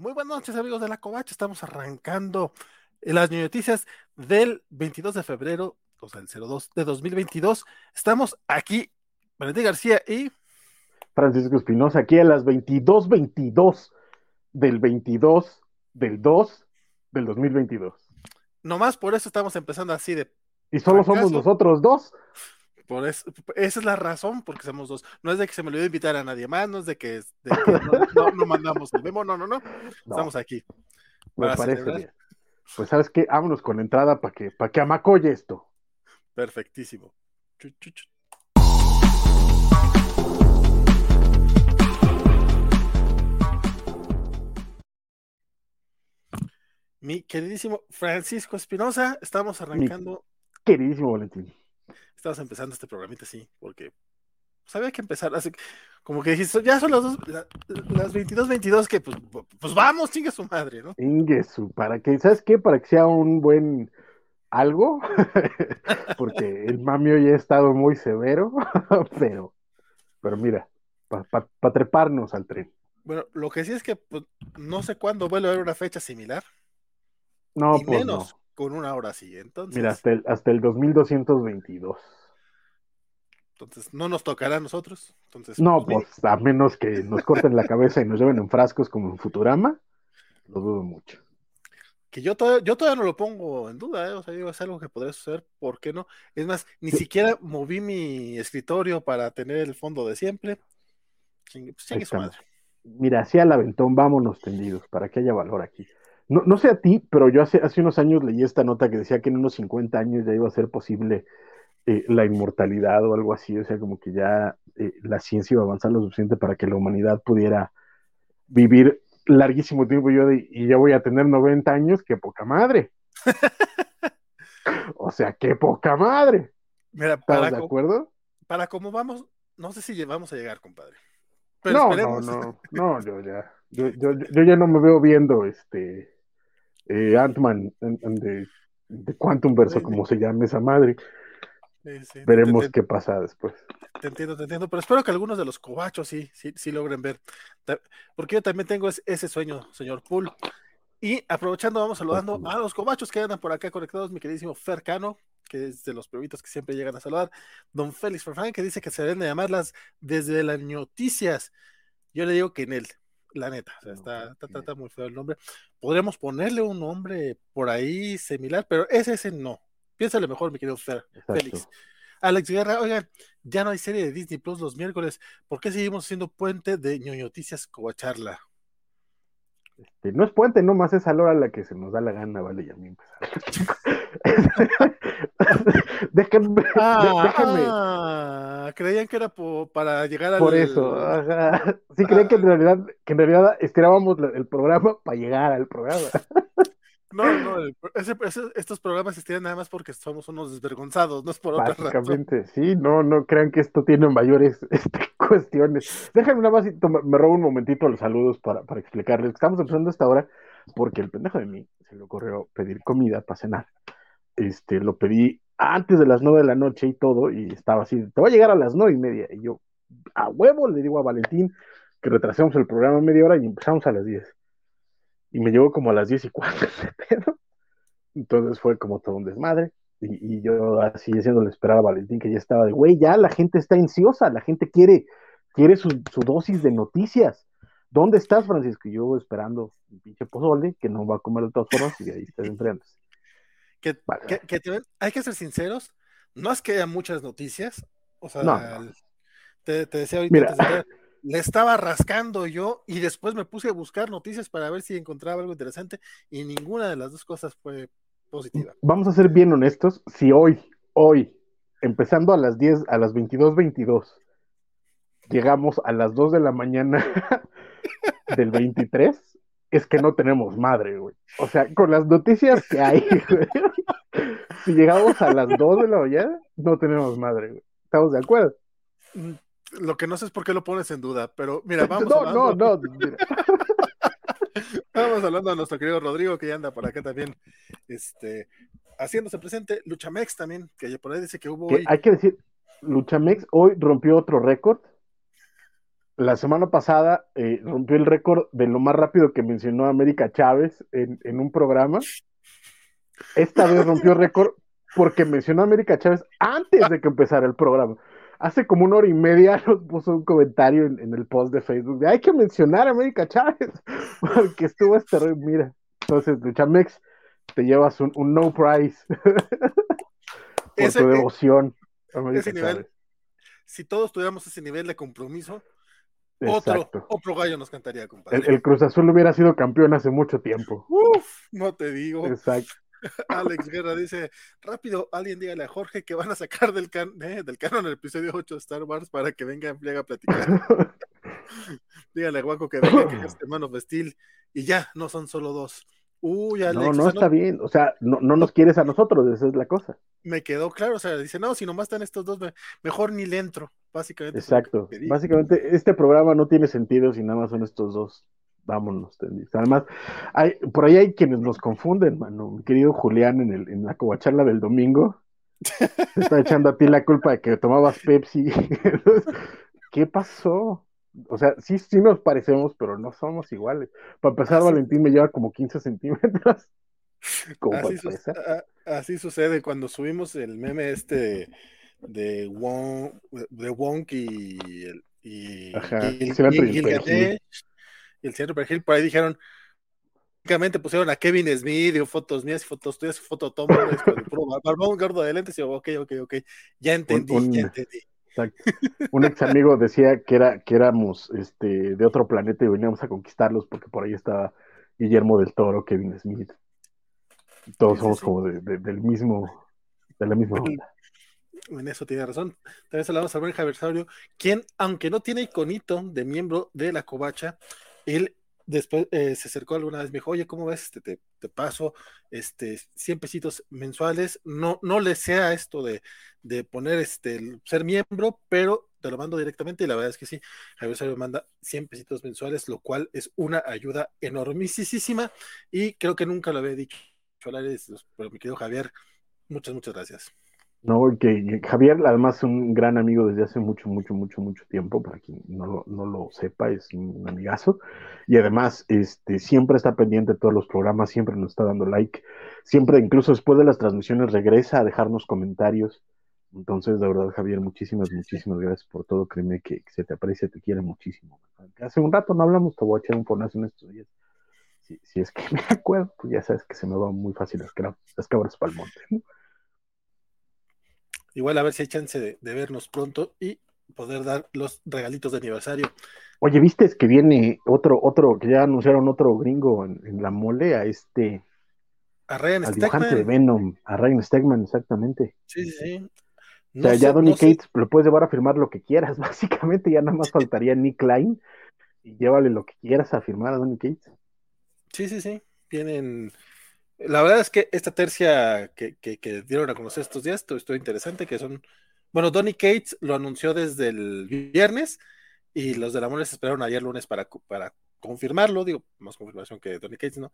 Muy buenas noches, amigos de la Covacha. Estamos arrancando las noticias del 22 de febrero, o sea, el 02 de 2022. Estamos aquí, Valentín García y Francisco Espinosa, aquí a las 22:22 del 22 del 2 del 2022. Nomás por eso estamos empezando así de. Y solo somos nosotros dos. Por eso, esa es la razón porque somos dos. No es de que se me olvidó invitar a nadie más, no es de que, no, mandamos el memo, no, no, no. Estamos aquí. Me parece bien. Pues sabes qué, vámonos con la entrada para que, para que amacolle esto. Perfectísimo. Mi queridísimo Francisco Espinosa, estamos arrancando. queridísimo Valentín estabas empezando este programita así, porque sabía pues, que empezar, así como que dijiste, ya son las, dos, las 22, 22, que pues, pues vamos, chingue su madre, ¿no? Chingue su, para que, ¿sabes qué? Para que sea un buen algo, porque el mamio ya ha estado muy severo, pero, pero mira, para treparnos al tren. Bueno, lo que sí es que pues, no sé cuándo vuelve a haber una fecha similar. No, pues menos con una hora así. Entonces, Mira, hasta el, hasta el 2222. Entonces, no nos tocará a nosotros. Entonces, no, pues, pues a menos que nos corten la cabeza y nos lleven en frascos como en Futurama, lo dudo mucho. Que yo todavía, yo todavía no lo pongo en duda, ¿eh? o sea, digo, es algo que podría suceder, ¿por qué no? Es más, ni siquiera moví mi escritorio para tener el fondo de siempre. Pues, madre. Mira, hacia el aventón, vámonos tendidos, para que haya valor aquí. No, no sé a ti, pero yo hace, hace unos años leí esta nota que decía que en unos 50 años ya iba a ser posible eh, la inmortalidad o algo así, o sea, como que ya eh, la ciencia iba a avanzar lo suficiente para que la humanidad pudiera vivir larguísimo tiempo. Yo y ya voy a tener 90 años, qué poca madre. o sea, qué poca madre. Mira, ¿Estás de acuerdo? Para cómo vamos, no sé si vamos a llegar, compadre. no, no, no, no, yo ya, yo, yo, yo ya no me veo viendo este eh, Ant-Man de, Quantum Verso, como se llama esa madre. Veremos qué pasa después. Te entiendo, te entiendo, pero espero que algunos de los cobachos sí, sí, sí logren ver. Porque yo también tengo ese sueño, señor Pool. Y aprovechando, vamos saludando a los cobachos que andan por acá conectados, mi queridísimo Fercano, que es de los pruebitos que siempre llegan a saludar. Don Félix Ferfán, que dice que se deben de llamarlas desde las noticias. Yo le digo que en él, la neta, está, está, muy feo el nombre. Podríamos ponerle un nombre por ahí similar, pero ese, ese no. Piénsale mejor, mi querido Félix. Alex Guerra, oigan, ya no hay serie de Disney Plus los miércoles. ¿Por qué seguimos siendo puente de ñoñoticias Covacharla? Este, no es puente, nomás es a la hora la que se nos da la gana, vale, ya me déjenme, ah, creían que era para llegar al... Por eso, sí creían que en realidad, que en realidad estirábamos el programa para llegar al programa. No, no, estos programas existían nada más porque somos unos desvergonzados, no es por otra Básicamente, sí, no, no crean que esto tiene mayores este, cuestiones. Déjenme nada más, me robo un momentito los saludos para, para explicarles. Estamos empezando esta hora porque el pendejo de mí se le ocurrió pedir comida para cenar. Este, lo pedí antes de las nueve de la noche y todo, y estaba así, te voy a llegar a las nueve y media. Y yo, a huevo, le digo a Valentín que retrasemos el programa media hora y empezamos a las diez y me llegó como a las 10 y cuatro Entonces fue como todo un desmadre. Y, yo así haciéndole esperar a Valentín, que ya estaba de, güey, ya la gente está ansiosa, la gente quiere, quiere su, dosis de noticias. ¿Dónde estás, Francisco? Y yo esperando un pinche pozole, que no va a comer de todas formas, y ahí está enfriándose. Que, que, hay que ser sinceros, no es que haya muchas noticias, o sea, te, decía ahorita le estaba rascando yo y después me puse a buscar noticias para ver si encontraba algo interesante y ninguna de las dos cosas fue positiva. Vamos a ser bien honestos, si hoy, hoy, empezando a las 10, a las 22.22, 22, llegamos a las 2 de la mañana del 23, es que no tenemos madre, güey. O sea, con las noticias que hay, güey, si llegamos a las 2 de la mañana, no tenemos madre, güey. ¿Estamos de acuerdo? Lo que no sé es por qué lo pones en duda, pero mira, vamos no, hablando. No, no, Vamos hablando a nuestro querido Rodrigo, que ya anda por acá también, este, haciéndose presente. Luchamex también, que por ahí dice que hubo Hay que decir, Luchamex hoy rompió otro récord. la semana pasada eh, rompió el récord de lo más rápido que mencionó América Chávez en, en un programa. Esta vez rompió récord porque mencionó a América Chávez antes de que empezara el programa. Hace como una hora y media nos puso un comentario en, en el post de Facebook de hay que mencionar a América Chávez, porque estuvo este re- mira. Entonces, Luchamex, te llevas un, un no prize por Ese- tu devoción. a ese nivel, Chávez. Si todos tuviéramos ese nivel de compromiso, otro, otro gallo nos cantaría, compadre. El, el Cruz Azul hubiera sido campeón hace mucho tiempo. Uf, no te digo. Exacto. Alex Guerra dice, rápido, alguien dígale a Jorge que van a sacar del, can eh, del canon el episodio 8 de Star Wars para que venga en pliega a platicar. dígale a Guaco que venga que este Man of Steel y ya, no son solo dos. Uy, Alex, No, o no sea, está bien. O sea, no, no nos quieres a nosotros, esa es la cosa. me quedó claro, o sea, dice, no, si nomás están estos dos, me- mejor ni le entro, básicamente. Exacto. Básicamente, este programa no tiene sentido si nada más son estos dos. Vámonos, tendis. Además, hay, por ahí hay quienes nos confunden, mano. Mi querido Julián, en, el, en la covacharla del domingo, te está echando a ti la culpa de que tomabas Pepsi. ¿Qué pasó? O sea, sí, sí nos parecemos, pero no somos iguales. Para empezar. Valentín me lleva como 15 centímetros. Como Así, su- a- así sucede cuando subimos el meme este de Wong, de Wonk y, el- y, Ajá, y- y- y y el centro perejil, por ahí dijeron, únicamente pusieron a Kevin Smith, dio fotos mías fotos tuyas, foto Tom barbón gordo de lentes, y yo, ok, ok, ok, ya entendí, un- ya entendí. Exacto. Un ex amigo decía que era que éramos este de otro planeta y veníamos a conquistarlos porque por ahí estaba Guillermo del Toro, Kevin Smith. Todos somos sí. como de, de- del mismo, de la misma onda. En eso tiene razón. También saludamos al buen Javier Saurio, quien, aunque no tiene iconito de miembro de la covacha, él después eh, se acercó alguna vez, me dijo, oye, ¿cómo ves? Este, te, te paso este, 100 pesitos mensuales. No, no le sea esto de, de poner este, ser miembro, pero te lo mando directamente y la verdad es que sí, Javier Saurio manda 100 pesitos mensuales, lo cual es una ayuda enormísima y creo que nunca lo había dicho pero mi querido Javier, muchas, muchas gracias. No, que Javier, además, es un gran amigo desde hace mucho, mucho, mucho, mucho tiempo, para quien no lo, no lo sepa, es un amigazo. Y además, este, siempre está pendiente de todos los programas, siempre nos está dando like, siempre, incluso después de las transmisiones, regresa a dejarnos comentarios. Entonces, de verdad, Javier, muchísimas, muchísimas gracias por todo. Créeme que, que se te aprecia, te quiere muchísimo. Hace un rato no hablamos, te voy a echar un fonazo en estos días. Si, si es que me acuerdo, pues ya sabes que se me va muy fácil las, las cabras para el monte. ¿no? Igual a ver si hay chance de, de vernos pronto y poder dar los regalitos de aniversario. Oye, ¿viste que viene otro, otro, que ya anunciaron otro gringo en, en la mole, a este, A Ryan al dibujante de. Venom, a Ryan Stegman, exactamente. Sí, sí, sí. O sea, ya Donny no sé- Cates lo puedes llevar a firmar lo que quieras, básicamente ya nada más faltaría Nick Klein y llévale lo que quieras a firmar a Donny Cates. Sí, sí, sí. Vienen. La verdad es que esta tercia que, que- que dieron a conocer estos días estuvo interesante, que son. Bueno, Donny Cates lo anunció desde el viernes y los de la mole se esperaron ayer lunes para, para confirmarlo. Digo, más confirmación que Donny Cates, ¿no?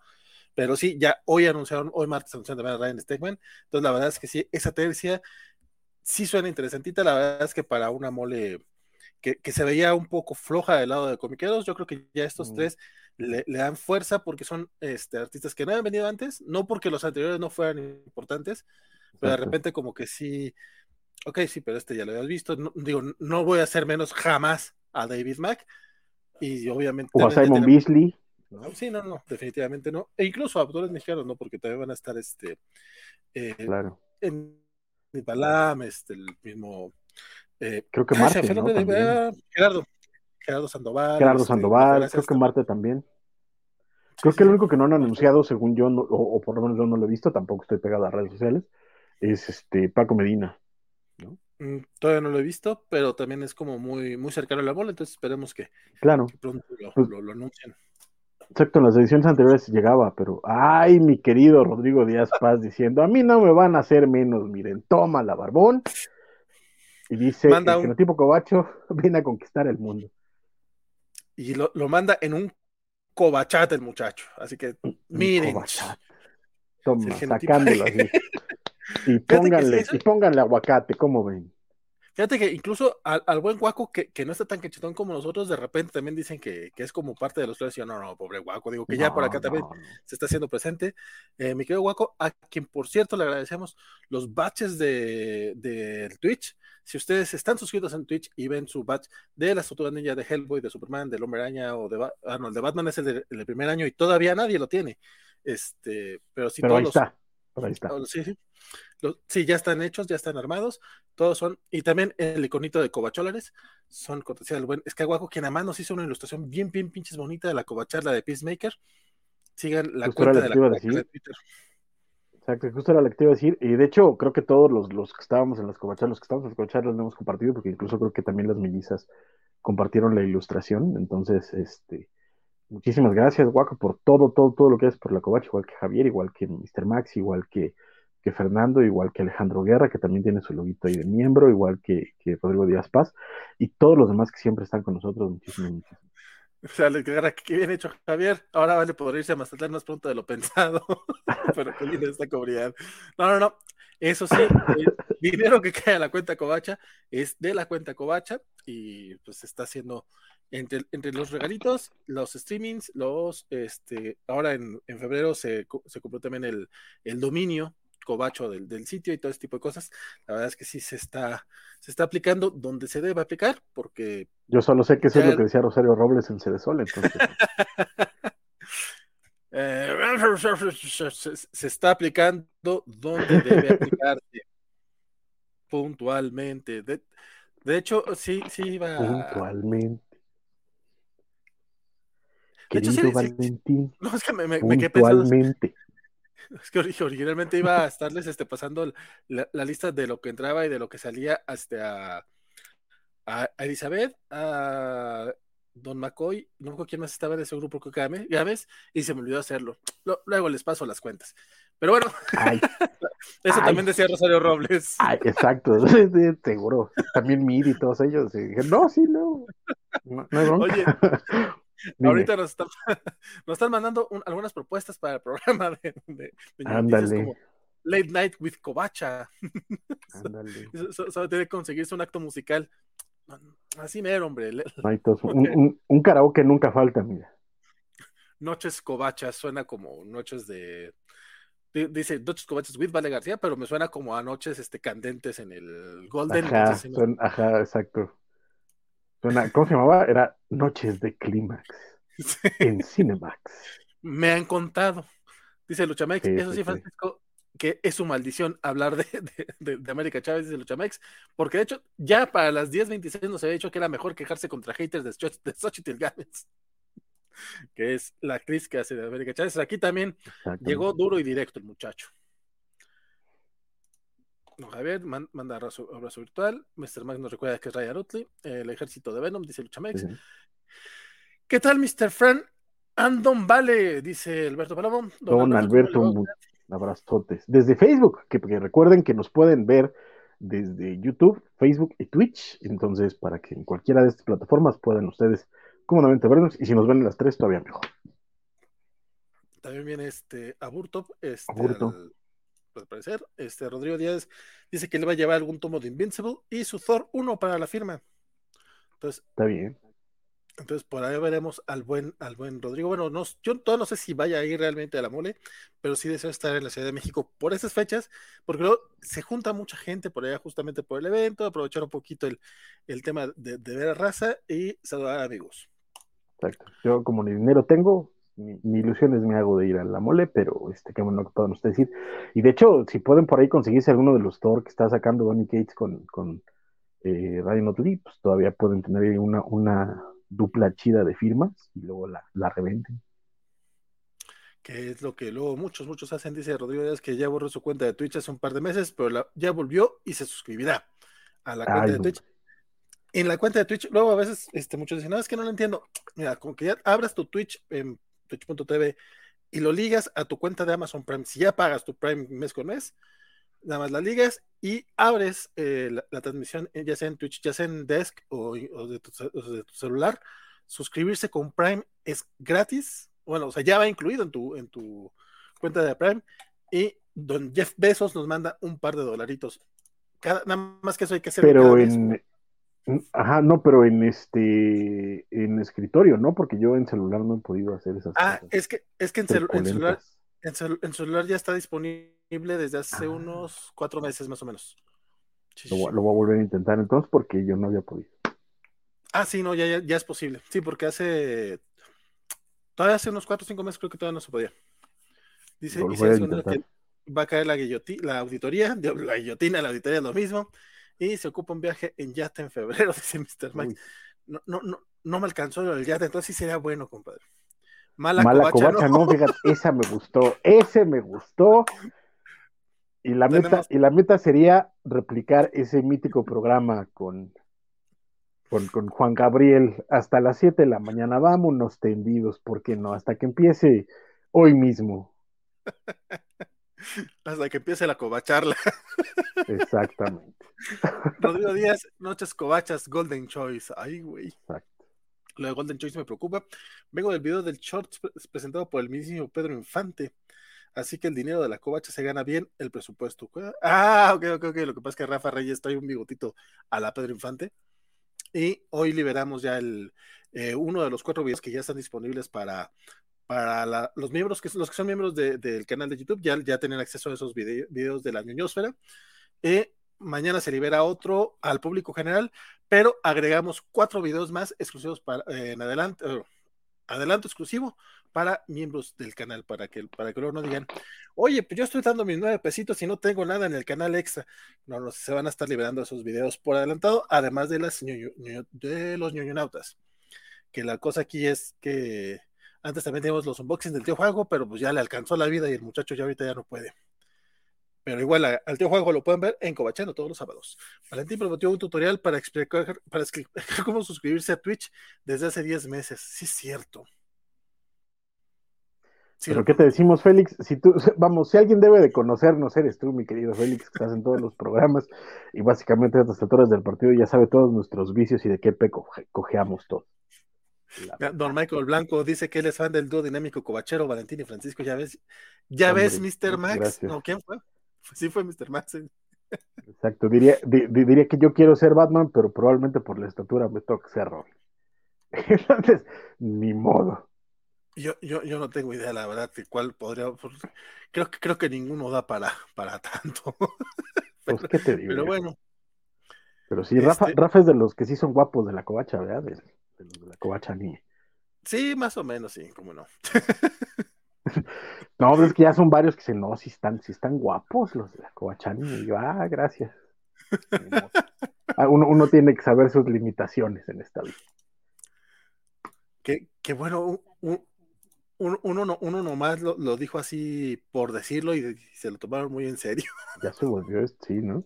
Pero sí, ya hoy anunciaron, hoy martes anunciaron también a Ryan Stegman. Entonces, la verdad es que sí, esa tercia sí suena interesantita. La verdad es que para una mole que, que se veía un poco floja del lado de comiqueros, yo creo que ya estos Mm. tres le, le dan fuerza porque son este, artistas que no habían venido antes, no porque los anteriores no fueran importantes, pero de repente como que sí, ok, sí, pero este ya lo habías visto, no, digo, no voy a hacer menos jamás a David Mack, y obviamente... O a Simon tenemos- Beasley. no, Sí, no, no, definitivamente no. E incluso a autores mexicanos, ¿no? Porque también van a estar este eh, Claro. en Balam, este, el mismo eh, Creo que Marte, ¿no? de- Gerardo. Gerardo Sandoval. Gerardo este, Sandoval, creo que Marte también. Creo sí, que el sí. único que no han anunciado, según yo, no- o, o por lo menos yo no lo he visto, tampoco estoy pegado a redes sociales, es este Paco Medina. Mm, Todavía no lo he visto, pero también es como muy, muy cercano a la bola, entonces esperemos que, Claro, que pronto lo, Pues- lo- lo anuncien. exacto, en las ediciones anteriores llegaba, pero ay, mi querido Rodrigo Díaz Paz diciendo, a mí no me van a hacer menos, miren, toma la barbón. Y dice, Manda el un- genotipo cobacho viene a conquistar el mundo. Y lo, lo manda en un cobachate el muchacho. Así que Un miren. Toma, sacándolo así. Y que pónganle, eso- y pónganle aguacate, ¿cómo ven? Fíjate que incluso al, buen guaco que, no está tan cachetón como nosotros, de repente también dicen que, es como parte de los tres. no, no, pobre guaco, digo que ya por acá también se está haciendo presente. Eh, mi querido guaco, a quien por cierto le agradecemos los batches de, de Twitch. Si ustedes están suscritos en Twitch y ven su batch de la estructura ninja de Hellboy, de Superman, del Hombre Araña o de, ah, no, el de Batman es el, del primer año y todavía nadie lo tiene. Este, pero sí pero ahí está. ahí está. sí, sí sí, ya están hechos, ya están armados, todos son, y también el iconito de Cobacholares, son cortesía del buen Escaguajo, quien además nos hizo una ilustración bien, bien pinches bonita de la cobacharla de Peacemaker. Sigan la cuenta de la de Twitter. Exacto, justo era lo que te iba a decir, y de hecho creo que todos los, los que estábamos en las cobacharlas, los que estábamos en las cobacharlas lo hemos compartido, porque incluso creo que también las mellizas compartieron la ilustración, entonces, este, muchísimas gracias, Guaco, por todo, todo, todo lo que es por la covacha, igual que Javier, igual que Mr. Max, igual que que Fernando, igual que Alejandro Guerra, que también tiene su loguito ahí de miembro, igual que, que Rodrigo Díaz Paz, y todos los demás que siempre están con nosotros. Muchísimas, muchísimas. O sea, qué bien hecho, Javier. Ahora vale poder irse a Mazatlán más pronto de lo pensado. Pero qué linda esta comunidad. No, no, no. Eso sí, el dinero que cae a la cuenta Covacha es de la cuenta Covacha y pues está haciendo entre, entre los regalitos, los streamings, los, este, ahora en, en febrero se, se compró también el, el dominio cobacho del, del, sitio y todo ese tipo de cosas. La verdad es que sí se está, se está aplicando donde se debe aplicar, porque. Yo solo sé que eso es lo que decía Rosario Robles en Cedesol, entonces. Eh, se, está aplicando donde debe aplicarse puntualmente. De, de, hecho, sí, sí iba. Puntualmente. Querido Valentín. no, es que me, me, puntualmente. Es que originalmente iba a estarles este, pasando la, lista de lo que entraba y de lo que salía hasta a, Elizabeth, a Don McCoy, no me quién más estaba en ese grupo, que Gámez, y se me olvidó hacerlo. luego les paso las cuentas. Pero bueno, eso también decía Rosario Robles. exacto, seguro. También Miri y todos ellos. no, sí, no. no, Oye, Ahorita nos están, nos están mandando algunas propuestas para el programa de, de, como Late Night with Covacha. Ándale. Solo tiene que conseguirse un acto musical. Así mero, hombre. un, un, karaoke nunca falta, mira. Noches Covacha suena como noches de. Dice Noches Covachas with Vale García, pero me suena como a noches este, candentes en el Golden. Ajá, ajá exacto. ¿Cómo se llamaba? Era Noches de Clímax en Cinemax. Me han contado. Dice Luchamex, eso sí, Francisco, que es su maldición hablar de, de, América Chávez, dice Luchamex, porque de hecho ya para las 10.26 nos había dicho que era mejor quejarse contra haters de, de Xochitl Gámez, que es la actriz que hace de América Chávez. Aquí también llegó duro y directo el muchacho. No, Javier manda abrazo, abrazo, virtual. Mr. Max nos recuerda que es Ryan Utley. El ejército de Venom, dice Luchamex. ¿Qué tal, Mr. Fran? Andon Vale, dice Alberto Palomo. Don, Alberto, un abrazotes. Desde Facebook, que, recuerden que nos pueden ver desde YouTube, Facebook y Twitch. Entonces, para que en cualquiera de estas plataformas puedan ustedes cómodamente vernos. Y si nos ven en las tres, todavía mejor. También viene este Aburto. Este, Aburto al parecer. Este Rodrigo Díaz dice que le va a llevar algún tomo de Invincible y su Thor 1 para la firma. Entonces, está bien. Entonces, por ahí veremos al buen, al buen Rodrigo. Bueno, no, yo todavía no sé si vaya a ir realmente a la mole, pero sí deseo estar en la Ciudad de México por esas fechas, porque luego se junta mucha gente por allá justamente por el evento, aprovechar un poquito el, el tema de, de ver a raza y saludar a amigos. Exacto. Yo como ni dinero tengo, ni, ilusiones me hago de ir a la mole, pero este, qué bueno que puedan ustedes ir. Y de hecho, si pueden por ahí conseguirse alguno de los Thor que está sacando Donny Cates con, con eh, Ryan Otley, pues todavía pueden tener ahí una, una dupla chida de firmas y luego la, la revenden. Que es lo que luego muchos, muchos hacen, dice Rodrigo Díaz, que ya borró su cuenta de Twitch hace un par de meses, pero ya volvió y se suscribirá a la cuenta de Twitch. En la cuenta de Twitch, luego a veces este, muchos dicen, no, es que no lo entiendo. Mira, como que ya abras tu Twitch en twitch.tv y lo ligas a tu cuenta de Amazon Prime, si ya pagas tu Prime mes con mes, nada más la ligas y abres eh, la, transmisión, eh, ya sea en Twitch, ya sea en Desk o, de, tu, celular, suscribirse con Prime es gratis, bueno, o sea, ya va incluido en tu, en tu cuenta de Prime. Y don Jeff Bezos nos manda un par de dolaritos. Cada, nada más que eso hay que hacerlo Pero vez. Ajá, no, pero en este. En escritorio, ¿no? Porque yo en celular no he podido hacer esas Ah, cosas. es que, es que en, celu- en celular, en, cel- en celular ya está disponible desde hace Ah. unos cuatro meses más o menos. Lo, lo voy a volver a intentar entonces porque yo no había podido. Ah, sí, no, ya, ya, ya es posible. Sí, porque hace. Todavía hace unos cuatro o cinco meses creo que todavía no se podía. Dice, y que va a caer la, guilloti- la auditoría, la guillotina, la auditoría es lo mismo, y se ocupa un viaje en yate en febrero, dice Mr. Uy, No, no, no, no me alcanzó el yate, entonces sí sería bueno, compadre. Mala, Mala covacha, ¿no? no, fíjate, esa me gustó, ese me gustó. Y la meta, y la meta sería replicar ese mítico programa con, con, con Juan Gabriel hasta las 7 de la mañana. Vámonos tendidos, ¿por qué no? Hasta que empiece hoy mismo. Hasta que empiece la covacharla. Exactamente. Rodrigo Díaz, Noches Covachas, Golden Choice. Ay, güey. exacto. Lo de Golden Choice me preocupa. Vengo del video del short pre- presentado por el mismísimo Pedro Infante. Así que el dinero de la covacha se gana bien, el presupuesto. Ah, ok, ok, ok. Lo que pasa es que Rafa Reyes trae un bigotito a la Pedro Infante. Y hoy liberamos ya el eh, uno de los cuatro videos que ya están disponibles para, para la- los miembros, que los que son miembros de- del canal de YouTube, ya, ya tienen acceso a esos vide- videos de la ñoñosfera. Eh, mañana se libera otro al público general, pero agregamos cuatro videos más exclusivos para eh, en adelante, eh, adelanto exclusivo para miembros del canal, para que, para que luego no digan, oye, pues yo estoy dando mis nueve pesitos y no tengo nada en el canal extra. No, no, se van a estar liberando esos videos por adelantado, además de, las de los ñoñonautas. Que la cosa aquí es que antes también teníamos los unboxings del tío Juego, pero pues ya le alcanzó la vida y el muchacho ya ahorita ya no puede. Pero igual a- al tío Juego lo pueden ver en Cobachando todos los sábados. Valentín prometió un tutorial para explicar, para explicar cómo suscribirse a Twitch desde hace 10 meses. Sí, es cierto. Sí, Pero ¿qué te decimos, Félix? Si tú, vamos, si alguien debe de conocernos, eres tú, mi querido Félix, que estás en todos los programas y básicamente a estas alturas del partido ya sabe todos nuestros vicios y de qué pe coge- cojeamos todos. La- Don Michael Blanco dice que él es fan del dúo dinámico covachero Valentín y Francisco. Ya ves, ya Hombre, ves, Mr. Max. gracias. No, ¿quién fue? Sí, fue Mr. Max. eh. Exacto, diría, di- di- diría que yo quiero ser Batman, pero probablemente por la estatura me toca ser Robin. Entonces, ni modo. Yo, yo, yo no tengo idea, la verdad, de cuál podría. pues, Creo que creo que ninguno da para, para tanto. Pues, ¿qué te digo? Pero bueno, Pero sí, Rafa, este- Rafa es de los que sí son guapos de la covacha, ¿verdad? De, los de la covacha anime. sí, más o menos, sí, cómo no. No, pero es que ya son varios que dicen, no, si están, si están guapos los de la covacha anime. Y yo, ah, gracias. Ah, uno, uno tiene que saber sus limitaciones en esta vida. Que, que bueno, un- un- un- uno, no, uno nomás lo, lo dijo así por decirlo y, y se lo tomaron muy en serio. Ya se volvió, esto, sí, ¿no?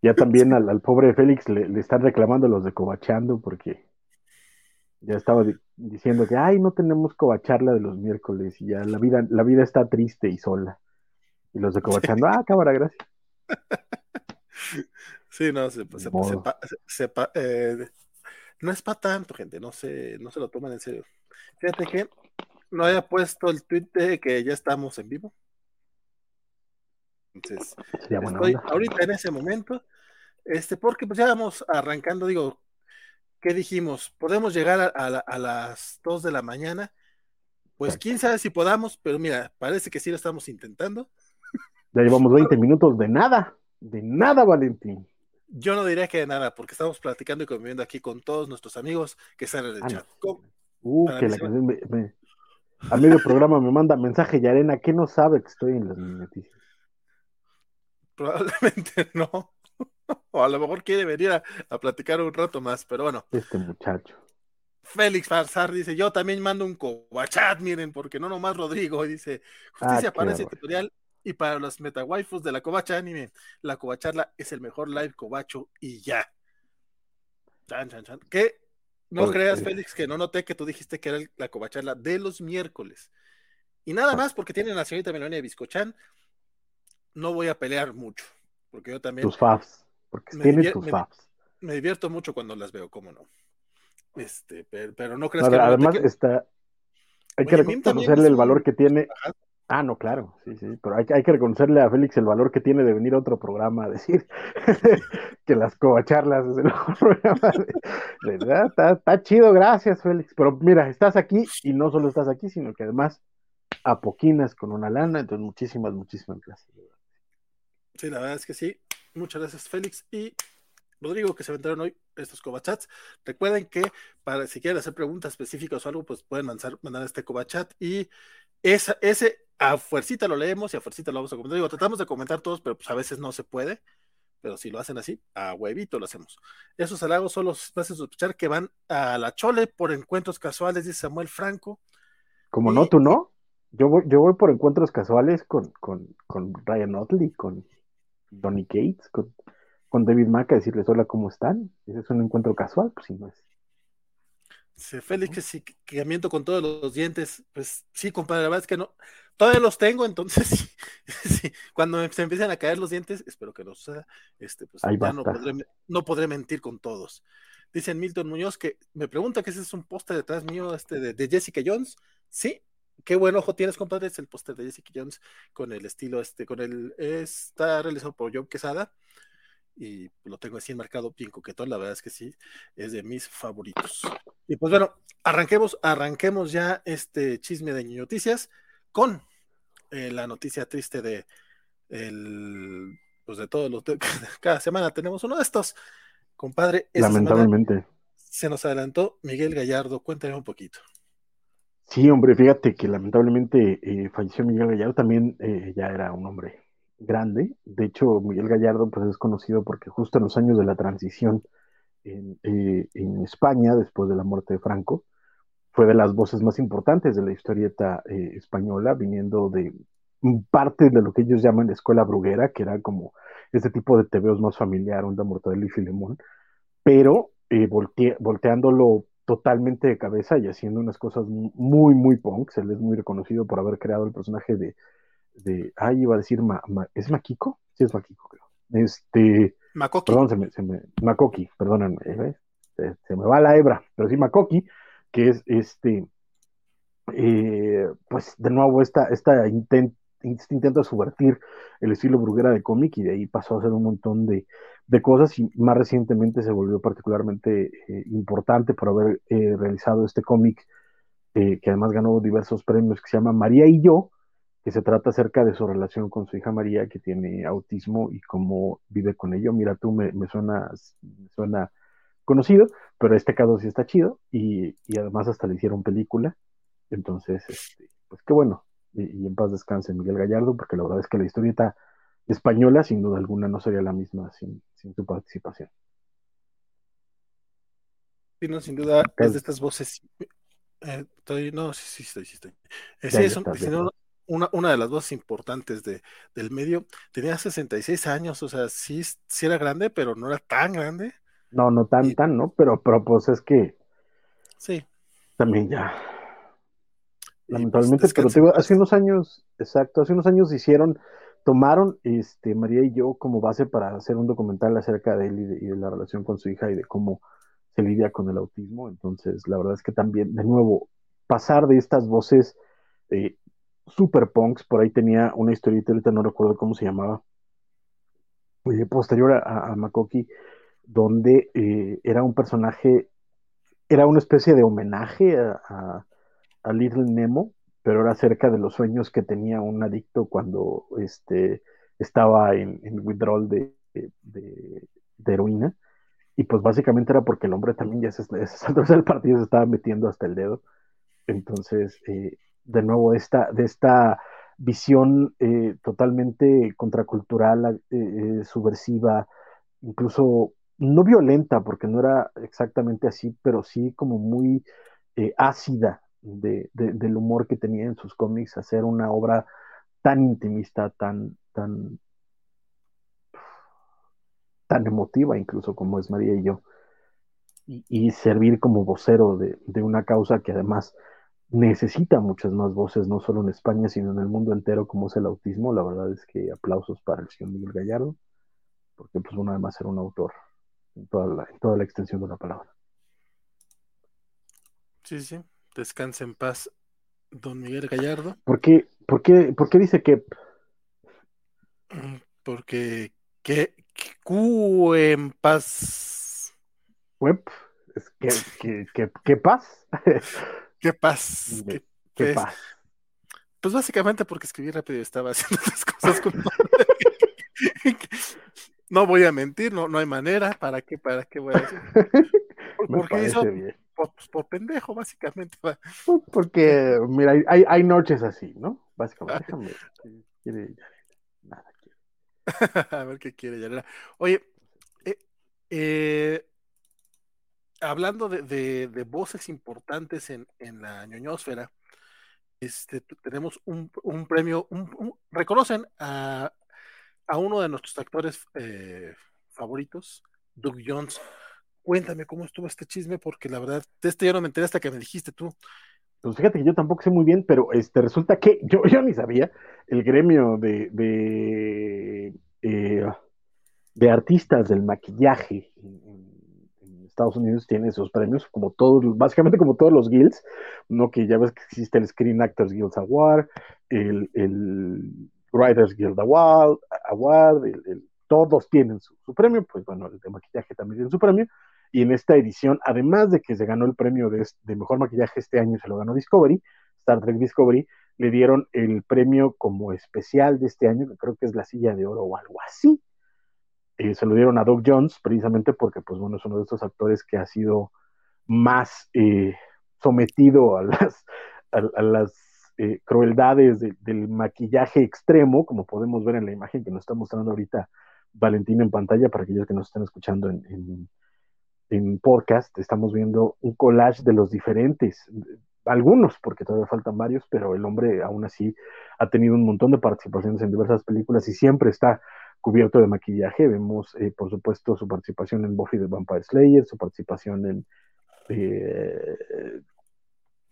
Ya también al, al pobre Félix le, le están reclamando los de Covachando porque ya estaba di- diciendo que, ay, no tenemos Covacharla de los miércoles y ya la vida, la vida está triste y sola. Y los de Covachando, ah, cámara, gracias. Sí, no, se, se- eh, no es para tanto, gente, no se, no se lo toman en serio. Fíjate que no había puesto el tweet de que ya estamos en vivo. Entonces, estoy onda. ahorita en ese momento, este, porque pues ya vamos arrancando, digo, ¿qué dijimos? Podemos llegar a, a la- a las 2 de la mañana. Pues quién sabe si podamos, pero mira, parece que sí lo estamos intentando. Ya llevamos 20 minutos de nada, de nada, Valentín. Yo no diría que de nada, porque estamos platicando y conviviendo aquí con todos nuestros amigos que están en el Ah, chat. Uh, que la canción me, me- a medio programa me manda mensaje Yarena que no sabe que estoy en las noticias. Probablemente no. O a lo mejor quiere venir a, a platicar un rato más, pero bueno. Este muchacho. Félix Farsar dice, yo también mando un cobachat, miren, porque no nomás Rodrigo, y dice, justicia Ah, para qué ese tutorial y para los metawaifus de la covacha anime, la covacharla es el mejor live covacho y ya. Chan, chan, chan. ¿Qué? No creas. Félix, que no noté que tú dijiste que era el- la covacharla de los miércoles. Y nada más porque tienen la señorita Melania Biscochan, no voy a pelear mucho, porque yo también Tus faves. Porque Me tiene tus me- me divierto mucho cuando las veo, cómo no. Este, pero, pero no creas que no noté además que- está. Hay Oye, que reconocerle el valor que tiene. Ajá. Ah, no, claro, sí, sí, pero hay, hay, que reconocerle a Félix el valor que tiene de venir a otro programa a decir que las covacharlas es el mejor programa. De, verdad, está, está, chido, gracias, Félix. Pero mira, estás aquí y no solo estás aquí, sino que además apoquinas con una lana, entonces muchísimas, muchísimas gracias. Sí, la verdad es que sí. Muchas gracias, Félix. Y Rodrigo, que se aventaron hoy estos covachats. Recuerden que para si quieren hacer preguntas específicas o algo, pues pueden mandar, mandar este covachat y esa, ese a fuercita lo leemos y a fuercita lo vamos a comentar. Digo, tratamos de comentar todos, pero pues a veces no se puede. Pero si lo hacen así, a huevito lo hacemos. Esos halagos solo hacen sospechar que van a la chole por encuentros casuales, dice Samuel Franco. Como no, tú no. Yo voy, yo voy por encuentros casuales con, con, con Ryan Otley, con Donny Cates, con, con David Mack a decirles hola, ¿cómo están? Ese es un encuentro casual, pues si no es. Félix, que sí, que miento con todos los dientes. Pues sí, compadre, la verdad es que no. Todavía los tengo, entonces sí, cuando se empiecen a caer los dientes, espero que no suceda, este, pues ya no podré, no podré, mentir con todos. Dicen Milton Muñoz que me pregunta que ese es un póster detrás mío este de, de, Jessica Jones. Sí, qué buen ojo tienes, compadre. Es el póster de Jessica Jones con el estilo, este, con el, está realizado por Joe Quesada y lo tengo así enmarcado bien coquetón, la verdad es que sí, es de mis favoritos. Y pues bueno, arranquemos, arranquemos ya este chisme de noticias con eh, la noticia triste de el, pues de todos los cada semana tenemos uno de estos. Compadre, lamentablemente se nos adelantó Miguel Gallardo, cuéntame un poquito. Sí, hombre, fíjate que lamentablemente eh, falleció Miguel Gallardo, también eh, ya era un hombre grande. De hecho, Miguel Gallardo pues, es conocido porque justo en los años de la transición en, eh, España, después de la muerte de Franco, fue de las voces más importantes de la historieta eh, española, viniendo de parte de lo que ellos llaman la escuela bruguera, que era como este tipo de tebeos más familiar, onda Mortadelo y Filemón, pero volteándolo totalmente de cabeza y haciendo unas cosas muy, muy punk. Él es muy reconocido por haber creado el personaje de de, ay, iba a decir, ¿es Makiko? Sí, es Makiko, creo. Este, Makoki. Perdón, se me, se me, Makoki, perdónenme, ¿eh? se, me va la hebra, pero sí Makoki, que es este, eh, pues de nuevo esta, esta intent, este intento subvertir el estilo bruguera de cómic y de ahí pasó a hacer un montón de, cosas y más recientemente se volvió particularmente eh, importante por haber eh, realizado este cómic que además ganó diversos premios que se llama María y yo, que se trata acerca de su relación con su hija María, que tiene autismo y cómo vive con ello. Mira, tú me, suena, suena conocido, pero este caso sí está chido y, además hasta le hicieron película. Entonces, este, pues qué bueno. Y, en paz descanse Miguel Gallardo, porque la verdad es que la historieta española, sin duda alguna, no sería la misma sin, sin su participación. Sí, no, sin duda, es de estas voces. Eh, estoy, no, sí, sí, estoy, sí, estoy. Eh, sí, es un, una, una de las voces importantes de, del medio. Tenía 66 años, o sea, sí, sí era grande, pero no era tan grande. No, no tan, tan, ¿no? Pero, pero pues es que. Sí. También ya. Pues, Lamentablemente, pero te digo, hace unos años, exacto, hace unos años hicieron, tomaron este, María y yo como base para hacer un documental acerca de él y de, y de la relación con su hija y de cómo se lidia con el autismo. Entonces, la verdad es que también, de nuevo, pasar de estas voces eh, super punks, por ahí tenía una historieta, ahorita no recuerdo cómo se llamaba, eh, posterior a, Makoki, donde eh, era un personaje, era una especie de homenaje a, Little Nemo, pero era acerca de los sueños que tenía un adicto cuando este, estaba en, withdrawal de, heroína. Y pues básicamente era porque el hombre también ya se, se, el partido se estaba metiendo hasta el dedo. Entonces, eh, de nuevo de esta, de esta visión eh, totalmente contracultural, eh, subversiva, incluso no violenta, porque no era exactamente así, pero sí como muy ácida de, del humor que tenía en sus cómics, hacer una obra tan intimista, tan, tan, tan emotiva incluso como es María y yo, y, servir como vocero de, de, una causa que además necesita muchas más voces, no solo en España, sino en el mundo entero, como es el autismo. La verdad es que aplausos para el señor Miguel Gallardo, porque pues uno además era un autor en toda la, en toda la extensión de la palabra. Sí, sí, descanse en paz, don Miguel Gallardo. Porque, ¿Por qué, por qué dice que? Porque que, Q en paz. Web, es que, que, que, que paz. ¿Qué paz? ¿Qué, ¿Qué paz? Pues básicamente porque escribí rápido y estaba haciendo otras cosas como... no voy a mentir, no, no hay manera. ¿Para qué? ¿Para qué voy a decir? Me Porque hizo bien. Por, pues, por pendejo, básicamente. Pues Porque, mira, hay- hay, noches así, ¿no? Básicamente, déjame. ¿qué quiere? Nada, quiere. a ver qué quiere Yanela. Oye, eh, eh, hablando de, de- de voces importantes en, en la ñoñosfera, este, tenemos un, un premio, un- un- reconocen a, a uno de nuestros actores eh, favoritos, Doug Jones. Cuéntame cómo estuvo este chisme, porque la verdad, de este yo no me enteré hasta que me dijiste tú. Pues fíjate que yo tampoco sé muy bien, pero este resulta que yo, yo ni sabía, el gremio de, de, eh, artistas del maquillaje en, Estados Unidos tiene esos premios, como todos, básicamente como todos los guilds, ¿no? Que ya ves que existe el Screen Actors Guild Award, el, el Writers Guild Award, Award el- todos tienen su premio, pues bueno, el de maquillaje también tiene su premio, y en esta edición, además de que se ganó el premio de, mejor maquillaje este año, se lo ganó Discovery, Star Trek Discovery, le dieron el premio como especial de este año, que creo que es la silla de oro o algo así. Eh, se lo dieron a Doug Jones, precisamente porque, pues bueno, es uno de estos actores que ha sido más eh, sometido a las, a, a las eh, crueldades de- del maquillaje extremo, como podemos ver en la imagen que nos está mostrando ahorita Valentín en pantalla, para aquellos que nos estén escuchando en en podcast estamos viendo un collage de los diferentes, algunos, porque todavía faltan varios, pero el hombre aún así ha tenido un montón de participaciones en diversas películas y siempre está cubierto de maquillaje. Vemos, eh, por supuesto, su participación en Buffy the Vampire Slayer, su participación en... eh,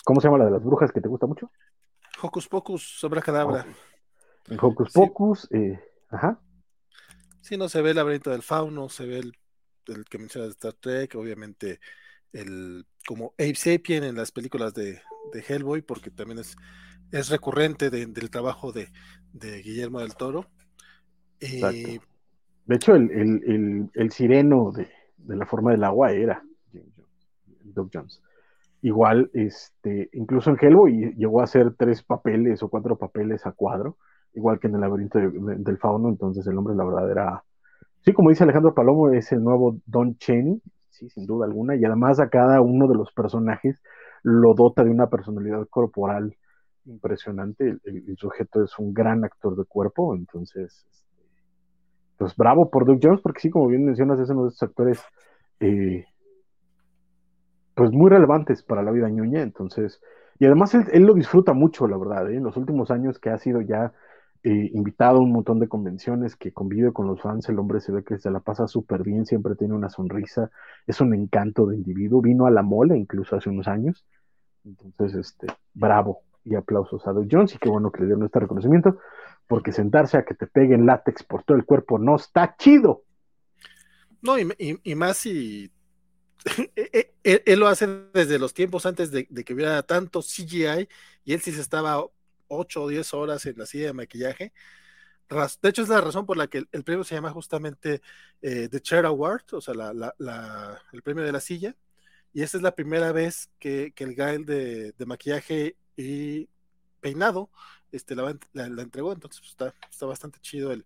¿Cómo se llama la de las brujas que te gusta mucho? Hocus Pocus, Sobra Cadabra. En Hocus Sí. Pocus, eh, ajá. Sí, no se ve el laberinto del fauno, se ve el, el que mencionas de Star Trek, obviamente el como Abe Sapien en las películas de, de Hellboy, porque también es, es recurrente de- del trabajo de, de Guillermo del Toro. Y Exacto. De hecho, el, el, el, el sireno de, de la forma del agua era Doug Jones. Igual, este, incluso en Hellboy llegó a hacer tres papeles o cuatro papeles a cuadro, igual que en el laberinto de- de- del fauno, entonces el hombre la verdad era, sí, como dice Alejandro Palomo, es el nuevo Don Cheney, sí, sin duda alguna, y además a cada uno de los personajes lo dota de una personalidad corporal impresionante, el, sujeto es un gran actor de cuerpo, entonces, este, pues bravo por Doug Jones, porque sí, como bien mencionas, es uno de esos actores eh, pues muy relevantes para la vida ñoña, entonces, y además él, él lo disfruta mucho, la verdad, ¿eh? en los últimos años que ha sido ya eh, invitado a un montón de convenciones, que convive con los fans, el hombre se ve que se la pasa súper bien, siempre tiene una sonrisa, es un encanto de individuo, vino a la mole incluso hace unos años, entonces, este, bravo y aplausos a Doug Jones, y qué bueno que le dieron este reconocimiento, porque sentarse a que te peguen látex por todo el cuerpo no está chido. no, y, y- más si él, él- él lo hace desde los tiempos antes de, de que hubiera tanto CGI, y él sí se estaba 8 o 10 horas en la silla de maquillaje. De hecho, es la razón por la que el, premio se llama justamente eh, The Chair Award, o sea, la- la- la- el premio de la silla. Y esta es la primera vez que, el guy de, maquillaje y peinado este, la, entregó. Entonces, pues, está, bastante chido el,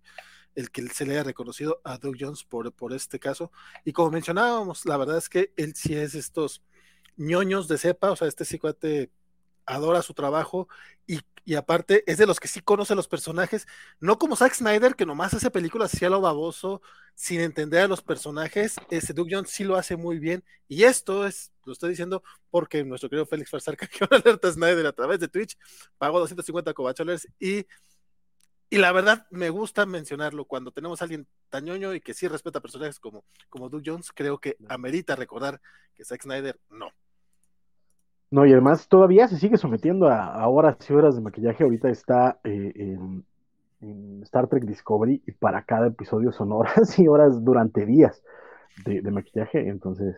que se le haya reconocido a Doug Jones por, este caso. Y como mencionábamos, la verdad es que él sí es estos ñoños de cepa, o sea, este sí adora su trabajo y, y aparte es de los que sí conoce los personajes, no como Zack Snyder, que nomás hace películas así a lo baboso, sin entender a los personajes, ese Doug Jones sí lo hace muy bien, y esto es, lo estoy diciendo porque nuestro querido Félix Farsar canjeó una alerta a Snyder a través de Twitch, pagó 250 cobacholes y y la verdad, me gusta mencionarlo cuando tenemos a alguien tan ñoño y que sí respeta personajes como, como Doug Jones, creo que amerita recordar que Zack Snyder no. No, y además todavía se sigue sometiendo a, a horas y horas de maquillaje. Ahorita está eh, en, en Star Trek Discovery y para cada episodio son horas y horas durante días de, de maquillaje. Entonces,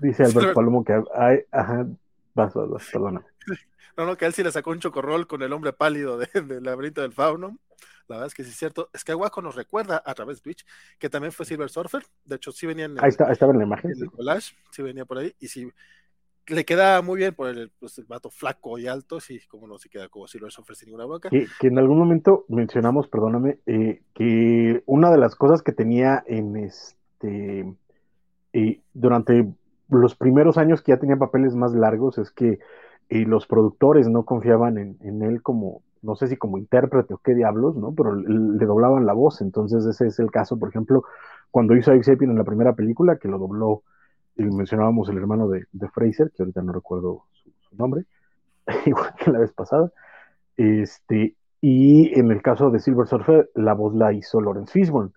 dice Albert Palomo que hay, ajá, Vas, vas, vas, perdona. No, no, que él sí le sacó un chocorrol con el hombre pálido del de, laberinto del fauno. La verdad es que sí es cierto. Es que Waco nos recuerda a través de Twitch que también fue Silver Surfer. De hecho, sí venía en el, ahí, está, estaba en la imagen. En el collage, sí venía por ahí. Y sí, le queda muy bien por el, pues, vato flaco y alto. Sí, como no se queda como Silver Surfer sin ninguna boca. Que, que en algún momento mencionamos, perdóname, eh, que una de las cosas que tenía en este. Eh, durante los primeros años que ya tenía papeles más largos es que y los productores no confiaban en, él como, no sé si como intérprete o qué diablos, ¿no? Pero le, doblaban la voz, entonces ese es el caso, por ejemplo, cuando hizo a en la primera película, que lo dobló, mencionábamos el hermano de, Fraser, que ahorita no recuerdo su, nombre, igual que la vez pasada, este, y en el caso de Silver Surfer, la voz la hizo Lawrence Fishburne.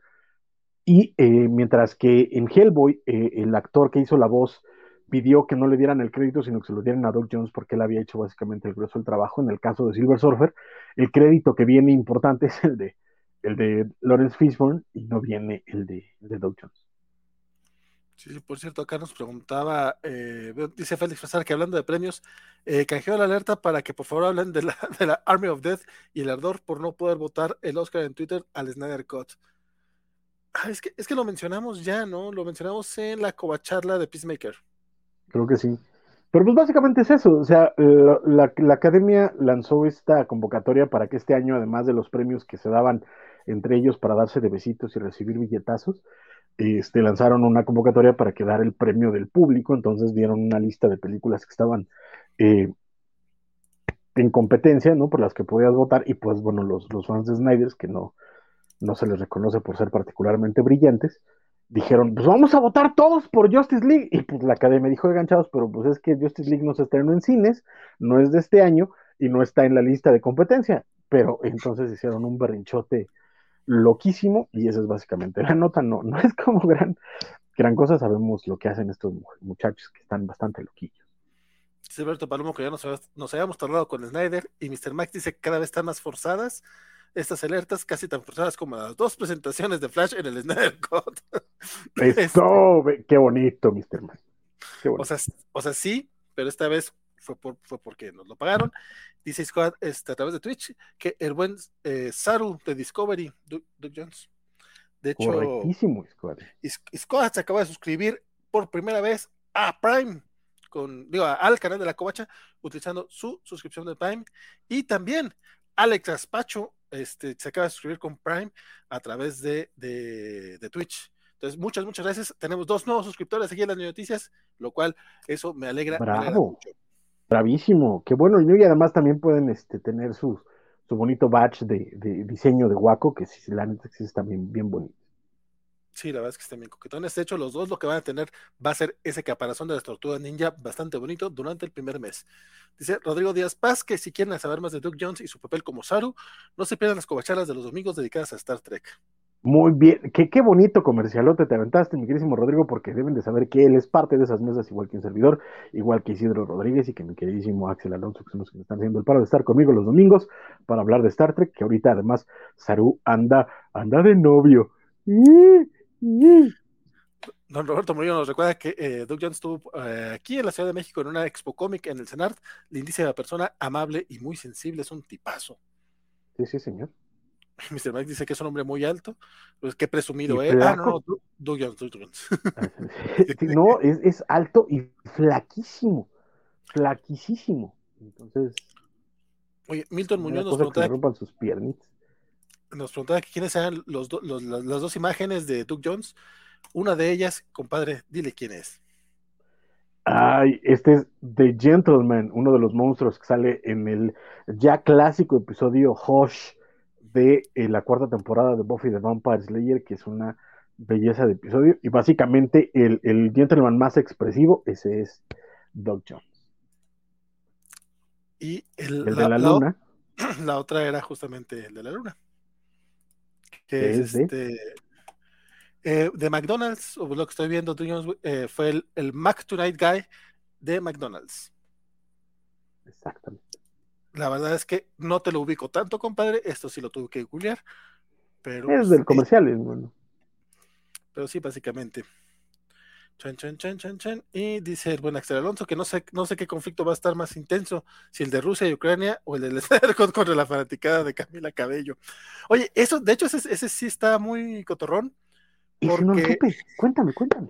Y eh, mientras que en Hellboy, eh, el actor que hizo la voz pidió que no le dieran el crédito, sino que se lo dieran a Doug Jones porque él había hecho básicamente el grueso del trabajo. En el caso de Silver Surfer, el crédito que viene importante es el de, el de Lawrence Fishburne y no viene el de, de Doug Jones. Sí, por cierto, acá nos preguntaba, eh, dice Félix Fasar que hablando de premios, eh, canjeó la alerta para que por favor hablen de la, de la, Army of Death y el ardor por no poder votar el Oscar en Twitter al Snyder Cut. Ah, es, que, es que lo mencionamos ya, ¿no? Lo mencionamos en la covacharla de Peacemaker. Creo que sí. Pero pues básicamente es eso, o sea, la, academia lanzó esta convocatoria para que este año, además de los premios que se daban entre ellos para darse de besitos y recibir billetazos, este, lanzaron una convocatoria para que dar el premio del público, entonces dieron una lista de películas que estaban eh, en competencia, ¿no? Por las que podías votar, y pues bueno, los, los fans de Snyder, que no, no se les reconoce por ser particularmente brillantes, dijeron, pues vamos a votar todos por Justice League. Y pues la academia dijo, ganchados, pero pues es que Justice League no se estrenó en cines, no es de este año y no está en la lista de competencia. Pero entonces hicieron un berrinchote loquísimo y esa es básicamente la nota. No, no es como gran, gran cosa, sabemos lo que hacen estos muchachos que están bastante loquillos. Alberto Palomo, que ya nos, nos habíamos tardado con Snyder y Mr. Max dice que cada vez están más forzadas estas alertas casi tan forzadas como las dos presentaciones de Flash en el Snyder Code. Eso, qué bonito, Mr. O, sea, o sea, sí, pero esta vez fue, por, fue porque nos lo pagaron. Dice Squad este, a través de Twitch que el buen eh, Saru de Discovery, Doug, Jones. De hecho, Squad. Squad se acaba de suscribir por primera vez a Prime, con, digo, al canal de la Covacha, utilizando su suscripción de Prime. Y también Alex Aspacho este, se acaba de suscribir con Prime a través de, de, Twitch. Entonces, muchas, muchas gracias. Tenemos dos nuevos suscriptores aquí en las noticias, lo cual eso me alegra. Bravo. Bravísimo. Qué bueno. Y además también pueden este, tener su, su bonito badge de, diseño de Waco, que si la neta es también bien bonito. Sí, la verdad es que están bien coquetones. De hecho, los dos lo que van a tener va a ser ese caparazón de las tortugas ninja bastante bonito durante el primer mes. Dice Rodrigo Díaz Paz que si quieren saber más de Doug Jones y su papel como Saru, no se pierdan las covachalas de los domingos dedicadas a Star Trek. Muy bien, qué, qué bonito comercialote te aventaste, mi queridísimo Rodrigo, porque deben de saber que él es parte de esas mesas, igual que un servidor, igual que Isidro Rodríguez y que mi queridísimo Axel Alonso, que son los que me están haciendo el paro de estar conmigo los domingos para hablar de Star Trek, que ahorita además Saru anda, anda de novio. Don Roberto Murillo nos recuerda que eh, Doug Jones estuvo eh, aquí en la Ciudad de México en una expo cómic en el CENART, lindísima persona, amable y muy sensible, es un tipazo. Sí, sí, señor. Mr. Mike dice que es un hombre muy alto, pues qué presumido, ¿eh? Ah, no, Doug Jones, Doug Jones. no, es, es, alto y flaquísimo, flaquísimo. Entonces. Oye, Milton Muñoz nos preguntaba. rompan sus piernitas nos preguntaba quiénes eran los, las dos imágenes de Doug Jones. Una de ellas, compadre, dile quién es. Ay, este es The Gentleman, uno de los monstruos que sale en el ya clásico episodio Hush de eh, la cuarta temporada de Buffy the Vampire Slayer, que es una belleza de episodio. Y básicamente el, el gentleman más expresivo, ese es Doug Jones. Y el, de la luna. la otra era justamente el de la luna que es, este eh, de McDonald's, o lo que estoy viendo, eh, fue el, el, Mac Tonight Guy de McDonald's. Exactamente. La verdad es que no te lo ubico tanto, compadre. Esto sí lo tuve que googlear. Pero es del comercial, bueno. Pero sí, básicamente. Chan, chan, chan, chan, chan. Y dice el buen Axel Alonso que no sé, no sé qué conflicto va a estar más intenso, si el de Rusia y Ucrania o el de contra la fanaticada de Camila Cabello. Oye, eso, de hecho, ese, ese sí está muy cotorrón. Porque... no cuéntame, cuéntame.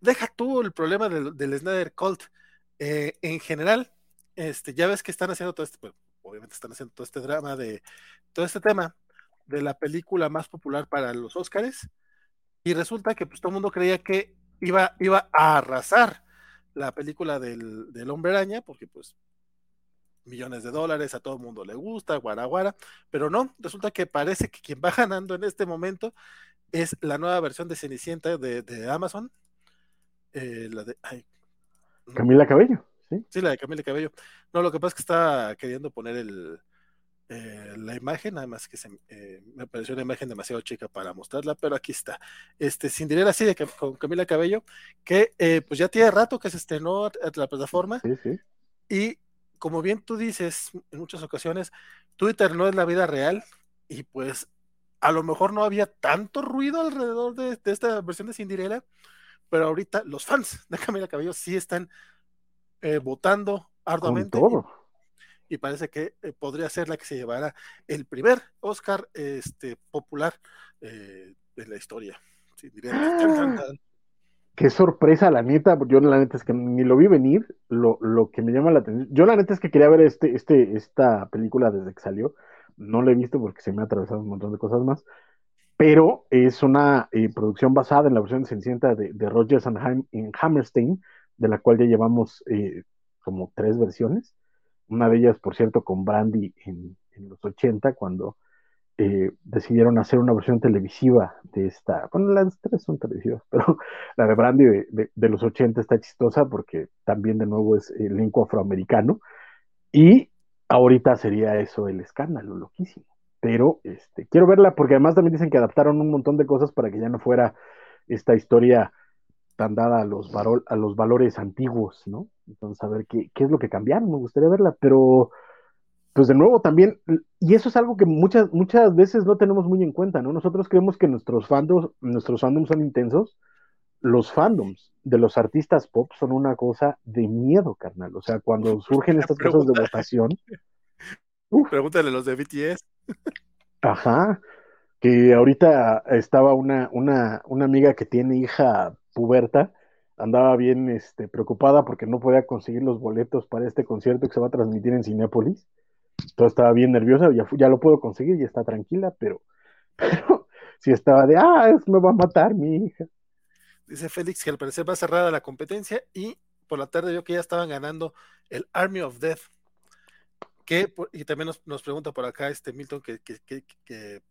Deja tú el problema del, del Snyder Cult. Eh, en general, este, ya ves que están haciendo todo este, pues, obviamente están haciendo todo este drama de todo este tema de la película más popular para los Oscars. Y resulta que pues todo el mundo creía que iba, iba a arrasar la película del, del hombre araña, porque pues millones de dólares, a todo el mundo le gusta, guaraguara, pero no, resulta que parece que quien va ganando en este momento es la nueva versión de Cenicienta de, de Amazon, eh, la de... Camila Cabello, sí. Sí, la de Camila Cabello. No, lo que pasa es que está queriendo poner el, eh, la imagen, además que se, eh, me pareció una imagen demasiado chica para mostrarla, pero aquí está. Este Cinderella así de con Camila Cabello, que eh, pues ya tiene rato que se estrenó a, la plataforma. Sí, sí. Y como bien tú dices en muchas ocasiones, Twitter no es la vida real y pues a lo mejor no había tanto ruido alrededor de, de esta versión de Cinderella, pero ahorita los fans de Camila Cabello sí están votando arduamente. Con todo y parece que eh, podría ser la que se llevara el primer Oscar este, popular eh, de la historia. Ah. Qué sorpresa, la neta. Yo la neta es que ni lo vi venir. Lo, lo, que me llama la atención. Yo la neta es que quería ver este, este, esta película desde que salió. No la he visto porque se me ha atravesado un montón de cosas más. Pero es una eh, producción basada en la versión de de, de Rogers and Hammerstein, de la cual ya llevamos como tres versiones una de ellas, por cierto, con Brandy en, los 80, cuando eh, decidieron hacer una versión televisiva de esta, bueno, las tres son televisivas, pero la de Brandy de, los 80 está chistosa porque también de nuevo es elenco afroamericano y ahorita sería eso el escándalo, loquísimo. Pero este, quiero verla porque además también dicen que adaptaron un montón de cosas para que ya no fuera esta historia tan dada a los, a los valores antiguos, ¿no? Entonces, a ver qué, qué es lo que cambiaron, me gustaría verla, pero pues de nuevo también, y eso es algo que muchas, muchas veces no tenemos muy en cuenta, ¿no? Nosotros creemos que nuestros fandoms, nuestros fandoms son intensos, los fandoms de los artistas pop son una cosa de miedo, carnal. O sea, cuando surgen estas cosas de votación. Pregúntale a los de BTS. Ajá. Que ahorita estaba una, una, una amiga que tiene hija puberta, andaba bien este, preocupada porque no podía conseguir los boletos para este concierto que se va a transmitir en Cinépolis. Entonces estaba bien nerviosa, ya, lo puedo conseguir y está tranquila, pero, pero sí estaba de, ah, me va a matar mi hija. Dice Félix que al parecer va cerrada la competencia y por la tarde vio que ya estaban ganando el Army of Death. Que, y también nos, pregunta por acá este Milton que, que, que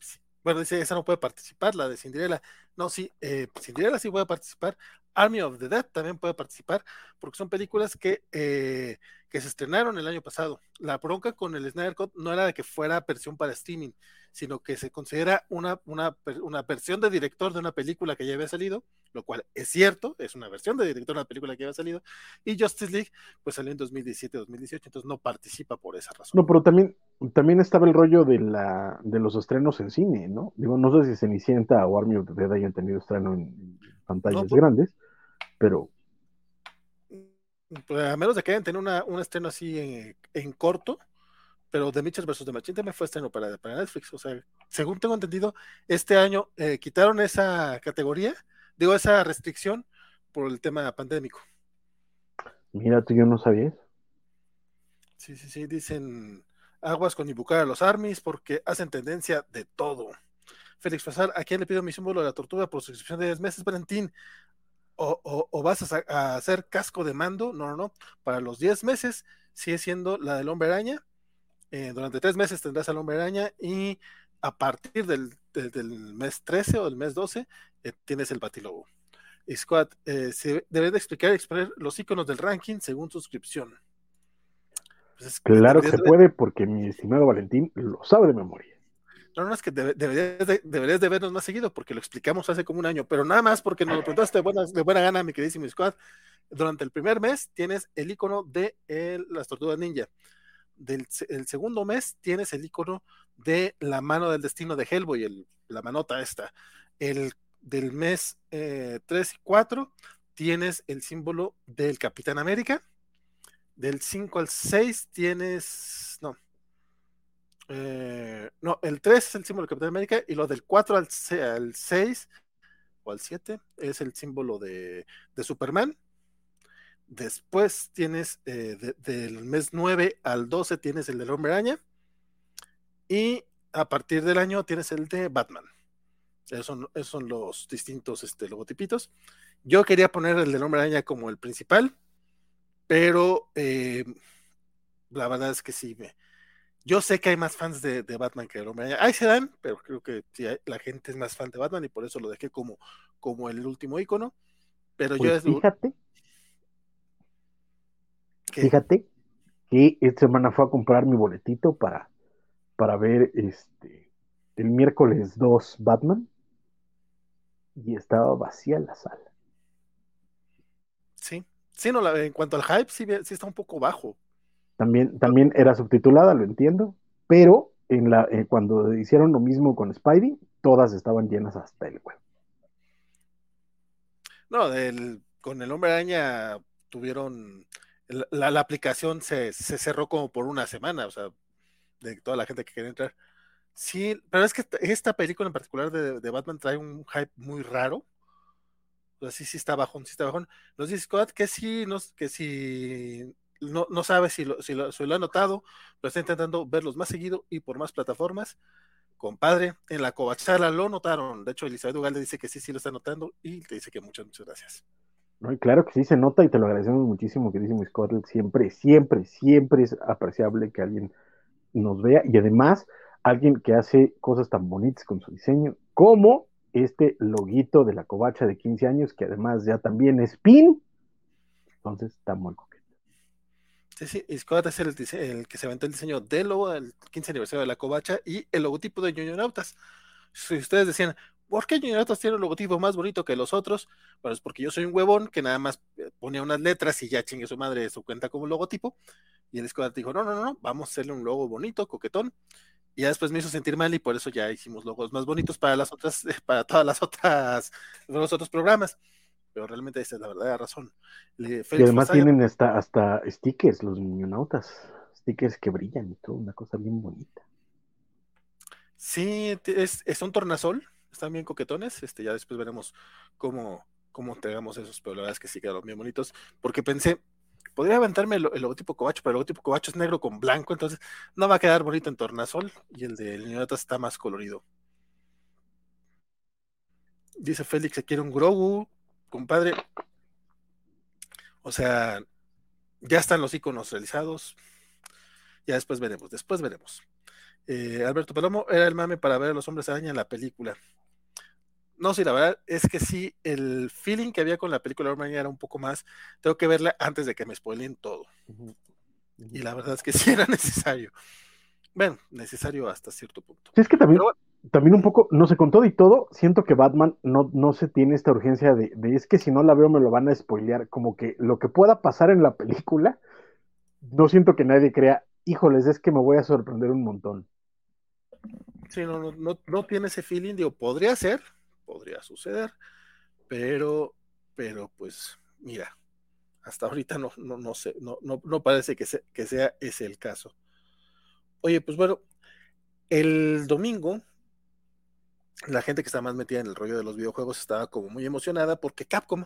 dice, esa no puede participar, la de Cinderella. No, sí, eh, Cinderella sí puede participar. Army of the Dead también puede participar, porque son películas que, eh, que se estrenaron el año pasado. La bronca con el Snyder Cut no era de que fuera versión para streaming, sino que se considera una, una, una versión de director de una película que ya había salido, lo cual es cierto, es una versión de director de una película que ya había salido, y Justice League pues salió en 2017-2018, entonces no participa por esa razón. No, pero también, también estaba el rollo de, la, de los estrenos en cine, ¿no? Digo, no sé si Cenicienta o Army of the Dead hayan tenido estreno en pantallas pues grandes, pero... Pues, a menos de que hayan tenido una, un estreno así en, en corto, pero The Mitchell vs. The Machine también fue estreno para, para Netflix. O sea, según tengo entendido, este año eh, quitaron esa categoría, digo, esa restricción por el tema pandémico. Mira, tú yo no sabía. Sí, sí, sí, dicen aguas con invocar a los armies porque hacen tendencia de todo. Félix Fasar, ¿a quién le pido mi símbolo de la tortuga por suscripción de 10 meses, Valentín? O, o, vas a, a, hacer casco de mando? No, no, no. Para los 10 meses sigue siendo la del hombre araña eh, durante tres meses tendrás al hombre araña y a partir del, mes 13 o del mes 12 eh, tienes el batilobo. Squad, eh, se debe de explicar y exponer los iconos del ranking según suscripción. Pues claro que se puede porque mi estimado Valentín lo sabe de memoria. No, no, es que deberías, de, de, vernos más seguido porque lo explicamos hace como un año, pero nada más porque nos lo preguntaste de buena, de buena gana, mi queridísimo Squad. Durante el primer mes tienes el icono de las tortugas ninja del el segundo mes tienes el icono de la mano del destino de Hellboy, el, la manota esta. El del mes 3 eh, y 4 tienes el símbolo del Capitán América. Del 5 al 6 tienes. No. Eh, no, el 3 es el símbolo del Capitán América y lo del 4 al, 6 o al 7 es el símbolo de, de Superman. Después tienes eh, del mes 9 al 12 tienes el del Hombre Araña. Y a partir del año tienes el de Batman. Esos son, esos son los distintos este, logotipitos. Yo quería poner el del Hombre Araña como el principal, pero eh, la verdad es que sí. Me, yo sé que hay más fans de, de, Batman que del Hombre. Ahí se dan, pero creo que sí, la gente es más fan de Batman y por eso lo dejé como, como el último icono. Pero pues yo fíjate, ¿Qué? fíjate que esta semana fue a comprar mi boletito para, para ver este el miércoles 2 Batman y estaba vacía la sala. Sí, sí, no, la, en cuanto al hype, sí, sí está un poco bajo. También, también era subtitulada, lo entiendo, pero en la, eh, cuando hicieron lo mismo con Spidey, todas estaban llenas hasta el web. No, con el hombre araña tuvieron, la, aplicación se, se, cerró como por una semana, o sea, de toda la gente que quería entrar. Sí, pero es que esta película en particular de, de Batman trae un hype muy raro. O sí, sí está bajón, sí está bajón. Nos dice Scott que sí, no, que sí, no, no sabe si lo, si, lo, ha notado, pero está intentando verlos más seguido y por más plataformas. Compadre, en la covachala lo notaron. De hecho, Elizabeth Ugalde dice que sí, sí lo está notando y te dice que muchas, muchas gracias. No, claro que sí se nota y te lo agradecemos muchísimo, queridísimo Scott. Siempre, siempre, siempre es apreciable que alguien nos vea y además alguien que hace cosas tan bonitas con su diseño, como este loguito de la covacha de 15 años, que además ya también es pin. Entonces está muy coqueto. Sí, Scott es el, el, que se aventó el diseño del logo del 15 aniversario de la covacha y el logotipo de Ñoñonautas. Si ustedes decían, ¿por qué Ñoñonautas tiene un logotipo más bonito que los otros? Bueno, es porque yo soy un huevón que nada más eh, ponía unas letras y ya chingue su madre su cuenta como logotipo. Y el Scott dijo, no, no, no, vamos a hacerle un logo bonito, coquetón. Y ya después me hizo sentir mal y por eso ya hicimos logos más bonitos para las otras, para todas las otras, los otros programas. Pero realmente esa es la verdadera razón. Le, y además tienen hasta, hasta stickers, los niñonautas, stickers que brillan y todo, una cosa bien bonita. Sí, es, es un tornasol, están bien coquetones, este, ya después veremos cómo, cómo entregamos esos, pero la verdad es que sí quedaron bien bonitos, porque pensé, podría aventarme el, el, logotipo Covacho, pero el logotipo Covacho es negro con blanco, entonces no va a quedar bonito en tornasol y el de Niñota está más colorido. Dice Félix que quiere un Grogu, compadre. O sea, ya están los iconos realizados. Ya después veremos, después veremos. Eh, Alberto Palomo era el mame para ver a los hombres araña en la película. No, sí, la verdad es que sí, el feeling que había con la película Hombre era un poco más. Tengo que verla antes de que me spoilen todo. Uh -huh. Uh -huh. Y la verdad es que sí era necesario. Bueno, necesario hasta cierto punto. Sí, es que también, Pero, también un poco, no sé, con todo y todo, siento que Batman no, no se tiene esta urgencia de, es que si no la veo me lo van a spoilear. Como que lo que pueda pasar en la película, no siento que nadie crea, híjoles, es que me voy a sorprender un montón. Sí, no, no, no, no tiene ese feeling, digo, podría ser, podría suceder, pero, pero pues mira, hasta ahorita no, no, no sé, no, no, no parece que, se, que sea ese el caso. Oye, pues bueno, el domingo la gente que está más metida en el rollo de los videojuegos estaba como muy emocionada porque Capcom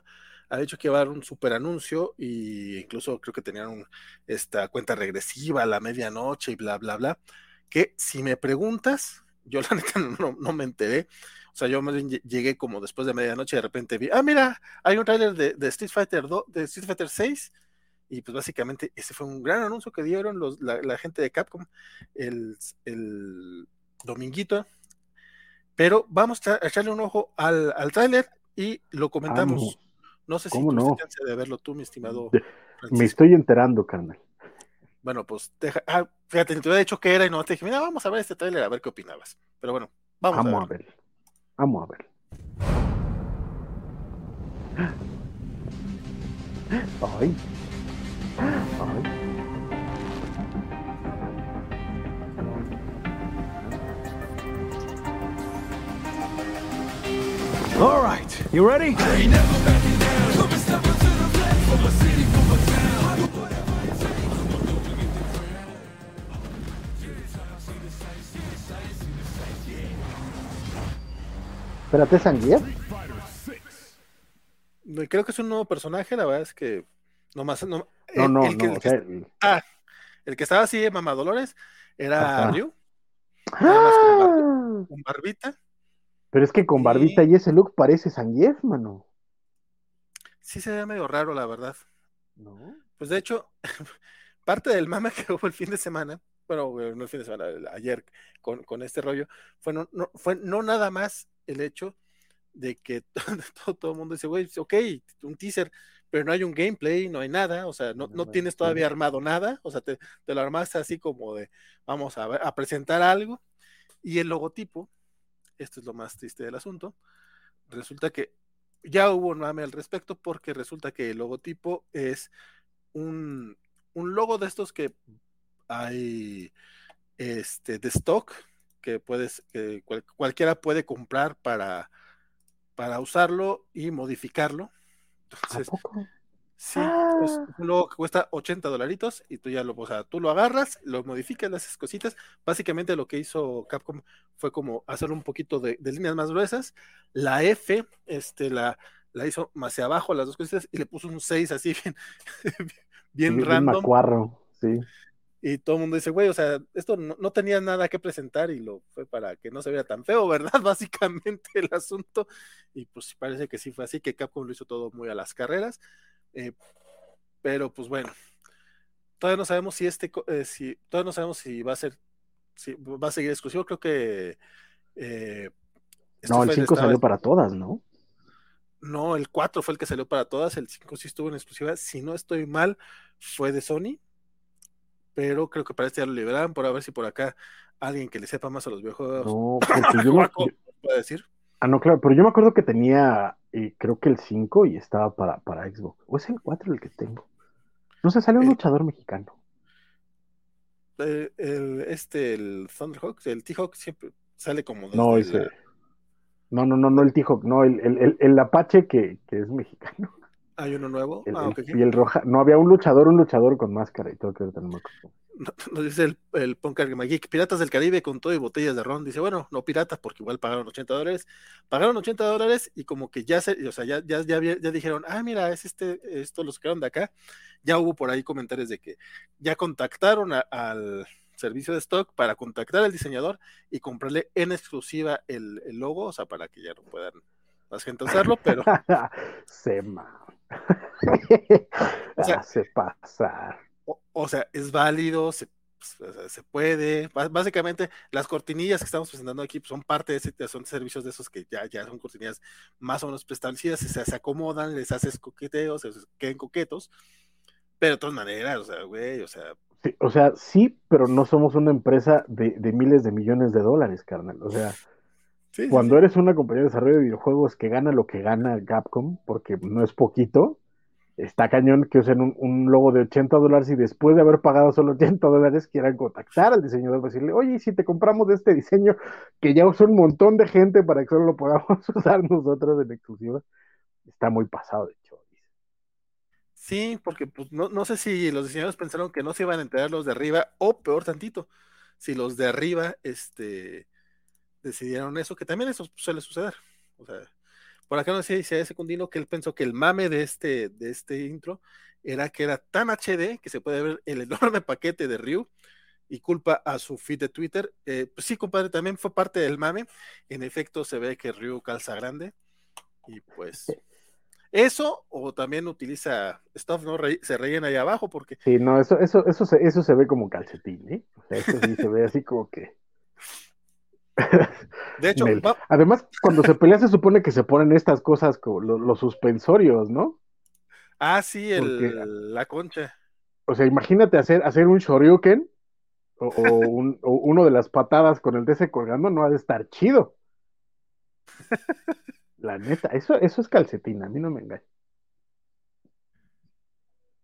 ha dicho que iba a dar un super anuncio e incluso creo que tenían esta cuenta regresiva a la medianoche y bla, bla, bla, que si me preguntas, yo la neta no, me enteré, o sea, yo más bien llegué como después de medianoche y de repente vi, ah, mira, hay un tráiler de, de, Street Fighter 2, de Street Fighter 6 y pues básicamente ese fue un gran anuncio que dieron los, la, la, gente de Capcom el, el dominguito. Pero vamos a echarle un ojo al, al tráiler y lo comentamos. Ah, no. no. sé si tú no? chance de verlo tú, mi estimado. Me estoy enterando, carnal. Bueno, pues deja, ah, fíjate, te había dicho que era y no te dije, mira, vamos a ver este tráiler a ver qué opinabas. Pero bueno, vamos, vamos a ver. A ver. Vamos a ver. Ay. Ay. All right, you ready? Espérate, Sanguía. Creo que es un nuevo personaje, la verdad es que nomás. No, no, no. El no, ah, el que estaba así, Mamá Dolores, era Ajá. ¡Ah! Con barbita. Pero es que con barbita y ese look parece Sangief, mano. Sí se ve medio raro, la verdad. ¿No? Pues de hecho, parte del mame que hubo el fin de semana, bueno, no el fin de semana, ayer con, con este rollo, fue no, no, fue no nada más el hecho de que todo, todo el mundo dice, güey, ok, un teaser, pero no hay un gameplay, no hay nada, o sea, no, no tienes todavía armado nada, o sea, te, te lo armaste así como de, vamos a, a, presentar algo, y el logotipo, esto es lo más triste del asunto, resulta que ya hubo un mame al respecto, porque resulta que el logotipo es un, un logo de estos que hay este, de stock, que puedes, que cual, cualquiera puede comprar para, para usarlo y modificarlo. Entonces, es ah. un logo que cuesta 80 dolaritos y tú ya lo, o sea, tú lo agarras, lo modificas, haces cositas. Básicamente lo que hizo Capcom fue como hacer un poquito de, de líneas más gruesas. La F, este, la, la hizo más hacia abajo, las dos cositas, y le puso un 6 así bien, bien, random. Macuarro, sí. Y todo el mundo dice, güey, o sea, esto no, no, tenía nada que presentar y lo fue para que no se viera tan feo, ¿verdad? Básicamente el asunto. Y pues parece que sí fue así, que Capcom lo hizo todo muy a las carreras. Eh, pero pues bueno, todavía no sabemos si este, eh, si, todavía no sabemos si va a ser, si va a seguir exclusivo. Creo que... Eh, no, el 5 salió para todas, ¿no? No, el 4 fue el que salió para todas, el 5 sí estuvo en exclusiva. Si no estoy mal, fue de Sony pero creo que para este ya lo liberaron, por a ver si por acá alguien que le sepa más a los videojuegos. No, porque yo me... puede decir. Ah, no, claro, pero yo me acuerdo que tenía, eh, creo que el 5 y estaba para, para Xbox. ¿O es el 4 el que tengo? No sé, sale un luchador mexicano. Eh, el, este, el Thunderhawk, el T-Hawk siempre sale como. No, ese. No, no, no, no el T-Hawk, no, el, el, el, Apache que, que es mexicano. ¿Hay uno nuevo? El, ah, okay. Y el roja. No, había un luchador, un luchador con máscara y todo, que ahorita no me acuerdo. Nos dice el, el Geek, Piratas del Caribe con todo y botellas de ron. Dice, bueno, no piratas porque igual pagaron 80 dólares. Pagaron 80 dólares y como que ya se, o sea, ya, ya, ya, ya dijeron, ah, mira, es este, esto los quedaron de acá. Ya hubo por ahí comentarios de que ya contactaron a, al servicio de stock para contactar al diseñador y comprarle en exclusiva el, el logo, o sea, para que ya no puedan más gente usarlo, pero. se o sea, hace pasar. O, sea, es válido, se, se, puede. Básicamente, las cortinillas que estamos presentando aquí pues, son parte de ese, son servicios de esos que ya, ya son cortinillas más o menos preestablecidas, se, se acomodan, les haces coqueteos, se queden coquetos. Pero de todas maneras, o sea, güey, o sea. Sí, o sea, sí, pero no somos una empresa de, de miles de millones de dólares, carnal. O sea. Sí, Cuando sí, eres una compañía de desarrollo de videojuegos que gana lo que gana Capcom, porque no es poquito, está cañón que usen un, logo de 80 dólares y después de haber pagado solo 80 dólares quieran contactar al diseñador para decirle, oye, si te compramos este diseño que ya usó un montón de gente para que solo lo podamos usar nosotros en exclusiva, está muy pasado de hecho. Sí, porque pues, no, no sé si los diseñadores pensaron que no se iban a enterar los de arriba, o peor tantito, si los de arriba, este decidieron eso, que también eso suele suceder. O sea, por acá no sé si ese Secundino que él pensó que el mame de este, de este intro era que era tan HD que se puede ver el enorme paquete de Ryu y culpa a su feed de Twitter. Eh, pues sí, compadre, también fue parte del mame. En efecto, se ve que Ryu calza grande y pues eso o también utiliza stuff, ¿no? Re se rellena ahí abajo porque... Sí, no, eso, eso, eso, se, eso se ve como calcetín, ¿eh? O sea, eso sí se ve así como que... De hecho, va... además, cuando se pelea se supone que se ponen estas cosas como los, los suspensorios, ¿no? Ah, sí, el, Porque, la concha. O sea, imagínate hacer, hacer un shoryuken o, o, un, o, uno de las patadas con el DC colgando, no ha de estar chido. La neta, eso, eso es calcetina, a mí no me.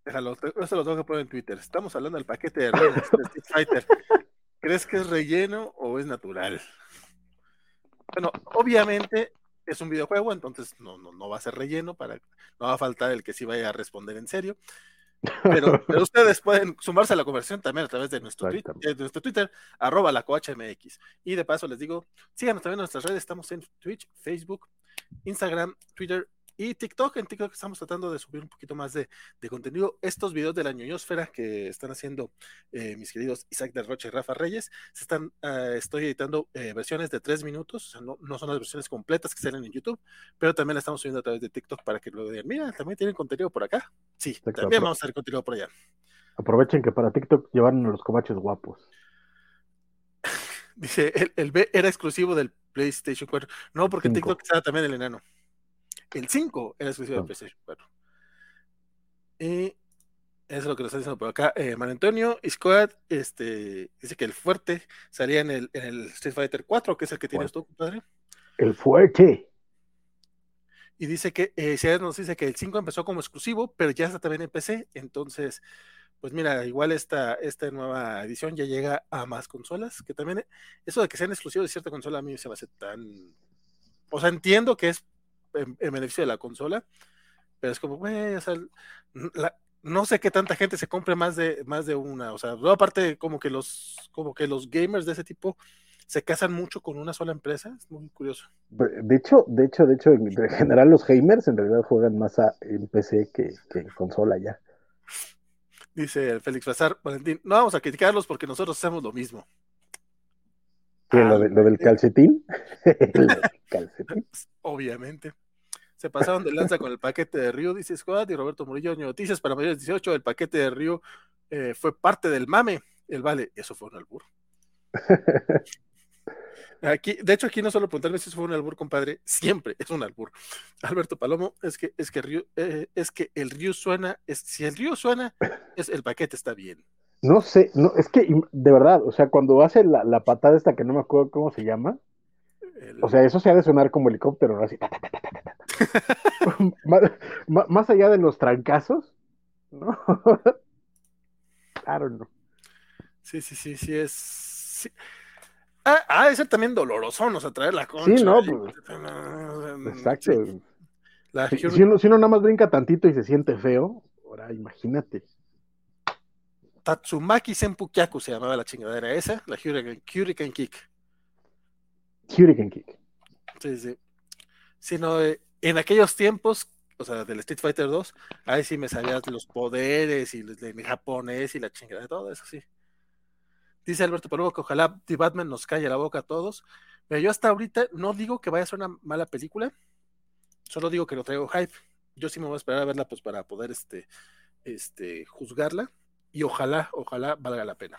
Déjalo, eso lo tengo que poner en Twitter. Estamos hablando del paquete de Street Fighter. ¿Crees que es relleno o es natural? Bueno, obviamente es un videojuego, entonces no, no, no va a ser relleno, para, no va a faltar el que sí vaya a responder en serio. Pero, ustedes pueden sumarse a la conversación también a través de nuestro, Twitter, de nuestro Twitter, arroba la. Y de paso les digo, síganos también en nuestras redes, estamos en Twitch, Facebook, Instagram, Twitter y TikTok, en TikTok estamos tratando de subir un poquito más de, contenido. Estos videos de la ñoñosfera que están haciendo eh, mis queridos Isaac de Rocha y Rafa Reyes, se están, ah, estoy editando eh, versiones de tres minutos, o sea, no, no, son las versiones completas que salen en YouTube, pero también la estamos subiendo a través de TikTok para que lo vean. Mira, también tienen contenido por acá. Sí, también vamos a hacer contenido por allá. Aprovechen que para TikTok llevan los comachos guapos. Dice, el, el, B era exclusivo del PlayStation 4. No, porque TikTok estaba también el enano. El 5 era exclusivo de PlayStation 4. Y eso es lo que nos está diciendo por acá. Eh, Man Antonio Squad este, dice que el fuerte salía en el, en el Street Fighter 4, que es el que tienes tú, compadre. El fuerte. Y dice que, eh, nos dice que el 5 empezó como exclusivo, pero ya está también en PC. Entonces, pues mira, igual esta, esta nueva edición ya llega a más consolas, que también eso de que sean exclusivos de cierta consola a mí se me hace tan... O sea, entiendo que es en, beneficio de la consola, pero es como, güey, o sea, no sé qué tanta gente se compre más de, más de una, o sea, aparte como que los, como que los gamers de ese tipo se casan mucho con una sola empresa, es muy curioso. De hecho, de hecho, de hecho, en general los gamers en realidad juegan más en PC que, en consola ya. Dice Félix Bazar, Valentín, no vamos a criticarlos porque nosotros hacemos lo mismo. Lo, ah, del eh, calcetín? calcetín. Obviamente. Se pasaron de lanza con el paquete de Río, dice Squad, y Roberto Murillo, noticias para mayores de 18, el paquete de Río eh, fue parte del mame, el vale, eso fue un albur. Aquí, de hecho, aquí no solo preguntarme si eso fue un albur, compadre, siempre es un albur. Alberto Palomo, es que, es que, Río, eh, es que el río suena, es, si el río suena, es, el paquete está bien. No sé, no, es que de verdad, o sea, cuando hace la, la patada esta que no me acuerdo cómo se llama, o sea, eso se ha de sonar como helicóptero, ¿no? Así. más, allá de los trancazos, ¿no? claro, no. Sí, sí, sí, sí es. Sí. Ah, ah, ese también doloroso, nos atrae la concha. Sí, no, pues. Exacto. si, uno, si, uno, nada más brinca tantito y se siente feo, ahora imagínate. Tatsumaki Senpukyaku se llamaba la chingadera esa, la Hurricane Kick. Hurricane Kick. Sí, sí. Sino eh, en aquellos tiempos, o sea, del Street Fighter 2, ahí sí me sabían los poderes y el japonés y la chingada de todo eso, sí. Dice Alberto Palomo que ojalá The Batman nos calle la boca a todos. Pero yo hasta ahorita no digo que vaya a ser una mala película, solo digo que lo traigo hype. Yo sí me voy a esperar a verla pues para poder este, este, juzgarla y ojalá, ojalá valga la pena.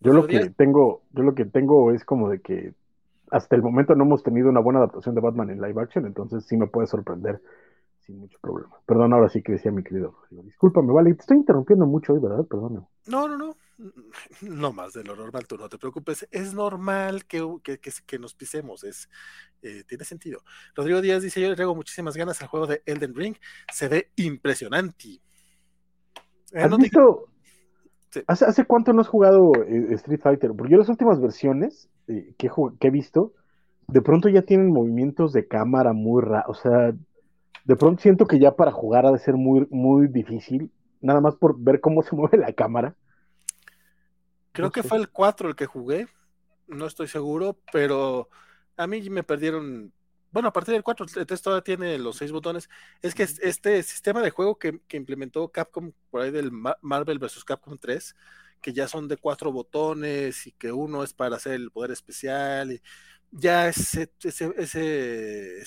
Yo lo que tengo, yo lo que tengo es como de que hasta el momento no hemos tenido una buena adaptación de Batman en live action, entonces sí me puede sorprender sin mucho problema. Perdón, ahora sí que decía mi querido. Discúlpame, vale, te estoy interrumpiendo mucho hoy, ¿verdad? Perdón. No, no, no. No más de lo normal, tú no te preocupes. Es normal que, que, nos pisemos, es, eh, tiene sentido. Rodrigo Díaz dice: Yo le traigo muchísimas ganas al juego de Elden Ring, se ve impresionante. Eh, ¿Has visto? ¿Hace, ¿Hace cuánto no has jugado eh, Street Fighter? Porque yo las últimas versiones que, que, he visto, de pronto ya tienen movimientos de cámara muy raros. O sea, de pronto siento que ya para jugar ha de ser muy, muy difícil, nada más por ver cómo se mueve la cámara. Creo que fue el 4 el que jugué, no estoy seguro, pero a mí me perdieron. Bueno, a partir del 4, el test todavía tiene los 6 botones. Es que este sistema de juego que, que implementó Capcom por ahí del Marvel vs. Capcom 3, que ya son de cuatro botones y que uno es para hacer el poder especial. Y ya ese, ese, ese,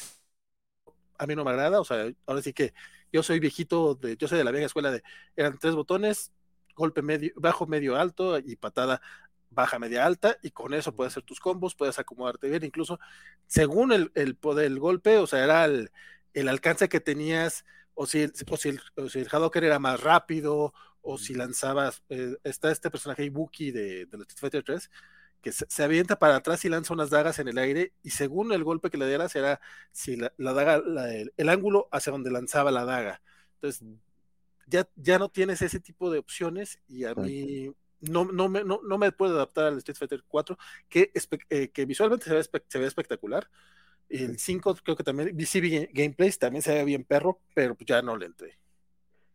a mí no me agrada, o sea, ahora sí que yo soy viejito, de, yo soy de la vieja escuela de, eran tres botones, golpe medio, bajo, medio, alto y patada baja, media, alta, y con eso puedes hacer tus combos, puedes acomodarte bien, incluso según el, el poder, el golpe, o sea, era el, el alcance que tenías, o si, o si el, o si el Hadoken era más rápido, o si lanzabas, eh, está este personaje Ibuki de, de Street Fighter 3, que se, avienta para atrás y lanza unas dagas en el aire, y según el golpe que le diera, será si la, daga, el, ángulo hacia donde lanzaba la daga. Entonces, ya, ya no tienes ese tipo de opciones, y a mí no, no, me, no, me puedo adaptar al Street Fighter 4, que, eh, que visualmente se ve, se ve espectacular. El 5 creo que también, vi gameplays, también se ve bien perro, pero ya no le entré.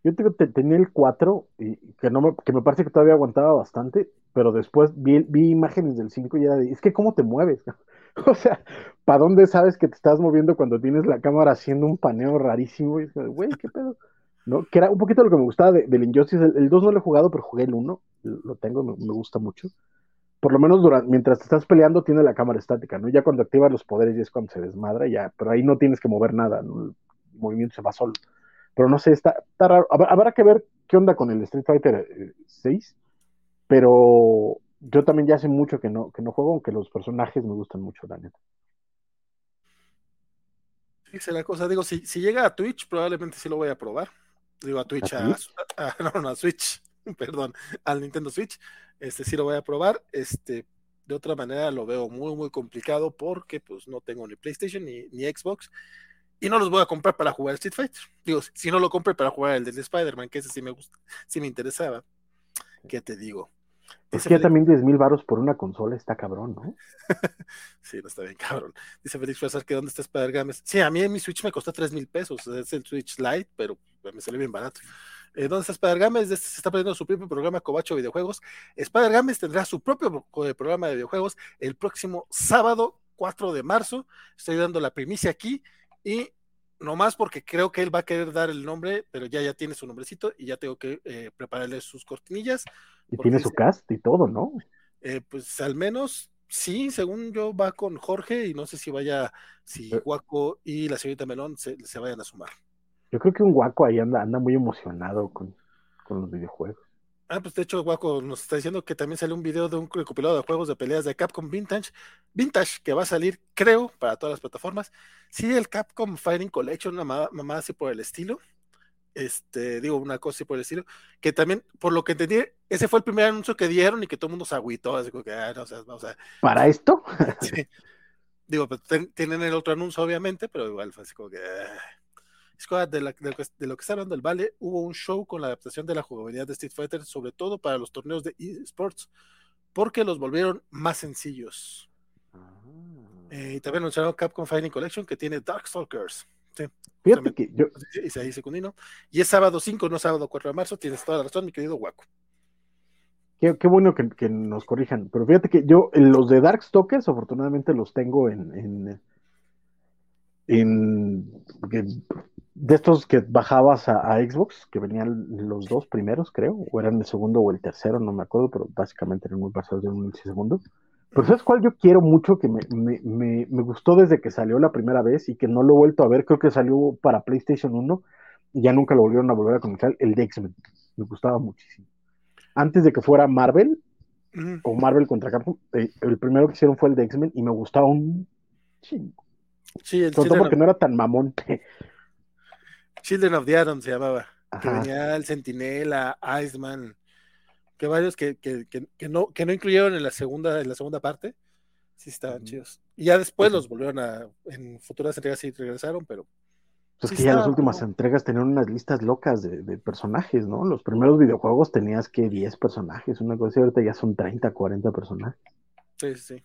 Yo tenía el 4 y que, no me, que me parece que todavía aguantaba bastante, pero después vi, vi imágenes del 5 y era de, es que cómo te mueves. o sea, ¿para dónde sabes que te estás moviendo cuando tienes la cámara haciendo un paneo rarísimo? Y güey, ¿qué pedo? ¿No? Que era un poquito lo que me gustaba del Injustice. El, 2 no lo he jugado, pero jugué el 1. Lo tengo, me, gusta mucho. Por lo menos durante, mientras te estás peleando, tiene la cámara estática, ¿no? Ya cuando activas los poderes ya es cuando se desmadra, ya, pero ahí no tienes que mover nada, el movimiento se va solo. Pero no sé, está, raro. Habrá, que ver qué onda con el Street Fighter 6, eh, pero yo también ya hace mucho que no, que no juego, aunque los personajes me gustan mucho, la neta. Sí, la cosa. Digo, si, si llega a Twitch, probablemente sí lo voy a probar. Digo, a Twitch, ¿A, no, no, a Switch, perdón, al Nintendo Switch. Este sí lo voy a probar. Este, de otra manera lo veo muy, muy complicado porque pues no tengo ni PlayStation ni, ni Xbox y no los voy a comprar para jugar Street Fighter. Digo, si no lo compré para jugar el de Spider-Man, que ese sí me gusta, sí me interesaba. ¿Qué te digo? Es que ya también 10 mil baros por una consola está cabrón, ¿no? sí, no está bien cabrón. Dice Félix Fazar que dónde está Spider-Games. Sí, a mí en mi Switch me costó 3 mil pesos. Es el Switch Lite, pero me salió bien barato. Eh, ¿Dónde está Spider-Games? Se está perdiendo su propio programa Cobacho Videojuegos. Spider-Games tendrá su propio programa de videojuegos el próximo sábado 4 de marzo. Estoy dando la primicia aquí y no más porque creo que él va a querer dar el nombre, pero ya, ya tiene su nombrecito y ya tengo que eh, prepararle sus cortinillas. Y tiene su cast y todo, ¿no? Eh, pues al menos sí, según yo va con Jorge y no sé si vaya, si Guaco y la señorita Melón se, vayan a sumar. Yo creo que un Guaco ahí anda, anda muy emocionado con, con los videojuegos. Ah, pues de hecho, Guaco nos está diciendo que también sale un video de un recopilado de juegos de peleas de Capcom Vintage, Vintage, que va a salir, creo, para todas las plataformas. Sí, el Capcom Fighting Collection, una mamá, así por el estilo. Este, digo, una cosa así por el estilo. Que también, por lo que entendí, ese fue el primer anuncio que dieron y que todo el mundo se agüitó. Así que, ah, no, o sea, vamos a... ¿Para esto? sí. Digo, pues, tienen el otro anuncio, obviamente, pero igual fue así como que. Ah de, lo que está hablando el Vale, hubo un show con la adaptación de la jugabilidad de Street Fighter, sobre todo para los torneos de eSports, porque los volvieron más sencillos. Ah. Eh, y también anunciaron Capcom Fighting Collection que tiene Darkstalkers. Sí, Fíjate que yo... Y Secundino. Y es sábado 5, no sábado 4 de marzo. Tienes toda la razón, mi querido Waco. Qué, bueno que, nos corrijan. Pero fíjate que yo, los de Darkstalkers, afortunadamente los tengo en, en, en de estos que bajabas a, Xbox, que venían los dos primeros, creo, o eran el segundo o el tercero, no me acuerdo, pero básicamente eran muy basados en un segundo. Pero ¿sabes cuál yo quiero mucho? Que me, me, me, gustó desde que salió la primera vez y que no lo he vuelto a ver, creo que salió para PlayStation 1 y ya nunca lo volvieron a volver a comercial, el de X-Men. Me gustaba muchísimo. Antes de que fuera Marvel, o Marvel contra Capcom, eh, el primero que hicieron fue el de X-Men y me gustaba un chingo. Sí, el Sobre todo porque no era tan mamón. Children of the Atom se llamaba. Que venía el Sentinela, Iceman, que varios que, que, que, no, que no incluyeron en la segunda, en la segunda parte. Sí estaban chidos. Y ya después los volvieron a, en futuras entregas sí regresaron, pero. Pues que ya las últimas entregas tenían unas listas locas de, personajes, ¿no? Los primeros videojuegos tenías que 10 personajes, una cosa, y ahorita ya son 30, 40 personajes. Sí, sí.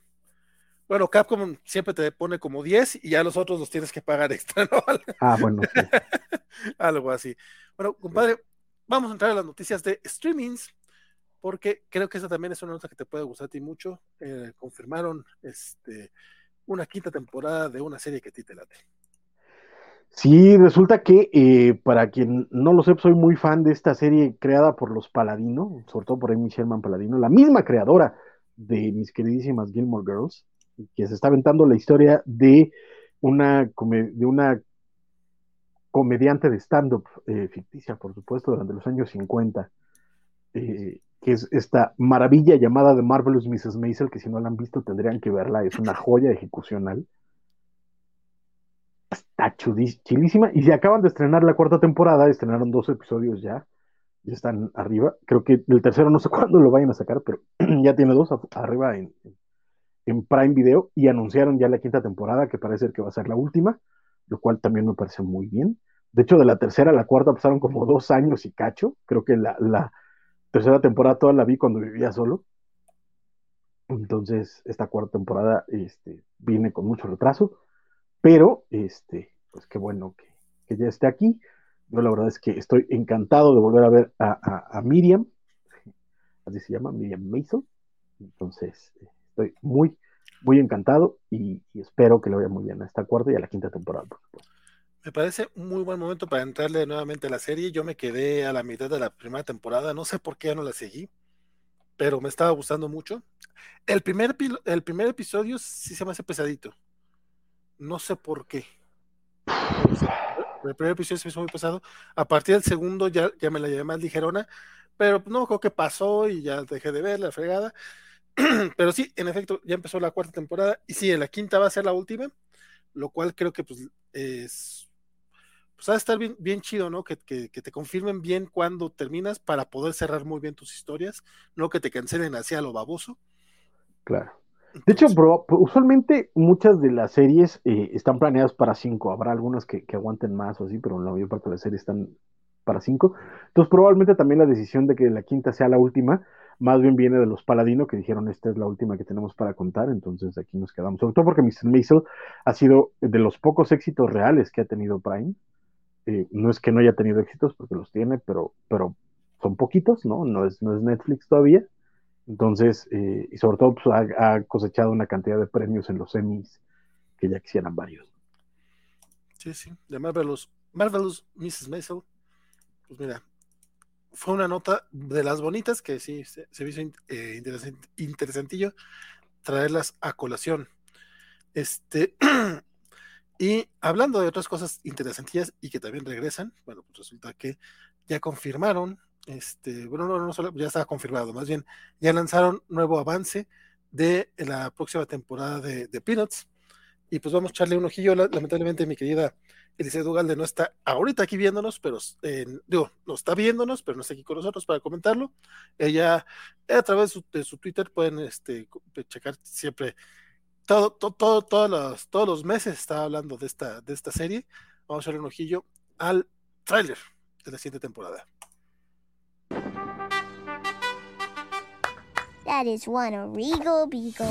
Bueno, Capcom siempre te pone como 10 y ya los otros los tienes que pagar extra, ¿no? Ah, bueno. Algo así. Bueno, compadre, vamos a entrar a las noticias de streamings, porque creo que esa también es una nota que te puede gustar a ti mucho. Eh, confirmaron este, una quinta temporada de una serie que a ti te late. Sí, resulta que eh, para quien no lo sepa, soy muy fan de esta serie creada por los Paladino, sobre todo por Amy Sherman Paladino, la misma creadora de mis queridísimas Gilmore Girls que se está aventando la historia de una, de una comediante de stand-up eh, ficticia, por supuesto, durante los años 50, eh, que es esta maravilla llamada The Marvelous Mrs. Maisel, que si no la han visto tendrían que verla, es una joya ejecucional. Está chulísima. Y se acaban de estrenar la cuarta temporada, estrenaron dos episodios ya, ya están arriba. Creo que el tercero no sé cuándo lo vayan a sacar, pero ya tiene dos arriba en Prime Video y anunciaron ya la quinta temporada, que parece que va a ser la última, lo cual también me parece muy bien. De hecho, de la tercera a la cuarta pasaron como dos años y cacho. Creo que la, tercera temporada toda la vi cuando vivía solo. Entonces, esta cuarta temporada este, viene con mucho retraso, pero este, pues qué bueno que, ya esté aquí. Yo la verdad es que estoy encantado de volver a ver a, Miriam, así se llama, Miriam Mason. Entonces, estoy muy, muy encantado y, espero que le vaya muy bien a esta cuarta y a la quinta temporada, Me parece un muy buen momento para entrarle nuevamente a la serie. Yo me quedé a la mitad de la primera temporada, no sé por qué ya no la seguí, pero me estaba gustando mucho. El primer, el primer episodio sí se me hace pesadito. No sé por qué. El primer episodio se me hizo muy pesado. A partir del segundo ya, ya me la llevé más ligerona, pero no creo que pasó y ya dejé de ver la fregada. pero sí, en efecto, ya empezó la cuarta temporada y sí, la quinta va a ser la última, lo cual creo que pues es, pues va a estar bien, bien chido, ¿no? Que, que, te confirmen bien cuando terminas para poder cerrar muy bien tus historias, no que te cancelen hacia lo baboso. Claro. De hecho, usualmente muchas de las series eh, están planeadas para cinco. Habrá algunas que, que, aguanten más o así, pero la mayor parte de las series están para cinco. Entonces, probablemente también la decisión de que la quinta sea la última más bien viene de los Paladino que dijeron esta es la última que tenemos para contar, entonces aquí nos quedamos. Sobre todo porque Mr. Maisel ha sido de los pocos éxitos reales que ha tenido Prime. Eh, no es que no haya tenido éxitos porque los tiene, pero, pero son poquitos, ¿no? No es, no es Netflix todavía. Entonces, eh, y sobre todo pues, ha, cosechado una cantidad de premios en los Emmys que ya quisieran varios. Sí, sí, de Marvelous, Marvelous Mrs. Maisel. Pues mira, fue una nota de las bonitas que sí se, se hizo eh, interesantillo traerlas a colación. Este, y hablando de otras cosas interesantillas y que también regresan, bueno, pues resulta que ya confirmaron, este, bueno, no, no solo, ya estaba confirmado, más bien ya lanzaron nuevo avance de la próxima temporada de, de Peanuts. Y pues vamos a echarle un ojillo, lamentablemente mi querida Eliseo Ugalde no está ahorita aquí viéndonos, pero digo, no está viéndonos, pero no está aquí con nosotros para comentarlo. Ella, a través de su, Twitter, pueden este, checar siempre todo, todo, todos, los, todos los meses está hablando de esta, de esta serie. Vamos a echarle un ojillo al tráiler de la siguiente temporada. That is one Regal Beagle.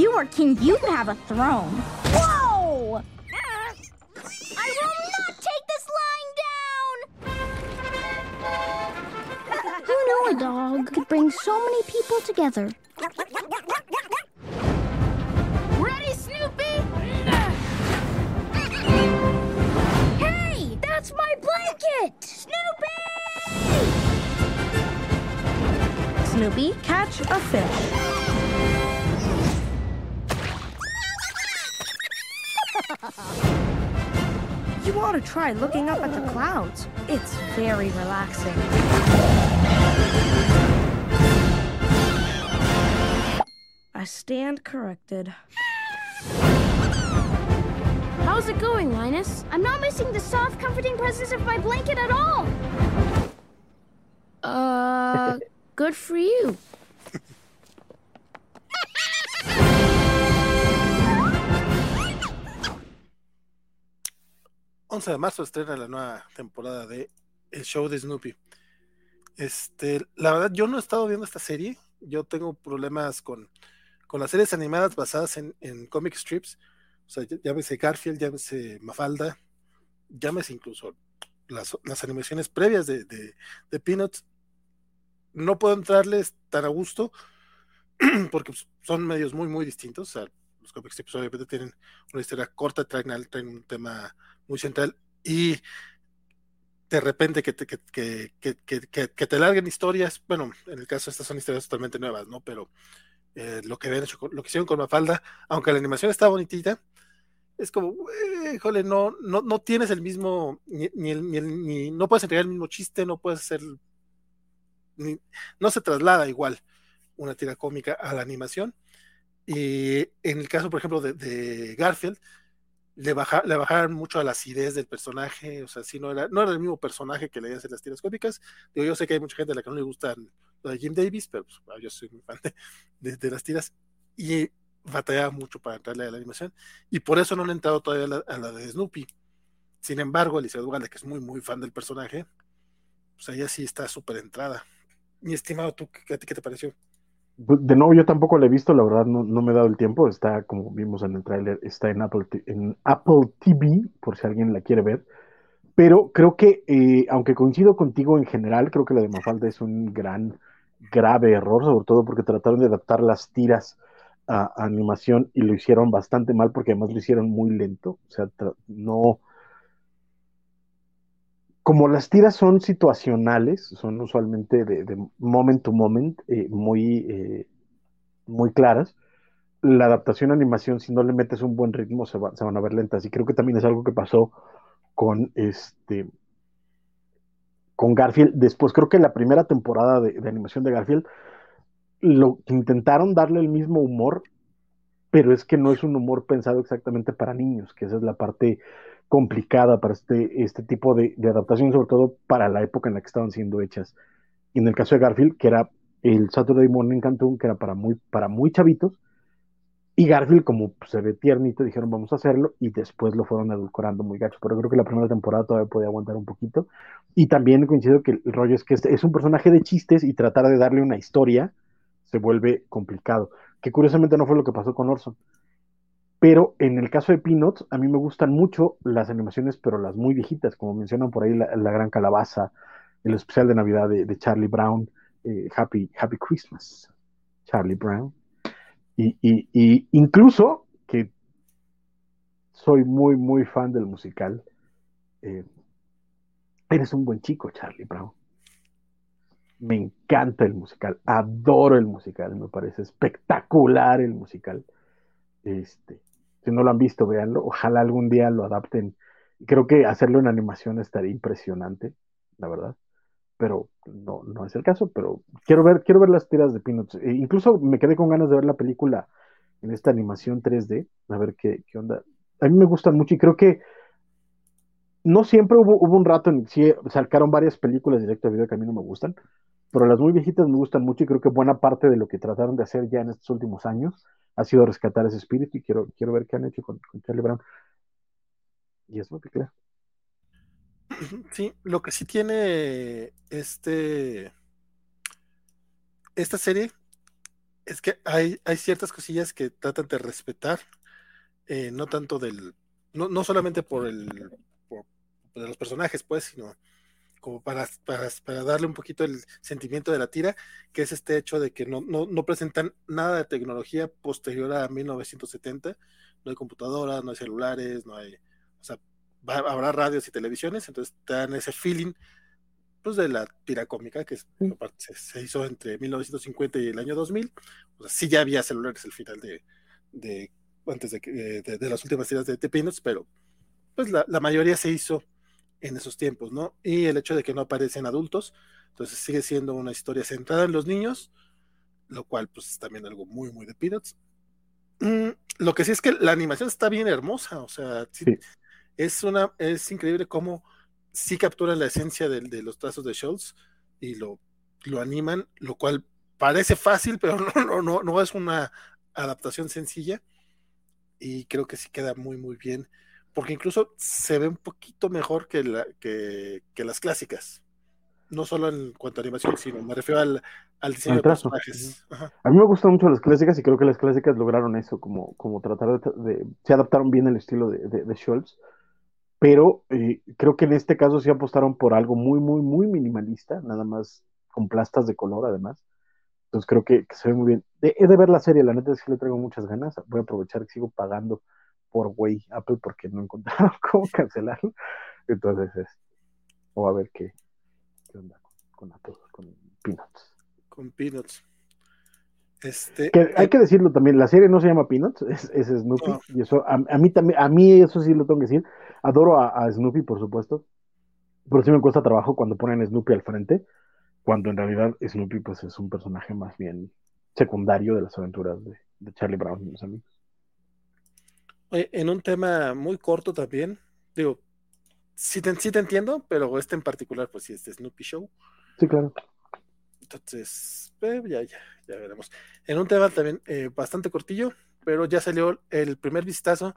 You were king, you'd have a throne. Whoa! I will not take this lying down! Who knew a dog could bring so many people together? Ready, Snoopy? Hey! That's my blanket! Snoopy! Snoopy, catch a fish. You ought to try looking up at the clouds. It's very relaxing. I stand corrected. How's it going, Linus? I'm not missing the soft, comforting presence of my blanket at all. Uh, good for you. 11 de marzo estrena la nueva temporada de El Show de Snoopy. Este, la verdad, yo no he estado viendo esta serie. Yo tengo problemas con, con las series animadas basadas en, en comic strips. O sea, llámese Garfield, llámese Mafalda, llámese incluso las, las animaciones previas de, de, de, Peanuts. No puedo entrarles tan a gusto porque son medios muy, muy distintos. O sea, los comic strips obviamente tienen una historia corta, traen, traen un tema muy central y de repente que te, que, que, te larguen historias, bueno, en el caso estas son historias totalmente nuevas, ¿no? Pero eh, lo que habían hecho, lo que hicieron con Mafalda, aunque la animación está bonitita, es como, híjole, no, no, no tienes el mismo, ni, ni, ni, no puedes entregar el mismo chiste, no puedes hacer, no se traslada igual una tira cómica a la animación. Y en el caso, por ejemplo, de, Garfield, le, baja, le bajaron mucho a la acidez del personaje, o sea, sí, no era, no era el mismo personaje que le hacer las tiras cómicas. Digo, yo sé que hay mucha gente a la que no le gustan lo de Jim Davis, pero pues, yo soy muy fan de, las tiras y batallaba mucho para entrarle a la animación y por eso no le he entrado todavía a la, de Snoopy. Sin embargo, Alicia Dugalde, que es muy, muy fan del personaje, pues ella sí está súper entrada. Mi estimado, ¿tú qué, te pareció? Pues, de nuevo, yo tampoco la he visto, la verdad no, no me he dado el tiempo. Está, como vimos en el tráiler, está en Apple, en Apple TV, por si alguien la quiere ver. Pero creo que, eh, aunque coincido contigo en general, creo que la de Mafalda es un gran, grave error, sobre todo porque trataron de adaptar las tiras a, a animación y lo hicieron bastante mal porque además lo hicieron muy lento. O sea, no como las tiras son situacionales, son usualmente de, de moment to moment, eh, muy, eh, muy claras, la adaptación a animación, si no le metes un buen ritmo, se, va, se, van a ver lentas. Y creo que también es algo que pasó con este con Garfield. Después, creo que la primera temporada de, de animación de Garfield lo intentaron darle el mismo humor, pero es que no es un humor pensado exactamente para niños, que esa es la parte complicada para este, este tipo de, adaptación, sobre todo para la época en la que estaban siendo hechas. Y en el caso de Garfield, que era el Saturday Morning Cartoon, que era para muy, para muy chavitos, y Garfield, como se ve tiernito, dijeron vamos a hacerlo, y después lo fueron edulcorando muy gacho, pero creo que la primera temporada todavía podía aguantar un poquito. Y también coincido que el rollo es que es un personaje de chistes y tratar de darle una historia se vuelve complicado, que curiosamente no fue lo que pasó con Orson. Pero en el caso de Peanuts, a mí me gustan mucho las animaciones, pero las muy viejitas, como mencionan por ahí la, Gran Calabaza, el especial de Navidad de, Charlie Brown, eh, Happy, Happy Christmas, Charlie Brown. Y, incluso que soy muy, muy fan del musical. Eh, eres un buen chico, Charlie Brown. Me encanta el musical, adoro el musical, me parece espectacular el musical. Este, si no lo han visto, véanlo. Ojalá algún día lo adapten. Creo que hacerlo en animación estaría impresionante, la verdad. Pero no, no es el caso. Pero quiero ver, quiero ver las tiras de Peanuts. E incluso me quedé con ganas de ver la película en esta animación 3D. A ver qué, qué onda. A mí me gustan mucho y creo que no siempre hubo, hubo un rato en sí sacaron varias películas directo a video que a mí no me gustan, pero las muy viejitas me gustan mucho y creo que buena parte de lo que trataron de hacer ya en estos últimos años ha sido rescatar ese espíritu y quiero, quiero ver qué han hecho con, Charlie Brown. Y es muy claro. Sí, lo que sí tiene este esta serie es que hay, hay ciertas cosillas que tratan de respetar, eh, no tanto del, no, no solamente por el por, de los personajes, pues, sino como para, para, para, darle un poquito el sentimiento de la tira, que es este hecho de que no, no, no, presentan nada de tecnología posterior a 1970, no hay computadoras, no hay celulares, no hay, o sea, va, habrá radios y televisiones, entonces te dan ese feeling pues de la tira cómica que es, se, se, hizo entre 1950 y el año 2000, o sea, sí ya había celulares al final de, de antes de, de, de, las últimas tiras de, de Peanuts, pero pues la, la mayoría se hizo en esos tiempos, ¿no? Y el hecho de que no aparecen adultos, entonces sigue siendo una historia centrada en los niños, lo cual pues es también algo muy, muy de Peanuts. Mm, lo que sí es que la animación está bien hermosa, o sea, sí, sí. es una, es increíble cómo sí capturan la esencia de, de los trazos de Schultz y lo, lo, animan, lo cual parece fácil, pero no, no, no, no es una adaptación sencilla y creo que sí queda muy, muy bien porque incluso se ve un poquito mejor que, la, que, que, las clásicas. No solo en cuanto a animación, sino me refiero al, al diseño de personajes. Ajá. A mí me gustan mucho las clásicas y creo que las clásicas lograron eso, como, como tratar de, de se adaptaron bien el estilo de, de, de Schultz, pero eh, creo que en este caso sí apostaron por algo muy, muy, muy minimalista, nada más con plastas de color además. Entonces creo que, que se ve muy bien. He de, de ver la serie, la neta es que le traigo muchas ganas. Voy a aprovechar que sigo pagando por güey Apple porque no encontraron cómo cancelarlo. Entonces, es, o a ver qué, qué onda con, con, Apple, con Peanuts. Con Peanuts. Este, que hay que decirlo también, la serie no se llama Peanuts, es, es Snoopy, no. y eso a, a, mí también, a mí eso sí lo tengo que decir, adoro a, a, Snoopy, por supuesto, pero sí me cuesta trabajo cuando ponen Snoopy al frente, cuando en realidad Snoopy pues es un personaje más bien secundario de las aventuras de, de Charlie Brown y los amigos en un tema muy corto también, digo, sí te, sí te, entiendo, pero este en particular, pues sí, este Snoopy Show. Sí, claro. Entonces, eh, ya, ya, ya veremos. En un tema también eh, bastante cortillo, pero ya salió el primer vistazo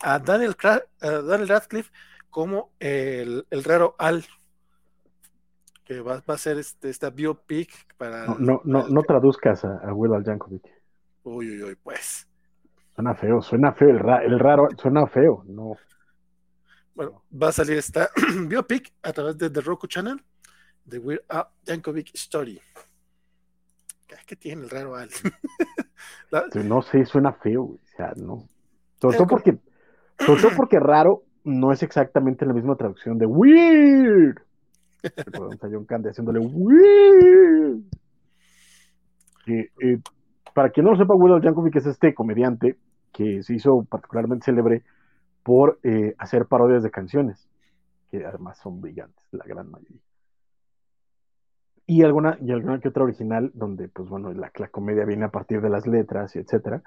a Daniel, a Daniel Radcliffe como el, el raro Al. que va, va a ser este, esta biopic para... No, no, no, no traduzcas a, a Will Al Yankovic. Uy, uy, uy, pues. Suena feo, suena feo, el, ra- el raro, suena feo, no. Bueno, va a salir esta biopic a través de The Roku Channel, de Weird Al Yankovic Story. ¿Qué, qué tiene el raro Al? La- No sé, suena feo, o sea, no. Sobre Eh, todo porque, sobre todo porque raro no es exactamente la misma traducción de weird. Recordamos a John Candy haciéndole weird. Que, eh, para quien no lo sepa, Will Yankovic es este comediante que se hizo particularmente célebre por eh, hacer parodias de canciones, que además son brillantes, la gran mayoría. Y alguna, y alguna que otra original, donde, pues bueno, la, comedia viene a partir de las letras y etcétera.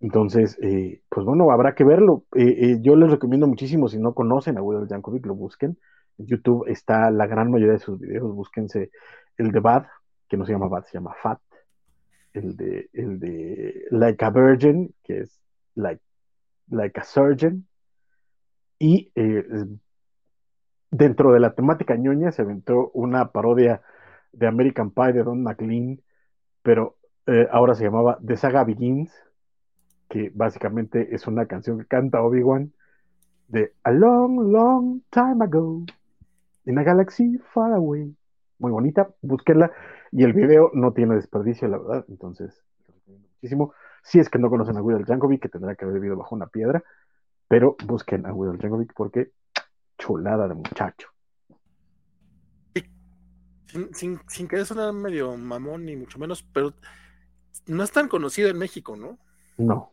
Entonces, eh, pues bueno, habrá que verlo. Eh, yo les recomiendo muchísimo, si no conocen a Will Yankovic, lo busquen. En YouTube está la gran mayoría de sus videos. Búsquense el de Bad, que no se llama Bad, se llama Fat. El de, el de Like a Virgin, que es Like, like a Surgeon. Y eh, dentro de la temática ñoña se aventó una parodia de American Pie de Don McLean, pero eh, ahora se llamaba The Saga Begins, que básicamente es una canción que canta Obi-Wan de A Long, Long Time Ago, in a Galaxy Far Away. Muy bonita, búsquenla. Y el video no tiene desperdicio, la verdad. Entonces, muchísimo. Si es que no conocen a Will Jankovic, que tendrá que haber vivido bajo una piedra, pero busquen a Will Jankovic porque chulada de muchacho. sin, sin, sin querer sonar medio mamón, ni mucho menos, pero no es tan conocido en México, ¿no? No,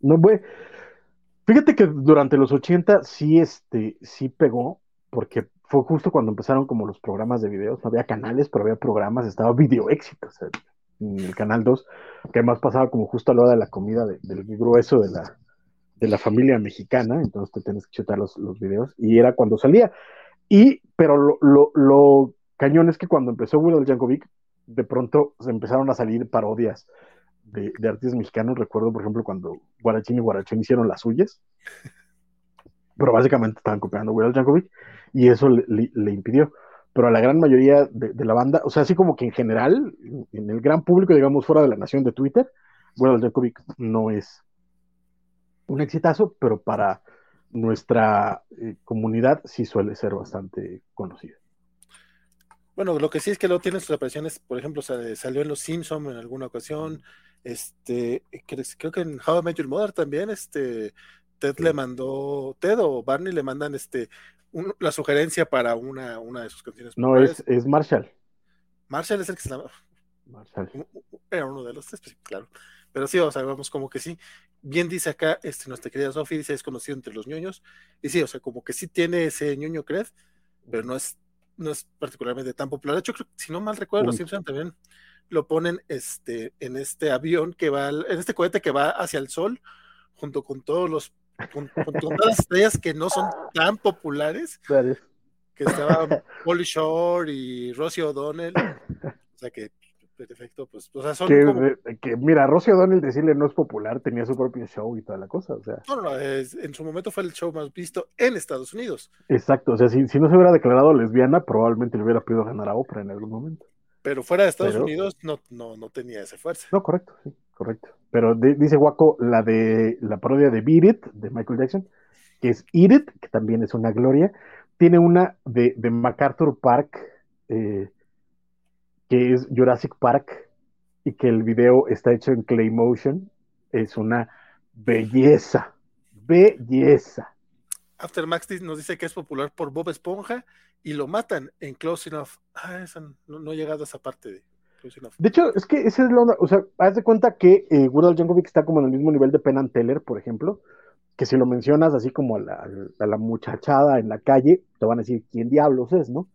no fue. Fíjate que durante los 80 sí, este, sí pegó, porque fue justo cuando empezaron como los programas de videos, no había canales, pero había programas, estaba Video Éxitos en el canal 2, que además pasaba como justo a la hora de la comida de- del grueso de la, de la familia mexicana, entonces te tienes que chutar los, los videos, y era cuando salía. Y, pero lo, lo, lo cañón es que cuando empezó Will Jankovic, de pronto se empezaron a salir parodias de, de artistas mexicanos. Recuerdo, por ejemplo, cuando Guarachín y Guarachón hicieron las suyas, pero básicamente estaban copiando a Will Jankovic y eso le, le- le impidió. Pero a la gran mayoría de, de la banda, o sea, así como que en general, en el gran público, digamos, fuera de la nación de Twitter, Will Jankovic no es un exitazo, pero para nuestra eh, comunidad sí suele ser bastante conocido. Bueno, lo que sí es que luego tiene sus apariciones, por ejemplo, sa- salió en Los Simpson en alguna ocasión, este, creo, creo que en How I Met Your Mother también, este, Ted le mandó, Ted o Barney le mandan, este, un- la sugerencia para una, una de sus canciones. No, es, es Marshall. Marshall es el que se llama, Marshall. era uno de los tres, pues, claro. Pero sí, o sea, vamos como que sí. Bien dice acá, este, nuestra querida Sophie, dice, es conocido entre los ñoños. Y sí, o sea, como que sí tiene ese ñoño cred, pero no es, no es particularmente tan popular. De hecho, creo si no mal recuerdo, los. Simpson también lo ponen este, en este avión que va, al- en este cohete que va hacia el sol, junto con todos los, con, con todas las estrellas que no son tan populares, que estaban Polly Shore y Rosie O'Donnell. O sea que, perfecto, pues, o sea, son que, como que, mira, Rosy O'Donnell decirle no es popular, tenía su propio show y toda la cosa, o sea, No, no, no, es- en su momento fue el show más visto en Estados Unidos, exacto, o sea, si, si no se hubiera declarado lesbiana, probablemente le hubiera podido ganar a Oprah en algún momento. pero fuera de Estados Pero- Unidos no, no, no tenía esa fuerza. No, correcto, sí, correcto. Pero dice Waco la de la parodia de Beat It, de Michael Jackson, que es Eat It, que también es una gloria. Tiene una de, de MacArthur Park, eh, que es Jurassic Park, y que el video está hecho en Clay Motion. Es una belleza, belleza. After Max nos dice que es popular por Bob Esponja y lo matan en Close Enough. Ah, esa no, no he llegado a esa parte de De hecho, es que esa es la onda. O sea, haz de cuenta que eh, Jankovic está como en el mismo nivel de Penn and Teller, por ejemplo, que si lo mencionas así como a la, a la muchachada en la calle, te van a decir quién diablos es, ¿no?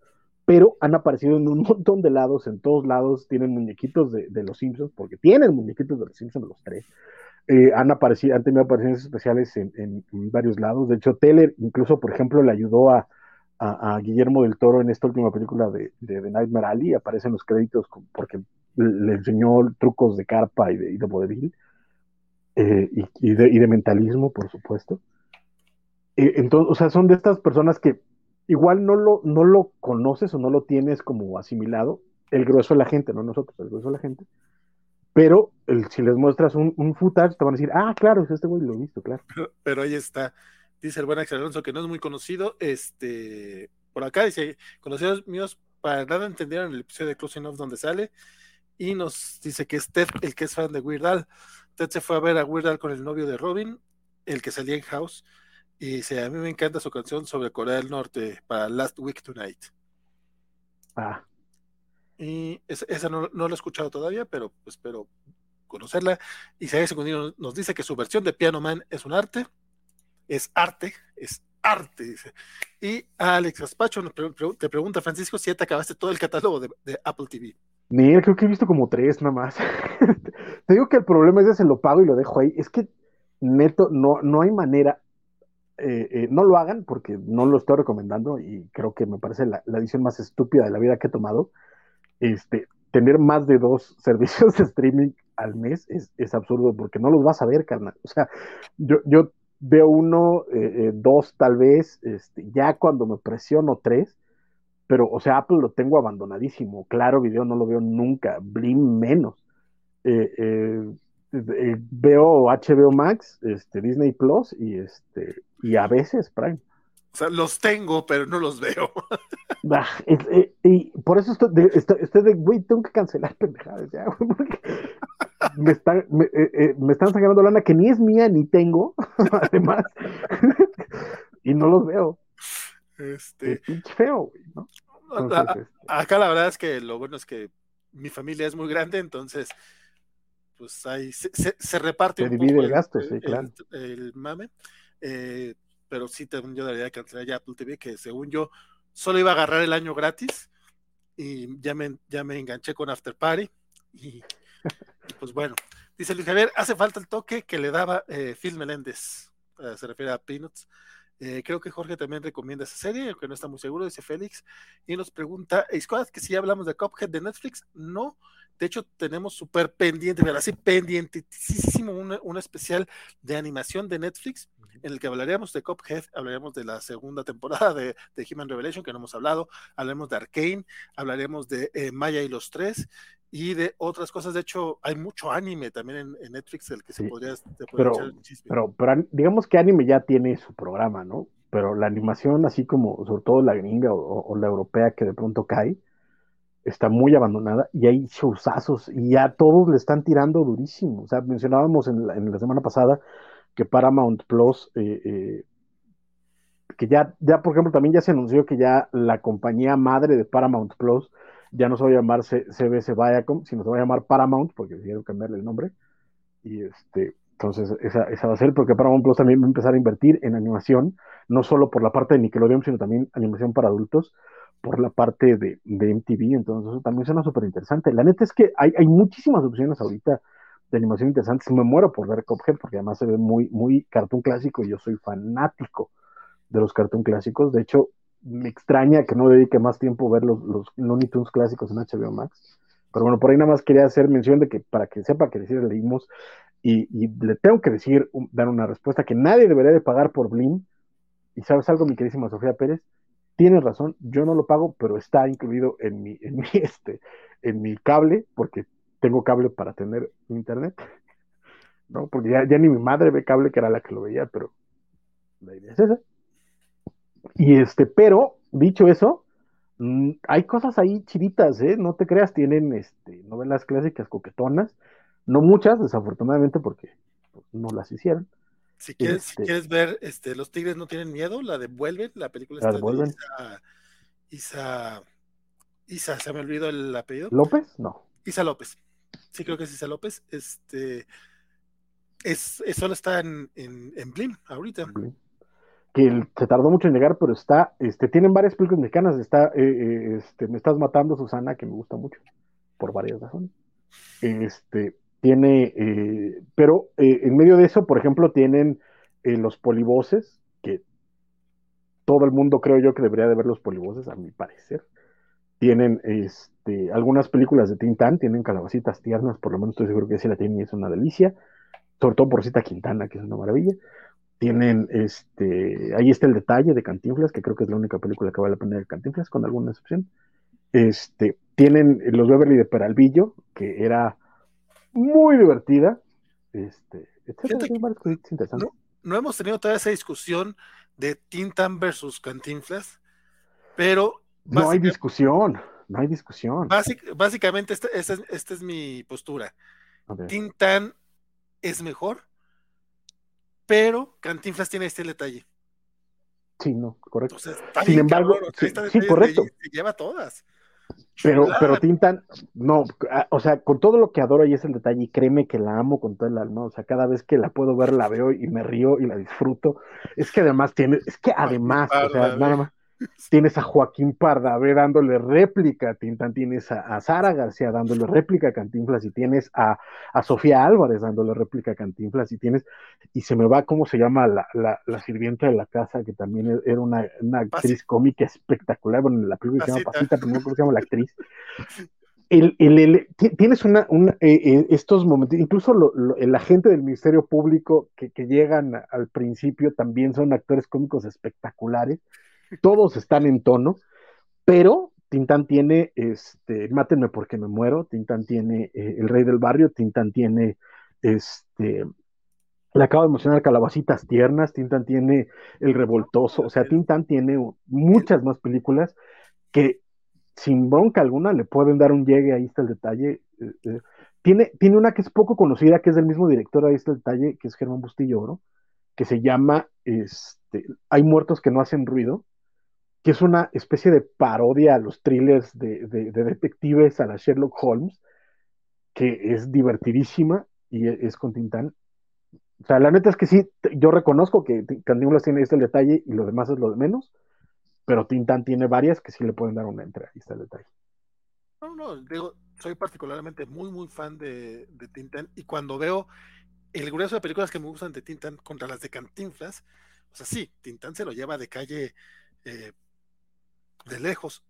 Pero han aparecido en un montón de lados, en todos lados, tienen muñequitos de, de los Simpsons, porque tienen muñequitos de los Simpsons los tres. Eh, han aparecido, han tenido apariciones especiales en, en- en varios lados. De hecho, Teller incluso, por ejemplo, le ayudó a, a- Guillermo del Toro en esta última película de, de, de Nightmare Alley. Aparece en los créditos porque le enseñó trucos de carpa y de, y de eh, y, de, y de mentalismo, por supuesto. Eh, entonces, o sea, son de estas personas que igual no lo, no lo conoces o no lo tienes como asimilado, el grueso de la gente, no nosotros, el grueso de la gente, pero si les muestras un, un, footage te van a decir, ah, claro, es este güey, lo he visto, claro. Pero, pero ahí está, dice el buen Axel Alonso, que no es muy conocido, este, por acá dice, conocidos míos para nada entendieron el episodio de Closing Off donde sale, y nos dice que es Ted el que es fan de Weird Al. Ted se fue a ver a Weird Al con el novio de Robin, el que salía en House, y dice, a mí me encanta su canción sobre Corea del Norte para Last Week Tonight. Ah. Y esa, esa no, no, la he escuchado todavía, pero pues, espero conocerla. Y Isaías Secundino nos dice que su versión de Piano Man es un arte, es arte, es arte, dice. Y Alex Gaspacho te pregunta, Francisco, si ya te acabaste todo el catálogo de, Apple TV. Mira, creo que he visto como tres nada más. te digo que el problema es que se lo pago y lo dejo ahí. Es que neto, no, no hay manera. Eh, eh, no lo hagan porque no lo estoy recomendando y creo que me parece la, la edición más estúpida de la vida que he tomado. Este, tener más de dos servicios de streaming al mes es, es absurdo porque no los vas a ver, carnal. O sea, yo, yo veo uno, eh, eh, dos tal vez, este, ya cuando me presiono tres, pero, o sea, Apple lo tengo abandonadísimo. Claro, video no lo veo nunca, Blim menos. Eh, veo HBO Max, este, Disney Plus y, este, y a veces Prime. O sea, los tengo, pero no los veo. Es, eh, y por eso estoy de, estoy, estoy de, güey, tengo que cancelar pendejadas ya, güey, porque me, están, me, eh, eh, me, están sacando lana que ni es mía ni tengo, además, y no los veo. Este, es feo, güey, ¿no? Entonces, este... Acá la verdad es que lo bueno es que mi familia es muy grande, entonces, pues ahí se, se, se reparte se un divide poco el gasto, sí, claro. el, el mame. Eh, pero sí, también yo debería cancelar ya Apple TV, que según yo solo iba a agarrar el año gratis y ya me, ya me enganché con After Party y, pues bueno, dice Luis Javier, hace falta el toque que le daba eh, Phil Meléndez, uh, se refiere a Peanuts. Eh, creo que Jorge también recomienda esa serie, aunque no está muy seguro, dice Félix, y nos pregunta, Squad, que si ya hablamos de Cuphead de Netflix, no, de hecho, tenemos súper pendiente, pero así pendientísimo, un, un, especial de animación de Netflix en el que hablaríamos de Cuphead, hablaríamos de la segunda temporada de, de Human Revelation, que no hemos hablado, hablaremos de Arkane, hablaremos de eh, Maya y los tres, y de otras cosas. De hecho, hay mucho anime también en, en Netflix del que sí, se podría, se pero, echar el chisme. Pero, pero digamos que anime ya tiene su programa, ¿no? Pero la animación, así como sobre todo la gringa o, o la europea que de pronto cae, está muy abandonada y hay showzazos y ya todos le están tirando durísimo. O sea, mencionábamos en la, en la semana pasada que Paramount Plus, eh, eh, que ya, ya, por ejemplo, también ya se anunció que ya la compañía madre de Paramount Plus ya no se va a llamar CBS Viacom, sino se va a llamar Paramount, porque decidieron cambiarle el nombre. Y este, entonces, esa, esa va a ser, porque Paramount Plus también va a empezar a invertir en animación, no solo por la parte de Nickelodeon, sino también animación para adultos por la parte de, de, MTV, entonces eso también suena súper interesante. La neta es que hay, hay, muchísimas opciones ahorita de animación interesantes. Me muero por ver Cuphead porque además se ve muy, muy cartoon clásico y yo soy fanático de los cartoon clásicos. De hecho, me extraña que no dedique más tiempo a ver los, los Looney Tunes clásicos en HBO Max. Pero bueno, por ahí nada más quería hacer mención de que para que sepa que decir leímos y, y, le tengo que decir, dar una respuesta que nadie debería de pagar por Blim. Y sabes algo, mi queridísima Sofía Pérez, tienes razón, yo no lo pago, pero está incluido en mi, en mi, este, en mi cable, porque tengo cable para tener internet, ¿no? Porque ya, ya, ni mi madre ve cable, que era la que lo veía, pero la idea es esa. Y este, pero, dicho eso, mmm, hay cosas ahí chiditas, ¿eh? No te creas, tienen este, novelas clásicas coquetonas, no muchas, desafortunadamente, porque pues, no las hicieron. Si quieres, este, si quieres ver este, Los Tigres no tienen miedo, la devuelven, la película está de Isa, Isa, Isa, se me olvidó el apellido. ¿López? No. Isa López. Sí, creo que es Isa López. Este es, solo está en, en, en Blim ahorita. Blim. Que se tardó mucho en llegar, pero está, este, tienen varias películas mexicanas, está eh, eh, este, Me estás matando, Susana, que me gusta mucho, por varias razones. Este, tiene, eh, pero eh, en medio de eso, por ejemplo, tienen los polivoces, que todo el mundo creo yo que debería de ver los polivoces, a mi parecer. Tienen este, algunas películas de Tintán, tienen calabacitas tiernas, por lo menos estoy seguro que si la tienen y es una delicia, sobre todo por Cita Quintana, que es una maravilla. tienen, este, ahí está el detalle de Cantinflas, que creo que es la única película que vale la pena de Cantinflas, con alguna excepción. Este, tienen los Beverly de Peralvillo, que era muy divertida. Este, etcétera, hay varias cositas interesantes. No, no hemos tenido toda esa discusión de Tintan versus Cantinflas, pero No hay discusión, no hay discusión. básic- básicamente esta, esta es, esta es mi postura. Ok. Tintan es mejor, pero Cantinflas tiene este detalle. Sí, no, correcto. Entonces, está Sin embargo, cabrón, sí, correcto. se lleva todas. Pero, Chulada. pero Tintan, no, o sea, con todo lo que adoro y es el detalle, y créeme que la amo con todo el alma, o sea, cada vez que la puedo ver la veo y me río y la disfruto. Es que además tiene, es que además, o sea, nada más, tienes a Joaquín Pardavé dándole réplica a tienes a, a Sara García dándole réplica a Cantinflas, y tienes a, a Sofía Álvarez dándole réplica a Cantinflas, y tienes, y se me va, ¿cómo se llama? La, la, la sirvienta de la casa, que también e, era una, una actriz cómica espectacular, bueno, en la película se llama Pasita. Pero no cómo se llama la actriz. El, el- el- ti- tienes una, una, eh, eh, estos momentos, incluso lo- lo- el agente del Ministerio Público que, que llegan a- al principio también son actores cómicos espectaculares, todos están en tono, pero Tintán tiene, este, Mátenme porque me muero, Tintán tiene eh, El Rey del Barrio, Tintán tiene, este, le acabo de mencionar Calabacitas Tiernas, Tintán tiene El Revoltoso, o sea, Tintán tiene muchas más películas que sin bronca alguna le pueden dar un llegue, ahí está el detalle. eh, eh. Tiene, tiene una que es poco conocida, que es del mismo director, ahí está el detalle, que es Germán Bustillo Oro, que se llama este, Hay muertos que no hacen ruido, que es una especie de parodia a los thrillers de, de- de detectives, a la Sherlock Holmes, que es divertidísima y e- es con Tintán. O sea, la neta es que sí, yo reconozco que Cantinflas tiene este detalle y lo demás es lo de menos, pero Tintán tiene varias que sí le pueden dar una entrada, ahí está el detalle. No, no, digo, soy particularmente muy, muy fan de, de Tintan y cuando veo el grueso de películas que me gustan de Tintan contra las de Cantinflas, o sea, sí, Tintan se lo lleva de calle eh, de lejos,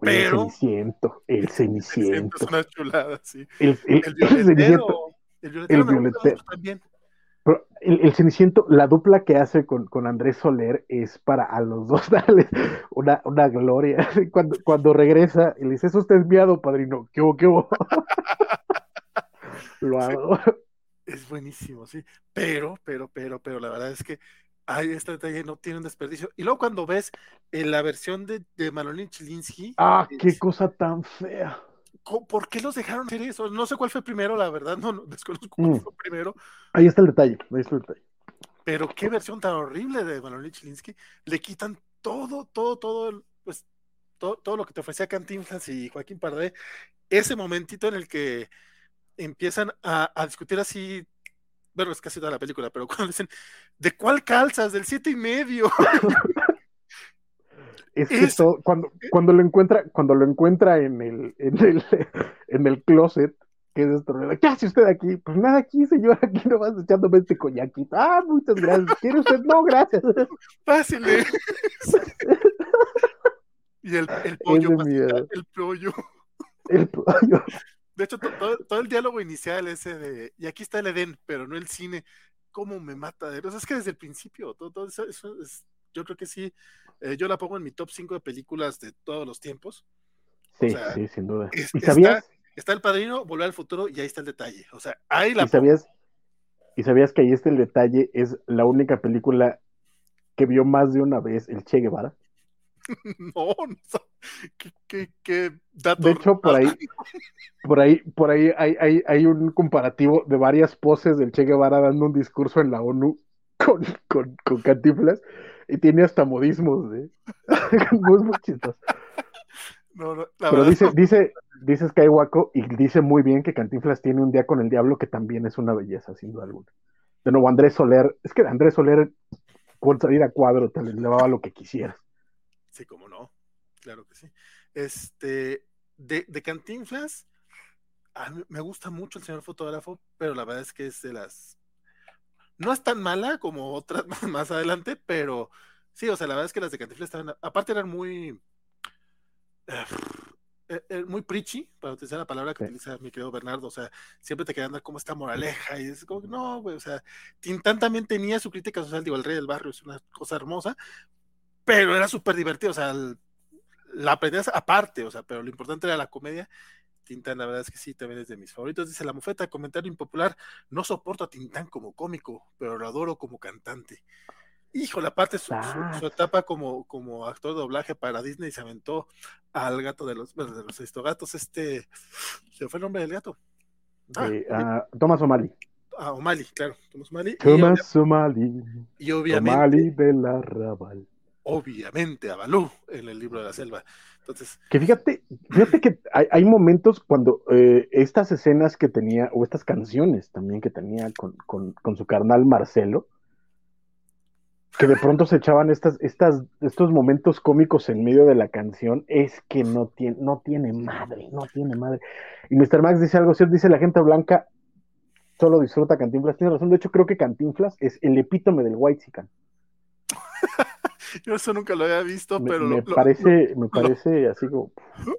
Pero- El Ceniciento, el Ceniciento. es una chulada, sí. El, el- El violetero, el violetero también. Pero el, el Ceniciento, la dupla que hace con, con Andrés Soler es para a los dos darles una, una gloria. Cuando, cuando regresa y le dice, eso está enviado, padrino. ¿Qué hubo, qué hubo? Lo Sí. hago. Es buenísimo, sí. Pero, pero, pero, pero la verdad es que hay este detalle, no tiene un desperdicio. Y luego cuando ves en la versión de, de Manolín Chilinsky, Ah, qué cosa tan fea. ¿por qué los dejaron hacer eso? No sé cuál fue primero, la verdad, no, no desconozco cuál Mm. fue primero, Ahí está el detalle, ahí está el detalle. pero qué versión tan horrible de Manolín Chilinsky. Le quitan todo, todo, todo, pues, todo, todo lo que te ofrecía Cantinflas y Joaquín Pardavé. Ese momentito en el que empiezan a, a discutir así, bueno, es casi toda la película, pero cuando dicen, ¿de cuál calzas? Del siete y medio. Es que Es- todo- cuando, cuando lo encuentra, cuando lo encuentra en el, en el, en el closet, que es esto, ¿qué hace usted aquí? Pues nada aquí, señor, aquí nomás echándome este coñaquito. Ah, muchas gracias. ¿Quiere usted? No, gracias. Fácil. ¿eh? y el, el pollo, el pollo. El pollo. De hecho, to- todo, todo el diálogo inicial ese de, y aquí está el Edén, pero no el cine, ¿cómo me mata? de- O sea, es que desde el principio, todo, todo eso, eso es, yo creo que sí, eh, yo la pongo en mi top 5 de películas de todos los tiempos. Sí, O sea, sí, sin duda. es- ¿Y está- Está el padrino, volver al futuro, y ahí está el detalle. O sea, ahí la y sabías, y sabías que ahí está el detalle? Es la única película que vio más de una vez el Che Guevara. No, no, qué, qué, qué dato. De hecho, por ahí, por ahí, por ahí hay, hay, hay un comparativo de varias poses del Che Guevara dando un discurso en la ONU con, con, con Cantinflas y tiene hasta modismos, ¿eh? Muy, chistoso. No, no, la Pero dice, no. dice, dice Skywaco y dice muy bien que Cantinflas tiene un día con el diablo que también es una belleza, sin duda alguna. De nuevo, Andrés Soler, es que Andrés Soler, con salir a cuadro, te le elevaba lo que quisieras. Sí, cómo no. Claro que sí. Este, de, de Cantinflas, a mí me gusta mucho el señor fotógrafo, pero la verdad es que es de las. No es tan mala como otras más adelante, pero sí, o sea, la verdad es que las de Cantinflas estaban. Aparte, eran muy. eh, eh, eh, muy preachy, para utilizar la palabra que utiliza mi querido Bernardo, o sea, siempre te quedan dar como esta moraleja, y es como, no, güey, o sea, Tintán también tenía su crítica social, digo, el rey del barrio es una cosa hermosa, pero era súper divertido, o sea, la aprendías aparte, o sea, pero lo importante era la comedia. Tintán, la verdad es que sí, también es de mis favoritos. Dice la mufeta, comentario impopular, no soporto a Tintán como cómico, pero lo adoro como cantante. Hijo, la parte su, su, etapa como, como actor de doblaje para Disney se aventó al gato de los, de los gatos, este, se fue el nombre del gato. Ah, uh, Thomas O'Malley. Ah, O'Malley, claro, Thomas O'Malley. Thomas O'Malley. Y obviamente. O'Malley de la Raval obviamente a Balú en el libro de la selva. Entonces. Que fíjate, fíjate que hay, hay momentos cuando eh, estas escenas que tenía, o estas canciones también que tenía con, con, con, su carnal Marcelo, que de pronto se echaban estas, estas, estos momentos cómicos en medio de la canción, es que no tiene, no tiene madre, no tiene madre. Y Mr. Max dice algo cierto, dice la gente blanca solo disfruta Cantinflas. Tiene razón, de hecho creo que Cantinflas es el epítome del White Sican. Yo eso nunca lo había visto, me, pero me parece, me parece así como.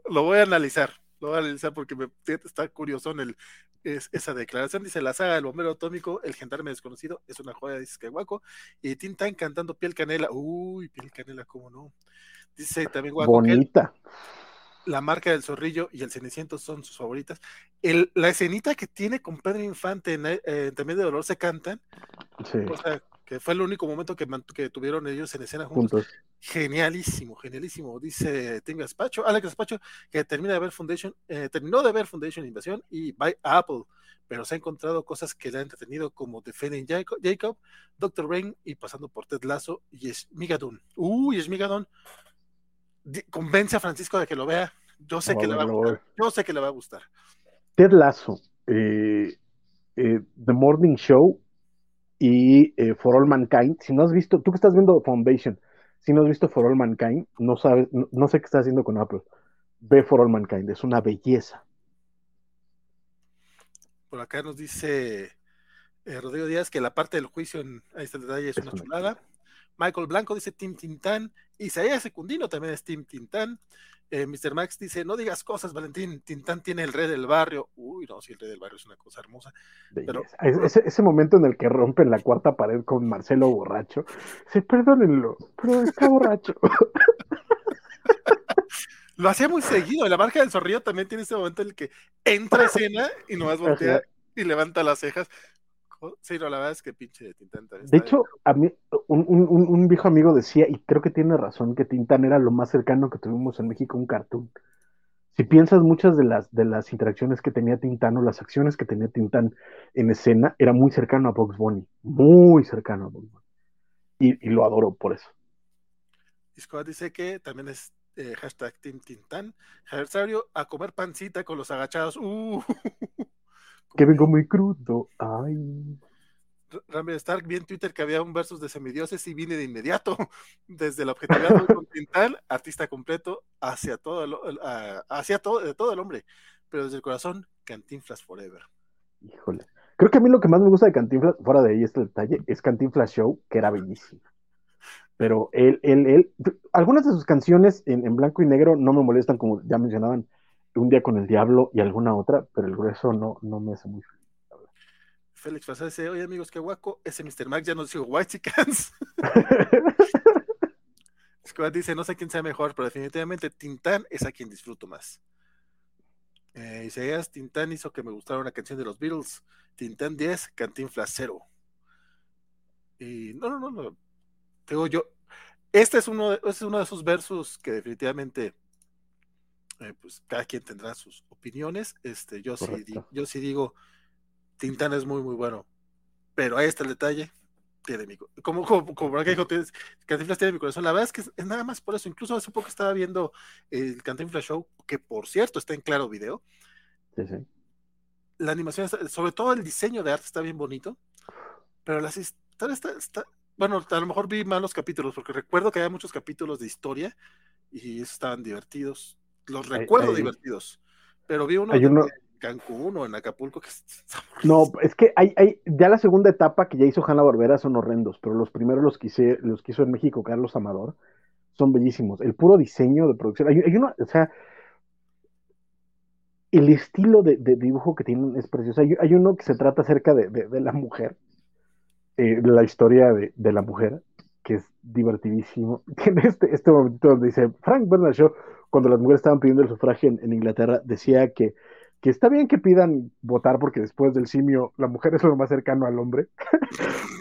Lo voy a analizar, lo voy a analizar porque me, está curioso en el, es, esa declaración. Dice la saga del bombero atómico, el gendarme desconocido, es una joya, dice que guaco. Y Tintan cantando piel canela. Uy, piel canela, cómo no. Dice también guaco. Bonita. la marca del zorrillo y el ceniciento son sus favoritas. El, la escenita que tiene con Pedro Infante en, eh, también de dolor se cantan. Sí. O sea, que fue el único momento que, que tuvieron ellos en escena juntos. juntos. Genialísimo, genialísimo. Dice Tim Gaspacho, Alex Gaspacho, que termina de ver Foundation, eh, terminó de ver Foundation Invasión y by Apple, pero se ha encontrado cosas que le han entretenido como Defending Jacob, Jacob Doctor Rain y pasando por Ted Lasso y Smigadon. Uy, Smigadon. Convence a Francisco de que lo vea. Yo sé no, que le va a gustar. Yo sé que le va a gustar. Ted Lasso, eh, eh, The Morning Show y eh, For All Mankind. Si no has visto, tú que estás viendo Foundation, si no has visto For All Mankind, no sabes, no, no sé qué estás haciendo con Apple. Ve For All Mankind, es una belleza. Por acá nos dice eh, Rodrigo Díaz que la parte del juicio, en, ahí está el detalle, es, es una, una chulada. Michael Blanco dice Tim Tintán. Isaías Secundino también es Tim Tintán. Eh, Mr. Max dice, no digas cosas, Valentín, Tintán tiene el rey del barrio. Uy, no, si el rey del barrio es una cosa hermosa. Pero... Ese, ese, momento en el que rompen la cuarta pared con Marcelo borracho, se perdónenlo, pero está borracho. Lo hacía muy seguido, la marca del zorrillo también tiene ese momento en el que entra a escena y nomás voltea y levanta las cejas. Sí, no, la verdad es que pinche Tintán. De hecho, a mí, un, un, un, viejo amigo decía, y creo que tiene razón, que Tintán era lo más cercano que tuvimos en México, un cartoon. Si piensas muchas de las, de las interacciones que tenía Tintán o las acciones que tenía Tintán en escena, era muy cercano a Box Bunny, muy cercano a Box Bunny. Y, y lo adoro por eso. Discord dice que también es eh, hashtag Team Tintán. Aniversario a comer pancita con los agachados. Uh. que vengo muy crudo. Ay. Ramírez Stark vi en Twitter que había un versus de semidioses y vine de inmediato desde la objetividad continental, artista completo, hacia todo el, uh, hacia todo, todo el hombre, pero desde el corazón, Cantinflas Forever. Híjole. Creo que a mí lo que más me gusta de Cantinflas, fuera de ahí este detalle, es Cantinflas Show, que era bellísimo. Pero él, él, él, algunas de sus canciones en, en blanco y negro no me molestan, como ya mencionaban, un día con el diablo y alguna otra, pero el grueso no, no me hace muy feliz. Félix Fasá dice, oye amigos, qué guaco, ese Mr. Max ya nos dijo White Chickens. Squad dice, no sé quién sea mejor, pero definitivamente Tintán es a quien disfruto más. Eh, Isaías, Tintán hizo que me gustara una canción de los Beatles. Tintán 10, Cantinflas 0. Y no, no, no, no. Digo yo, este es uno de, este es uno de esos versos que definitivamente eh, pues cada quien tendrá sus opiniones. Este, yo sí, yo sí digo, Tintán es muy, muy bueno. Pero ahí está el detalle. Tiene mi, como, como, como dijo, Cantinflas tiene mi corazón. La verdad es que es, es, nada más por eso. Incluso hace poco estaba viendo el Cantinflas Show, que por cierto está en claro video. Sí, sí. La animación, está, sobre todo el diseño de arte está bien bonito. Pero las historias está, está, bueno, a lo mejor vi malos capítulos, porque recuerdo que había muchos capítulos de historia y estaban divertidos los recuerdo hay, divertidos, pero vi uno, hay uno... en Cancún o en Acapulco que No, es que hay, hay, ya la segunda etapa que ya hizo Hanna Barbera son horrendos, pero los primeros los quise, los quiso en México Carlos Amador, son bellísimos. El puro diseño de producción, hay, hay uno, o sea, el estilo de, de dibujo que tienen es precioso. Hay, hay uno que se trata acerca de, de, de la mujer, eh, la historia de, la mujer, que es divertidísimo. Tiene este, este momento donde dice, Frank Bernard Shaw, cuando las mujeres estaban pidiendo el sufragio en, en Inglaterra, decía que, que, está bien que pidan votar porque después del simio la mujer es lo más cercano al hombre.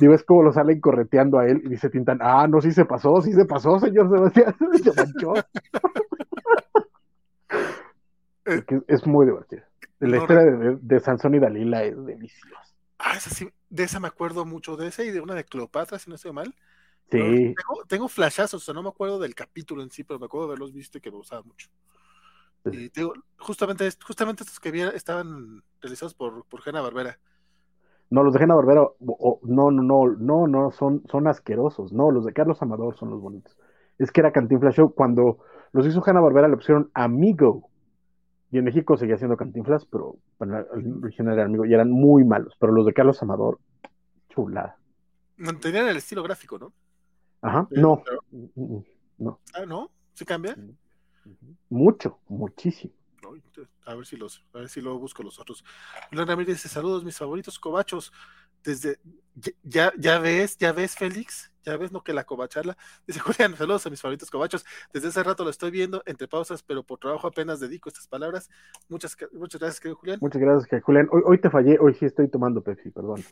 y ves cómo lo salen correteando a él y dice Tintan, ah, no, sí se pasó, sí se pasó, señor Sebastián, se manchó. es muy divertido. La historia de, de, Sansón y Dalila es deliciosa. Ah, esa sí, de esa me acuerdo mucho, de esa y de una de Cleopatra, si no estoy mal. Sí. Tengo, tengo, flashazos, o sea, no me acuerdo del capítulo en sí, pero me acuerdo de haberlos visto y que me gustaba mucho. Sí. Y tengo, justamente, justamente estos que vi estaban realizados por, por Hanna Barbera. No, los de Hanna Barbera, no, no, no, no, no, son, son asquerosos. No, los de Carlos Amador son los bonitos. Es que era Cantinflas Show. Cuando los hizo Hanna Barbera le pusieron Amigo. Y en México seguía siendo Cantinflas, pero bueno, el original era amigo y eran muy malos. Pero los de Carlos Amador, chulada. Mantenían el estilo gráfico, ¿no? Ajá, no. Pero... no. Ah, ¿no? ¿Se cambia? Mucho, muchísimo. A ver si los, a ver si luego busco los otros. Julián Ramírez dice, saludos, mis favoritos cobachos. Desde, ya, ya ves, ya ves, Félix, ya ves, no que la cobacharla. Dice Julián, saludos a mis favoritos cobachos. Desde hace rato lo estoy viendo entre pausas, pero por trabajo apenas dedico estas palabras. Muchas, muchas gracias, querido Julián. Muchas gracias, Julián. Hoy, hoy te fallé, hoy sí estoy tomando Pepsi, perdón.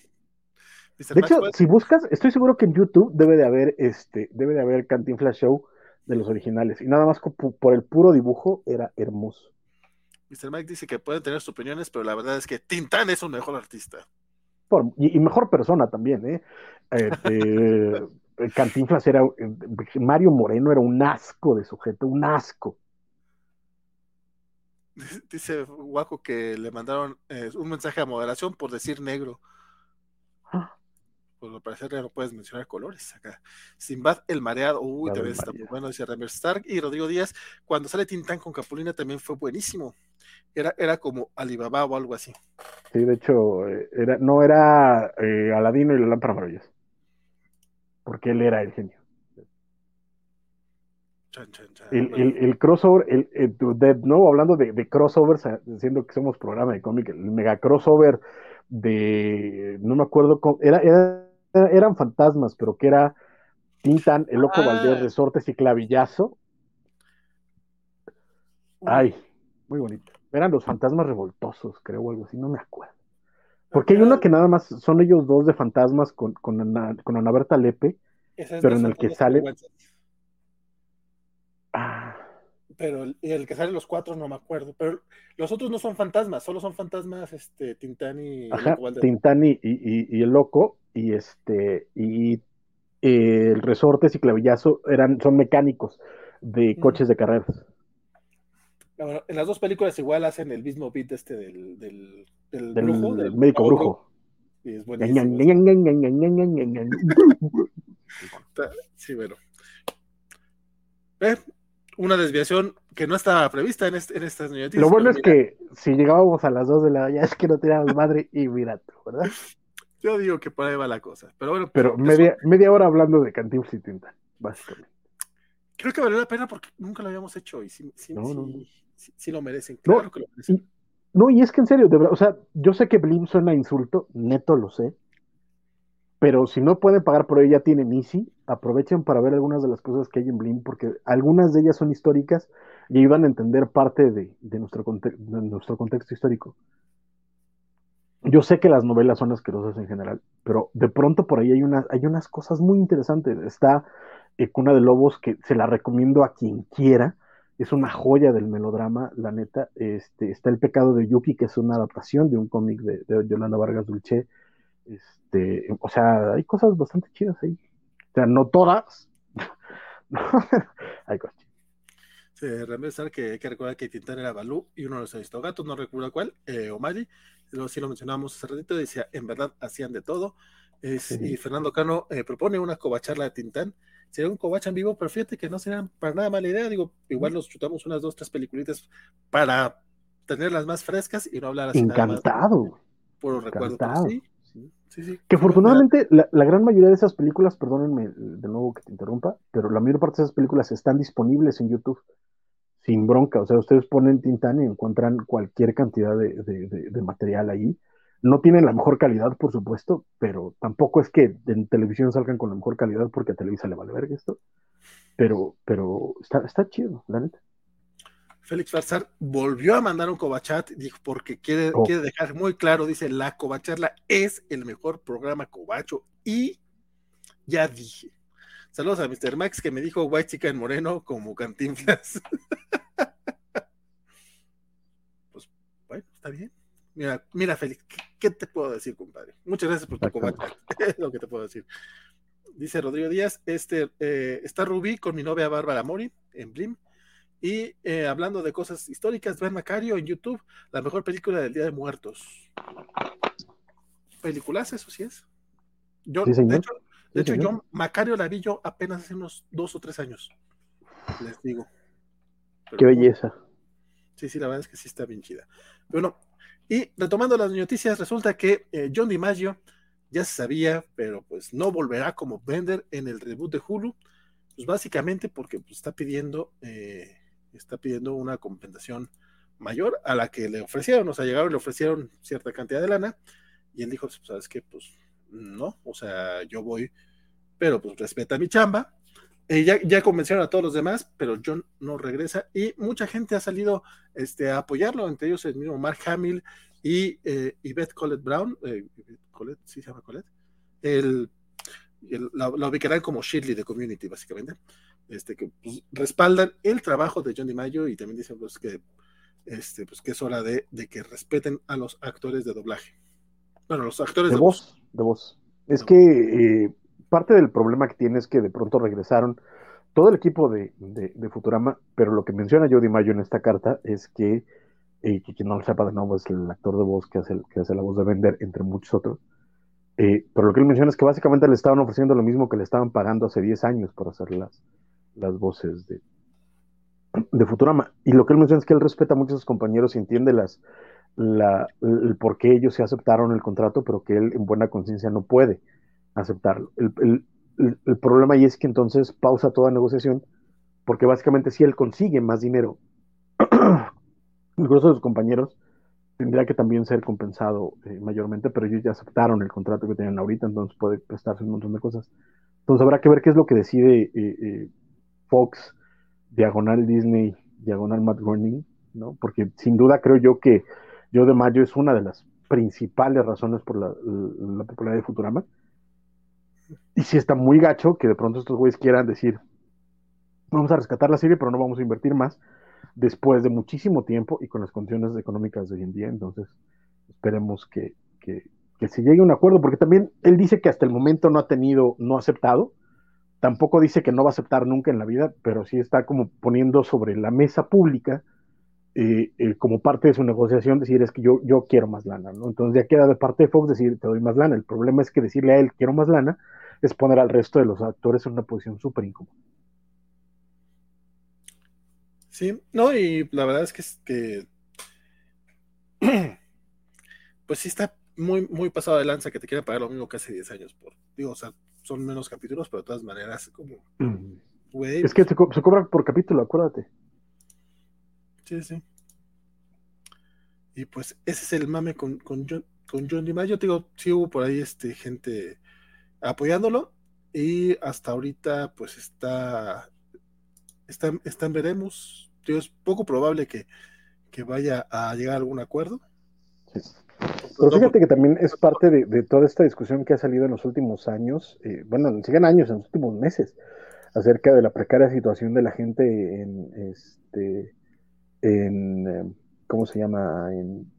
De hecho, si buscas, estoy seguro que en YouTube debe de haber este, debe de haber Cantinflas Show de los originales. Y nada más por el puro dibujo era hermoso. Mr. Mike dice que pueden tener sus opiniones, pero la verdad es que Tintán es un mejor artista. Por, y, y, mejor persona también, ¿eh? eh Cantinflas era. Mario Moreno era un asco de sujeto, un asco. Dice Waco que le mandaron eh, un mensaje a moderación por decir negro. Pues al parecer ya no puedes mencionar colores acá. Simbad el mareado, uy, claro, también está muy bueno, dice Remer Stark. Y Rodrigo Díaz, cuando sale Tintán con Capulina también fue buenísimo. Era, era como Alibaba o algo así. Sí, de hecho, era, no era eh, Aladino y la lámpara maravillosa. Porque él era el genio. Chan, chan, chan. El, el, el, crossover, el, el, de nuevo hablando de, de crossovers, diciendo que somos programa de cómic, el mega crossover de, no me acuerdo, cómo, era, era, eran fantasmas, pero que era Tintan, el loco ah. Valdés, Resortes y Clavillazo. Ay, muy bonito. Eran los fantasmas revoltosos, creo, o algo así, no me acuerdo. Porque hay uno que nada más son ellos dos de fantasmas con, con, Ana, con Ana Berta Lepe, es pero en el que sale. Pero el, el, que sale los cuatro no me acuerdo. Pero los otros no son fantasmas, solo son fantasmas este, Tintán y. Ajá, Tintán y, y, y, el loco, y este. Y eh, el resortes y clavillazo eran, son mecánicos de coches de carreras. Bueno, en las dos películas igual hacen el mismo beat este del, del, del, del brujo, del médico brujo. Y es buenísimo. sí, bueno. Eh, una desviación que no estaba prevista en, este, en estas noticias. Lo bueno es mira, que si llegábamos a las 2 de la mañana es que no teníamos madre y mira tú, ¿verdad? Yo digo que por ahí va la cosa. Pero bueno. Pero media, media hora hablando de Cantinflas y Tinta, básicamente. Creo que valió la pena porque nunca lo habíamos hecho y sí, sí, no, sí, no, no. sí, lo merecen. Claro no, que lo merecen. Y, no, y es que en serio, de verdad, o sea, yo sé que Blim suena insulto, neto lo sé, pero si no pueden pagar por ella, tienen Easy, aprovechen para ver algunas de las cosas que hay en Blim, porque algunas de ellas son históricas y ayudan a entender parte de, nuestro, contexto histórico. Yo sé que las novelas son asquerosas en general, pero de pronto por ahí hay, una, hay unas cosas muy interesantes. Está eh, Cuna de Lobos, que se la recomiendo a quien quiera, es una joya del melodrama, la neta. Este, está El pecado de Yuki, que es una adaptación de un cómic de, de, Yolanda Vargas Dulce. Este, o sea, hay cosas bastante chidas ahí. O sea, no todas. hay cosas chidas. Sí, Ramírez que hay que recordar que Tintán era Balú y uno de los aristogatos, no recuerdo cuál, eh, Omari, luego sí lo mencionábamos hace ratito, decía, en verdad hacían de todo. Es, sí. Y Fernando Cano eh, propone una covacharla de Tintán sería un Covach en vivo, pero fíjate que no sería para nada mala idea. Digo, igual nos chutamos unas dos, tres peliculitas para tenerlas más frescas y no hablar así. Encantado. Por recuerdo. Sí, Que afortunadamente la, gran mayoría de esas películas, perdónenme de nuevo que te interrumpa, pero la mayor parte de esas películas están disponibles en YouTube. sin bronca. O sea, ustedes ponen Tintán y encuentran cualquier cantidad de, de, material ahí. No tienen la mejor calidad, por supuesto, pero tampoco es que en televisión salgan con la mejor calidad porque a Televisa le vale ver esto. Pero, pero está, está chido, la neta. Félix Farsar volvió a mandar un Covachat, dijo, porque quiere, oh. quiere dejar muy claro, dice, la Covacharla es el mejor programa Covacho y ya dije. Saludos a Mr. Max que me dijo White Chica en Moreno como cantinflas. pues bueno, está bien. Mira, mira, Félix, ¿qué, te puedo decir, compadre? Muchas gracias por tu Covachat, es lo que te puedo decir. Dice Rodrigo Díaz, este, eh, está Rubí con mi novia Bárbara Mori en Blim y eh, hablando de cosas históricas, Ben Macario en YouTube, la mejor película del Día de Muertos. Películas, eso sí es. Yo, de hecho, yo Macario la vi yo apenas hace unos dos o tres años. Les digo. Qué belleza. Sí, sí, la verdad es que sí está bien chida. Bueno, y retomando las noticias, resulta que eh, John DiMaggio ya se sabía, pero pues no volverá como Bender en el reboot de Hulu, pues básicamente porque pues, está pidiendo eh, está pidiendo una compensación mayor a la que le ofrecieron, o sea, llegaron y le ofrecieron cierta cantidad de lana, y él dijo, pues, ¿sabes qué? Pues no, o sea, yo voy, pero pues respeta mi chamba. Eh, ya, ya, convencieron a todos los demás, pero John no regresa y mucha gente ha salido este, a apoyarlo, entre ellos el mismo Mark Hamill y eh, Yvette Colette Brown, eh, Colette, ¿sí se llama Colette? El, la, la, ubicarán como Shirley de Community, básicamente este, que pues, respaldan el trabajo de Johnny Mayo y también dicen pues, que, este, pues, que es hora de, que respeten a los actores de doblaje. Bueno, los actores de, voz, De voz. Es que eh, parte del problema que tiene es que de pronto regresaron todo el equipo de, Futurama, pero lo que menciona Jody Mayo en esta carta es que, eh, que quien no lo sepa de nuevo es el actor de voz que hace, que hace la voz de Bender, entre muchos otros. Eh, pero lo que él menciona es que básicamente le estaban ofreciendo lo mismo que le estaban pagando hace 10 años por hacer las, las voces de, de Futurama. Y lo que él menciona es que él respeta mucho a sus compañeros y entiende las, la, el por qué ellos se aceptaron el contrato, pero que él en buena conciencia no puede aceptarlo. El, el, problema ahí es que entonces pausa toda negociación, porque básicamente si él consigue más dinero, el grueso de sus compañeros tendría que también ser compensado eh, mayormente, pero ellos ya aceptaron el contrato que tienen ahorita, entonces puede prestarse un montón de cosas. Entonces habrá que ver qué es lo que decide eh, eh, Fox, diagonal Disney, diagonal Matt Groening, ¿no? Porque sin duda creo yo que Yo de Mayo es una de las principales razones por la, popularidad de Futurama. Y si está muy gacho que de pronto estos güeyes quieran decir, vamos a rescatar la serie, pero no vamos a invertir más, después de muchísimo tiempo y con las condiciones económicas de hoy en día. Entonces, esperemos que, que, que se llegue a un acuerdo, porque también él dice que hasta el momento no ha tenido, no ha aceptado, tampoco dice que no va a aceptar nunca en la vida, pero sí está como poniendo sobre la mesa pública eh, eh, como parte de su negociación decir es que yo, yo quiero más lana, ¿no? Entonces ya queda de parte de Fox decir te doy más lana. El problema es que decirle a él quiero más lana es poner al resto de los actores en una posición súper incómoda. Sí, no, y la verdad es que, es que pues sí está muy, muy pasado de lanza que te quiera pagar lo mismo que hace 10 años por, digo, o sea, son menos capítulos, pero de todas maneras, como. es que se, cobra por capítulo, acuérdate. Sí, sí. Y pues ese es el mame con, con, John, con John DiMaggio. Te digo, sí hubo por ahí este, gente apoyándolo. Y hasta ahorita, pues está. Está, está en veremos. es poco probable que, que vaya a llegar a algún acuerdo. Sí. Pero fíjate que también es parte de, toda esta discusión que ha salido en los últimos años, eh, bueno, siguen años, en los últimos meses, acerca de la precaria situación de la gente en, este, en, em, ¿cómo se llama? En,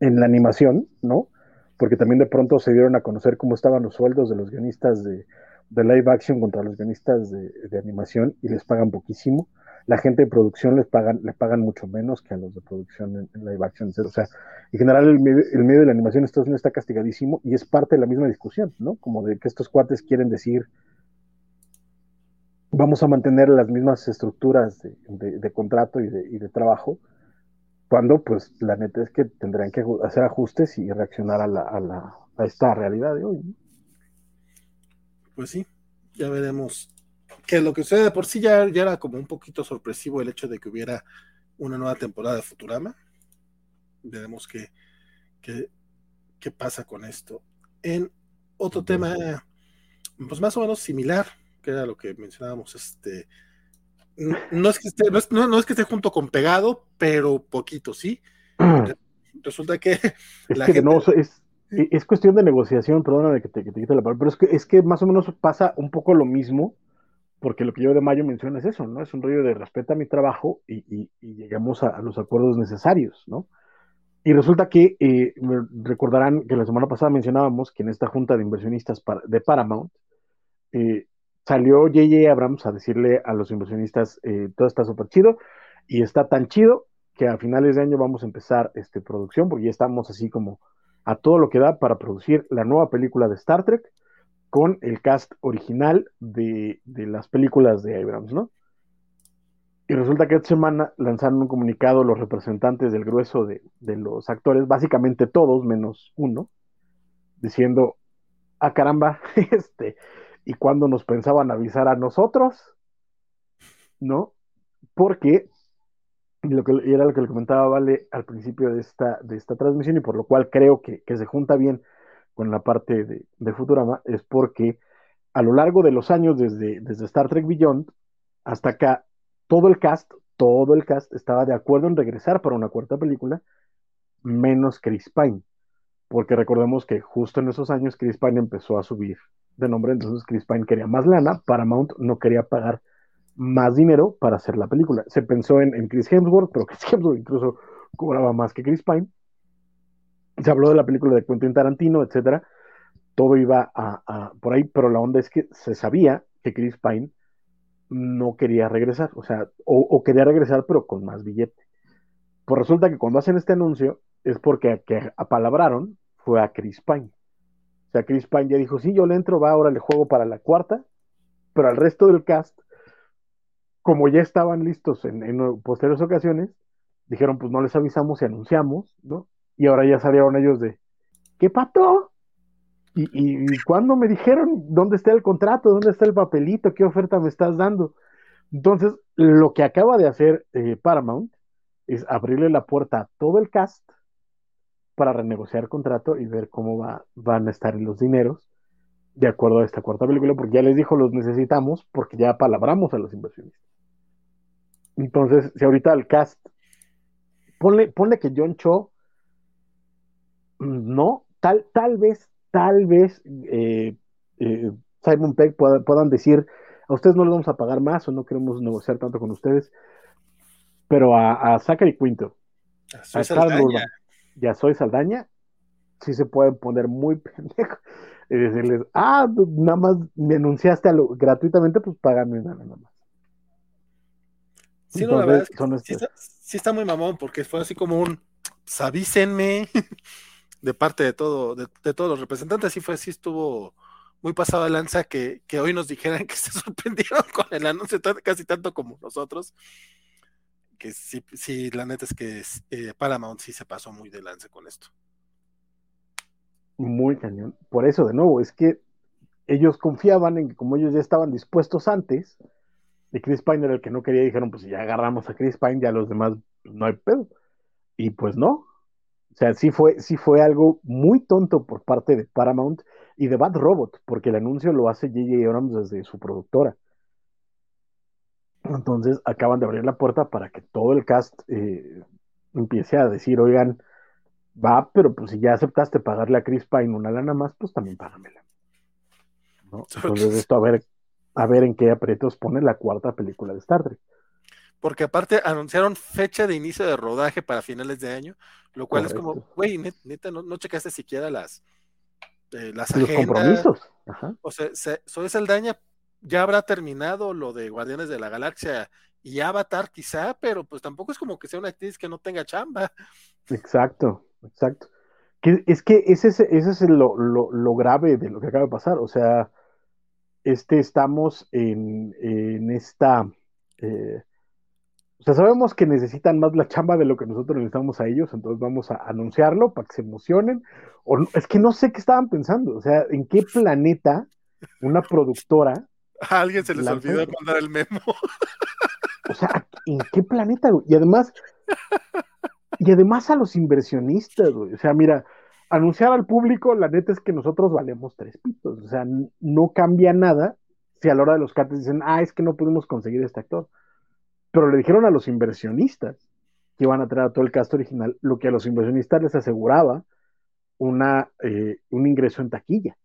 la animación, ¿no? Porque también de pronto se dieron a conocer cómo estaban los sueldos de los guionistas de, live action contra los guionistas de animación y les pagan poquísimo la gente de producción les pagan, le pagan mucho menos que a los de producción en, live action. O sea, en general el medio, de la animación en Estados Unidos está castigadísimo y es parte de la misma discusión, ¿no? Como de que estos cuates quieren decir, vamos a mantener las mismas estructuras de, contrato y de, trabajo, cuando pues la neta es que tendrán que hacer ajustes y reaccionar a, la, a, la, a esta realidad de hoy. Pues sí, ya veremos que lo que sucede de por sí ya, ya era como un poquito sorpresivo el hecho de que hubiera una nueva temporada de Futurama. Veremos qué, qué, qué pasa con esto. En otro tema, pues más o menos similar, que era lo que mencionábamos, este, no es que esté, no es, no, no es que esté junto con pegado, pero poquito, sí. Resulta que Es la que gente- no, es, es cuestión de negociación, perdóname que te, que te quite la palabra, pero es que, es que más o menos pasa un poco lo mismo, porque lo que yo de mayo menciona es eso, ¿no? Es un rollo de respeta mi trabajo y, llegamos a, los acuerdos necesarios, ¿no? Y resulta que, eh, recordarán que la semana pasada mencionábamos que en esta junta de inversionistas para- de Paramount, eh, salió J.J. Abrams a decirle a los inversionistas, eh, todo está súper chido y está tan chido que a finales de año vamos a empezar este, producción, porque ya estamos así como a todo lo que da para producir la nueva película de Star Trek con el cast original de, de las películas de Abrams, ¿no? Y resulta que esta semana lanzaron un comunicado los representantes del grueso de, de los actores, básicamente todos menos uno, diciendo, ah caramba, este, ¿y cuándo nos pensaban avisar a nosotros? ¿No? Porque lo que era lo que le comentaba Vale al principio de esta, de esta transmisión y por lo cual creo que, que se junta bien con la parte de, Futurama, es porque a lo largo de los años, desde, desde Star Trek Beyond hasta acá, todo el cast, todo el cast estaba de acuerdo en regresar para una cuarta película, menos Chris Pine, porque recordemos que justo en esos años Chris Pine empezó a subir de nombre, entonces Chris Pine quería más lana, Paramount no quería pagar más dinero para hacer la película. Se pensó en, en Chris Hemsworth, pero Chris Hemsworth incluso cobraba más que Chris Pine. Se habló de la película de Quentin Tarantino, etcétera. Todo iba por ahí, pero la onda es que se sabía que Chris Pine no quería regresar, o sea, o, o quería regresar, pero con más billete. Pues resulta que cuando hacen este anuncio es porque a que apalabraron fue a Chris Pine. O sea, Chris Pine ya dijo, sí, yo le entro, va, ahora le juego para la cuarta, pero al resto del cast, como ya estaban listos en, en posteriores ocasiones, dijeron, pues no les avisamos y anunciamos, ¿no? Y ahora ya salieron ellos de, ¿qué pato? ¿Y, y, cuándo me dijeron dónde está el contrato, dónde está el papelito, qué oferta me estás dando? Entonces, lo que acaba de hacer eh, Paramount es abrirle la puerta a todo el cast para renegociar contrato y ver cómo va, van a estar los dineros de acuerdo a esta cuarta película, porque ya les dijo, los necesitamos porque ya palabramos a los inversionistas. Entonces, si ahorita el cast, ponle que John Cho, no, tal, tal vez, tal vez eh, eh, Simon Peck pueda, puedan decir, a ustedes no les vamos a pagar más o no queremos negociar tanto con ustedes, pero a, a Zachary Quinto, a Carl Urban y a Soy Saldaña, sí se pueden poner muy pendejos y decirles, ah, nada más me anunciaste a lo, gratuitamente, pues págame nada más. Sí, no, la verdad es que sí, está, sí, está, muy mamón, porque fue así como un pues, avísenme de parte de todo, de, de, todos los representantes, sí fue, sí estuvo muy pasado de lanza que, que hoy nos dijeran que se sorprendieron con el anuncio casi tanto como nosotros. Que sí, sí la neta es que eh, Paramount sí se pasó muy de lanza con esto. Muy cañón. Por eso, de nuevo, es que ellos confiaban en que como ellos ya estaban dispuestos antes, y Chris Pine era el que no quería, dijeron, pues ya agarramos a Chris Pine, ya los demás pues, no hay pedo. Y pues no. O sea, sí fue, sí fue algo muy tonto por parte de Paramount y de Bad Robot, porque el anuncio lo hace J.J. Abrams desde su productora. Entonces acaban de abrir la puerta para que todo el cast eh, empiece a decir, oigan, va, pero pues si ya aceptaste pagarle a Chris Pine una lana más, pues también págamela. ¿no? Entonces esto a ver, a ver en qué aprietos pone la cuarta película de Star Trek. Porque aparte anunciaron fecha de inicio de rodaje para finales de año, lo cual Correcto. es como, güey, neta, no, no, checaste siquiera las, eh, las Los agendas. compromisos. Ajá. O sea, se, Soy Saldaña ya habrá terminado lo de Guardianes de la Galaxia y Avatar quizá, pero pues tampoco es como que sea una actriz que no tenga chamba. Exacto, exacto. Que, es que ese es, ese es lo, lo, lo, grave de lo que acaba de pasar. O sea, este estamos en, en esta. Eh, o sea, sabemos que necesitan más la chamba de lo que nosotros necesitamos a ellos, entonces vamos a anunciarlo para que se emocionen. O no, es que no sé qué estaban pensando. O sea, ¿en qué planeta una productora A alguien se les olvidó mandar el memo. O sea, ¿en qué planeta, güey? Y además, y además a los inversionistas, güey. O sea, mira, anunciar al público, la neta es que nosotros valemos tres pitos. O sea, no cambia nada si a la hora de los cates dicen, ah, es que no pudimos conseguir este actor. Pero le dijeron a los inversionistas que iban a traer a todo el cast original, lo que a los inversionistas les aseguraba una, eh, un ingreso en taquilla.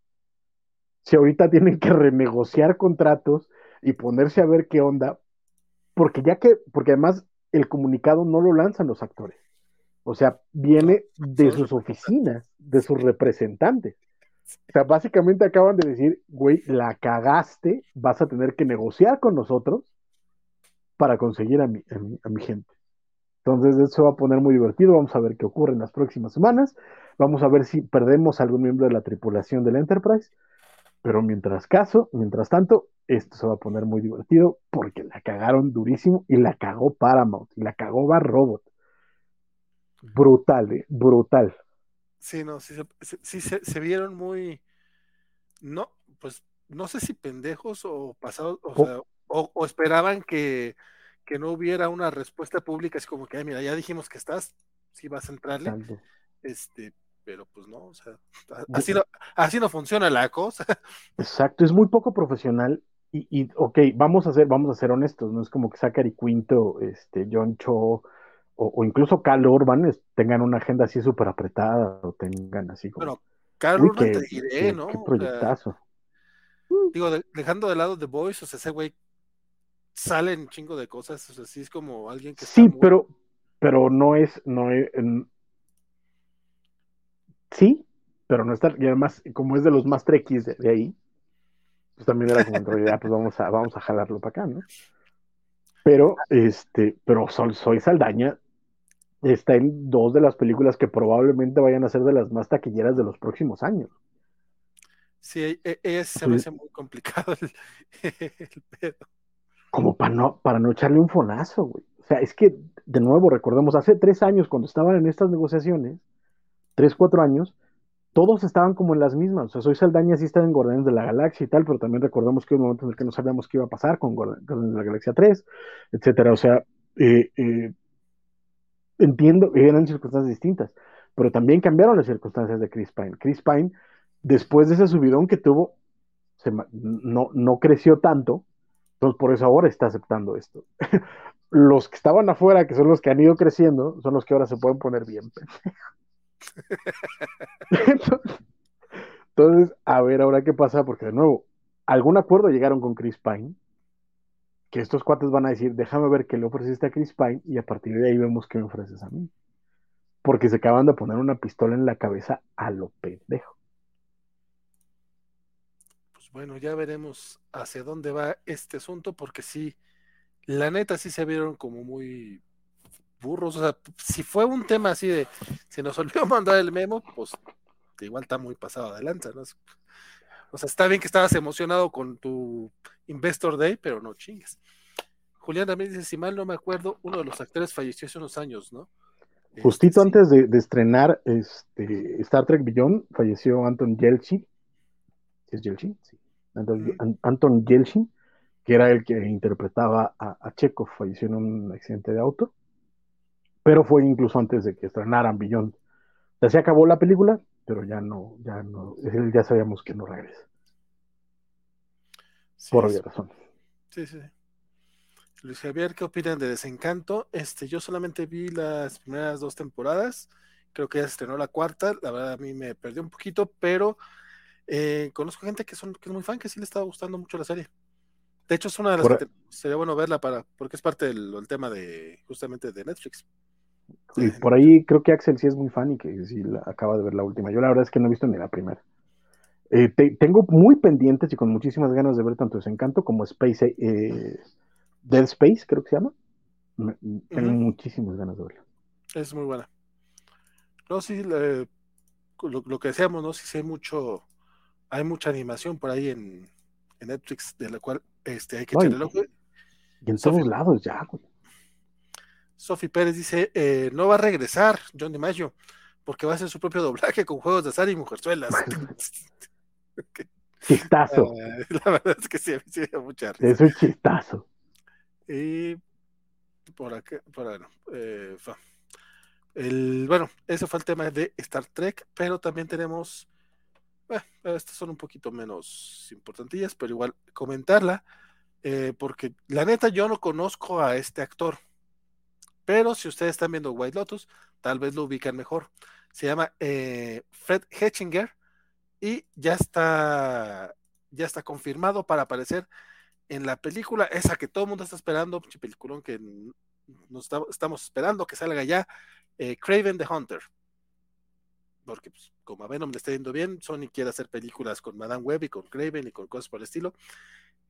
Si ahorita tienen que renegociar contratos y ponerse a ver qué onda, porque ya que, porque además el comunicado no lo lanzan los actores. O sea, viene de sus oficinas, de sus representantes. O sea, básicamente acaban de decir, güey, la cagaste, vas a tener que negociar con nosotros para conseguir a mi, a mi, a mi gente. Entonces, eso va a poner muy divertido. Vamos a ver qué ocurre en las próximas semanas. Vamos a ver si perdemos a algún miembro de la tripulación del Enterprise. Pero mientras caso, mientras tanto, esto se va a poner muy divertido porque la cagaron durísimo y la cagó Paramount y la cagó Bar Robot. Brutal, eh, brutal. Sí, no, sí, se- sí, sí se, se vieron muy, no, pues no sé si pendejos o pasados, o, sea, o, o esperaban que, que no hubiera una respuesta pública, así como que, "Ay, mira, ya dijimos que estás, sí vas a entrarle, Exacto. este, pero pues no, o sea, así no, así no funciona la cosa. Exacto, es muy poco profesional y, y, ok, vamos a ser, vamos a ser honestos, no es como que Zachary Quinto, este, John Cho o, o incluso Cal Urban es- tengan una agenda así súper apretada o tengan así como, Bueno, Carl Urban qué, te diré, qué- ¿no? qué O sea, proyectazo. digo, de- dejando de lado The Voice, o sea, ese güey sale en un chingo de cosas, o sea, sí es como alguien que Sí, muy- pero, pero no es, no es, sí, pero no está, y además, como es de los más trekkies de, de ahí, pues también era como en realidad, pues vamos a, vamos a jalarlo para acá, ¿no? Pero, este, pero Sol, Soy Saldaña está en dos de las películas que probablemente vayan a ser de las más taquilleras de los próximos años. Sí, e- e- ese se me hace muy complicado el, el pedo. Como para no, para no echarle un fonazo, güey. O sea, es que, de nuevo, recordemos, hace tres años, cuando estaban en estas negociaciones, tres, cuatro años, todos estaban como en las mismas. O sea, Soy Saldaña sí estaba en Guardianes de la Galaxia y tal, pero también recordemos que hubo un momento en el que no sabíamos qué iba a pasar con Guardi- Guardianes de la Galaxia 3, etcétera. O sea, eh, eh, entiendo, eran circunstancias distintas, pero también cambiaron las circunstancias de Chris Pine. Chris Pine, después de ese subidón que tuvo, no, no creció tanto, entonces por eso ahora está aceptando esto. Los que estaban afuera, que son los que han ido creciendo, son los que ahora se pueden poner bien pendejos. Entonces, a ver ahora qué pasa, porque de nuevo, algún acuerdo llegaron con Chris Pine, que estos cuates van a decir, déjame ver qué le ofreciste a Chris Pine y a partir de ahí vemos qué me ofreces a mí. Porque se acaban de poner una pistola en la cabeza a lo pendejo. Bueno, ya veremos hacia dónde va este asunto, porque sí, la neta sí se vieron como muy burros. O sea, si fue un tema así de se nos olvidó mandar el memo, pues igual está muy pasado adelante, ¿no? O sea, está bien que estabas emocionado con tu Investor Day, pero no chingues. Julián también dice, si mal no me acuerdo, uno de los actores falleció hace unos años, ¿no? Justito Este, sí. antes de, de estrenar este, Star Trek Beyond, falleció Anton Yelchin. ¿Sí es Yelchin? Sí. Anton. An- Anton Yelchin, que era el que interpretaba a, a Chekhov, falleció en un accidente de auto. Pero fue incluso antes de que estrenaran Beyond. O sea, se acabó la película, pero ya no, ya no, ya sabíamos que no regresa, Sí, por sí. obvia razón. Sí, sí. Luis Javier, ¿qué opinan de Desencanto? Este, yo solamente vi las primeras dos temporadas, creo que ya se estrenó la cuarta, la verdad a mí me perdió un poquito, pero eh, conozco gente que, son, que es muy fan, que sí le estaba gustando mucho la serie. De hecho, es una de las Por- que te- sería bueno verla para, porque es parte del, tema de justamente de Netflix. Y por ahí creo que Axel sí es muy fan y que sí la- acaba de ver la última. Yo la verdad es que no he visto ni la primera. Eh, te- tengo muy pendientes y con muchísimas ganas de ver tanto Desencanto como Space, eh, Dead Space, creo que se llama. Me- tengo muchísimas ganas de verla. Es muy buena. No, sí, le- lo, lo que decíamos, ¿no? Sí, sí hay mucho, hay mucha animación por ahí en, en Netflix, de la cual este, hay que No, echarle el ojo. Y en todos lados ya, güey. Sofi Pérez dice, eh, no va a regresar John DiMaggio, porque va a hacer su propio doblaje con juegos de azar y mujerzuelas. Chistazo. Eh, la verdad es que sí, sí mucha risa. Es un chistazo. Y por acá, por bueno, eh, el, bueno, ese fue el tema de Star Trek, pero también tenemos, bueno, estas son un poquito menos importantillas, pero igual comentarla, eh, porque la neta yo no conozco a este actor, pero si ustedes están viendo White Lotus, tal vez lo ubican mejor. Se llama eh, Fred Hetchinger y ya está, ya está confirmado para aparecer en la película, esa que todo el mundo está esperando, peliculón que nos estamos esperando que salga ya, eh, Craven the Hunter. Porque pues, como a Venom le está yendo bien, Sony quiere hacer películas con Madame Web y con Craven y con cosas por el estilo.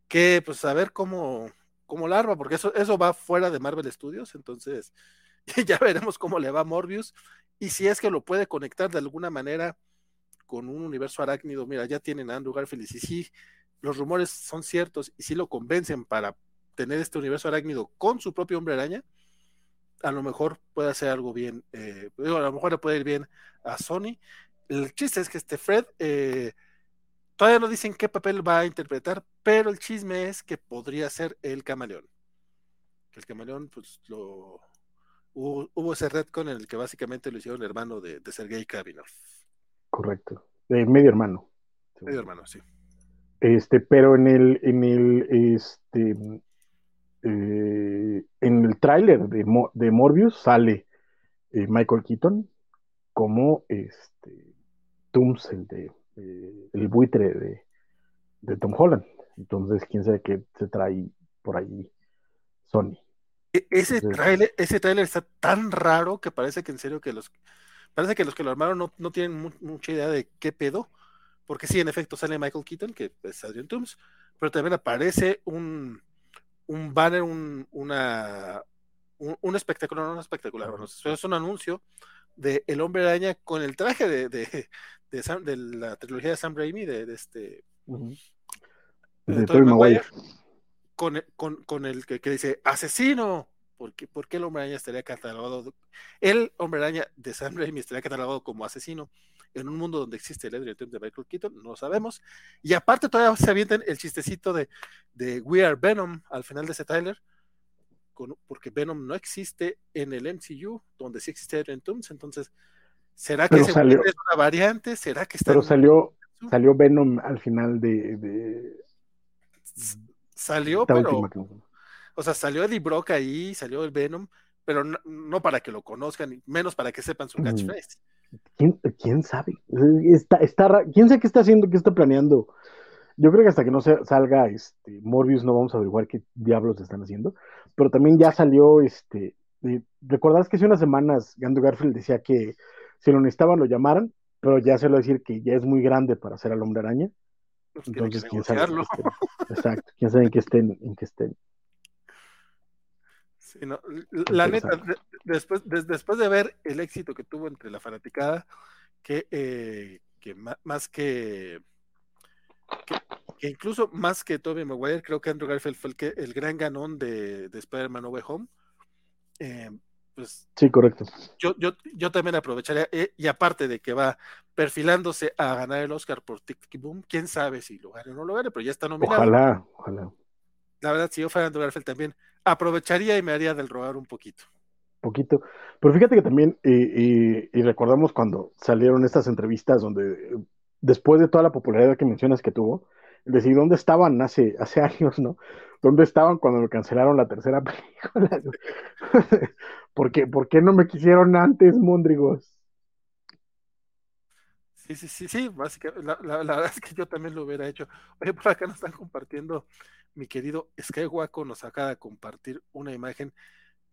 Que pues a ver cómo, cómo larva, porque eso, eso va fuera de Marvel Studios, entonces ya veremos cómo le va Morbius y si es que lo puede conectar de alguna manera con un universo arácnido. Mira, ya tienen a Andrew Garfield y si los rumores son ciertos y si lo convencen para tener este universo arácnido con su propio hombre araña, a lo mejor puede hacer algo bien, eh, digo, a lo mejor le puede ir bien a Sony. El chiste es que este Fred eh, todavía no dicen qué papel va a interpretar, pero el chisme es que podría ser el camaleón. Que el camaleón, pues lo hubo, hubo ese retcon en el que básicamente lo hicieron hermano de, de Sergei Kravinov. Correcto. Eh, medio hermano. Medio hermano, sí. Este, pero en el, en el, este, en el tráiler de, Mo- de Morbius sale eh, Michael Keaton como este Tooms, el de eh, el buitre de, de Tom Holland. Entonces, quién sabe qué se trae por ahí Sony. E- Ese Entonces- tráiler, ese está tan raro que parece que en serio que los parece que los que lo armaron no, no tienen mu- mucha idea de qué pedo, porque sí, en efecto sale Michael Keaton, que es Adrian Toomes, pero también aparece un, un banner, un, una, un, un espectáculo, no un espectacular, bueno, es un anuncio de El Hombre Araña con el traje de, de, de, Sam- de la trilogía de Sam Raimi, de, de este De de Tobey Tobey Maguire. con, con, con el que, que dice asesino. ¿Por qué, por qué el hombre araña estaría catalogado? el hombre araña de Sam Raimi estaría catalogado como asesino en un mundo donde existe el Adrian Toomes de Michael Keaton? No lo sabemos. Y aparte, todavía se avientan el chistecito de, de We Are Venom al final de ese trailer, con- porque Venom no existe en el MCU, donde sí existe Adrian Toomes. Entonces, ¿será que es una variante? ¿Será que está Pero salió, salió Venom al final de, de salió, esta pero última O sea, salió Eddie Brock ahí, salió el Venom, pero no, no para que lo conozcan, menos para que sepan su Mm. ¿Quién, quién sabe? Está, está, ¿Quién sabe qué está haciendo, qué está planeando? Yo creo que hasta que no se- salga este Morbius no vamos a averiguar qué diablos están haciendo. Pero también ya salió este. eh, ¿Recordás que hace unas semanas Andrew Garfield decía que si lo necesitaban lo llamaran? Pero ya se lo decir que ya es muy grande para ser al hombre araña. Pues Entonces, quién sabe. Exacto, quién sabe en qué estén. En qué estén. Sí, no, La neta, Interesante. de- después, des- después de ver el éxito que tuvo entre la fanaticada, que, eh, que más que, que, que incluso más que Tobey Maguire, creo que Andrew Garfield fue el, que, el gran ganón de, de Spider-Man No Way Home. Eh, pues Sí, correcto. yo, yo, yo también aprovecharía, eh, y aparte de que va perfilándose a ganar el Oscar por Tic Boom, quién sabe si lo gane o no lo gane, pero ya está nominado. Ojalá, ojalá. La verdad, si yo fuera Andrew Garfield también aprovecharía y me haría del rogar un poquito. poquito. Pero fíjate que también, eh, y, y recordamos cuando salieron estas entrevistas donde, eh, después de toda la popularidad que mencionas que tuvo, decir dónde estaban hace, hace años, ¿no? ¿Dónde estaban cuando me cancelaron la tercera película? ¿Por qué, ¿Por qué no me quisieron antes, Mondrigos? Sí, sí, sí, sí, básicamente, la, la- la verdad es que yo también lo hubiera hecho. Oye, por acá nos están compartiendo, mi querido Skywaco nos acaba de compartir una imagen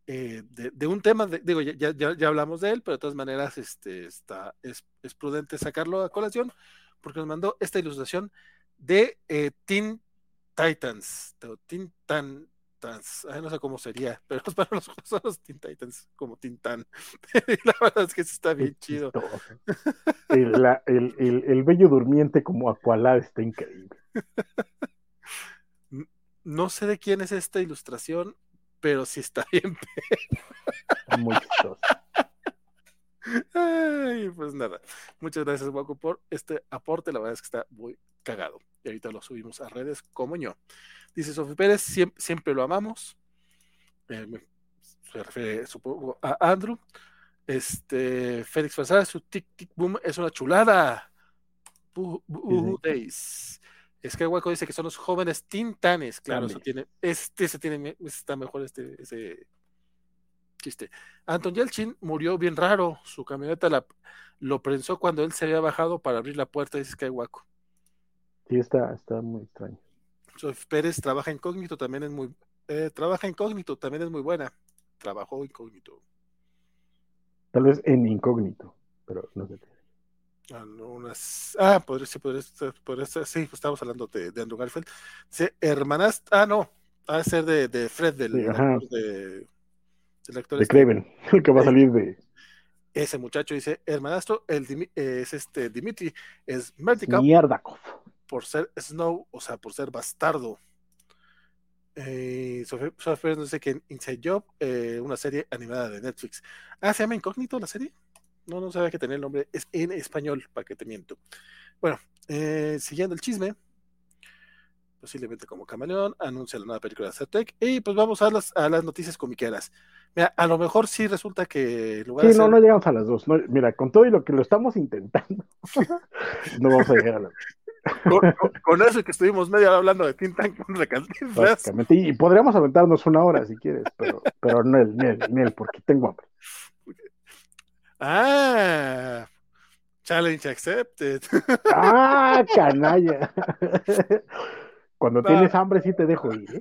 eh, de, de un tema, de- digo, ya, ya- ya, hablamos de él, pero de todas maneras este, está, es, es prudente sacarlo a colación, porque nos mandó esta ilustración de eh, Teen Titans, de Teen Tan, Tans, ay, no sé cómo sería, pero para los son los Teen Titans, como Teen Tan. la verdad es que sí está bien chido. El, la- el, el, el bello durmiente como Aqualad está increíble. No sé de quién es esta ilustración, pero sí está bien. Muy. Ay, pues nada. Muchas gracias, Waco, por este aporte. La verdad es que está muy cagado. y ahorita lo subimos a redes como yo. Dice Sofía Pérez, siempre, siempre lo amamos. Eh, se refiere, supongo, a Andrew. Este, Félix Fazar, su tic tic boom es una chulada. Uh, uh, days. Es que Hueco dice que son los jóvenes tintanes. Claro, eso tiene, este se tiene, está mejor este, ese chiste. Anton Yelchin murió bien raro. Su camioneta la, lo prensó cuando él se había bajado para abrir la puerta, dice Skywaco. Sí, está, está muy extraño. Sof Pérez trabaja incógnito, también es muy, eh, trabaja incógnito, también es muy buena. Trabajó incógnito. Tal vez en incógnito, pero no sé. Ah, podría, sí, podría, podría sí, estamos hablando de, de Andrew Garfield. Sí, hermanas, ah, no, va a ser de, de Fred, del, Sí, actor de, del actor De este. Craven, el que va a salir de Ese muchacho dice, hermanastro, el eh, es este Dimitri, es Mertica Mierda. por ser Snow, o sea, por ser bastardo. Eh, Sofía dice que en Inside Job, eh, una serie animada de Netflix. Ah, ¿se llama Incógnito la serie? No, no sabía que tenía el nombre. Es en español, para que te miento. Bueno, eh, siguiendo el chisme, posiblemente como camaleón, anuncia la nueva película de Certec. Y pues vamos a las, a las noticias comiqueras. Mira, a lo mejor sí resulta que en lugar Sí, de no, ser- no llegamos a las dos. No, mira, con todo y lo que lo estamos intentando, no vamos a llegar a las con, con- con eso que estuvimos media hora hablando de Tin Tan con básicamente. Y, y podríamos aventarnos una hora si quieres, pero, pero no el, Nel, Nel, porque tengo hambre. Ah, challenge accepted. ¡Ah, canalla! Cuando No. tienes hambre sí te dejo ir, ¿eh?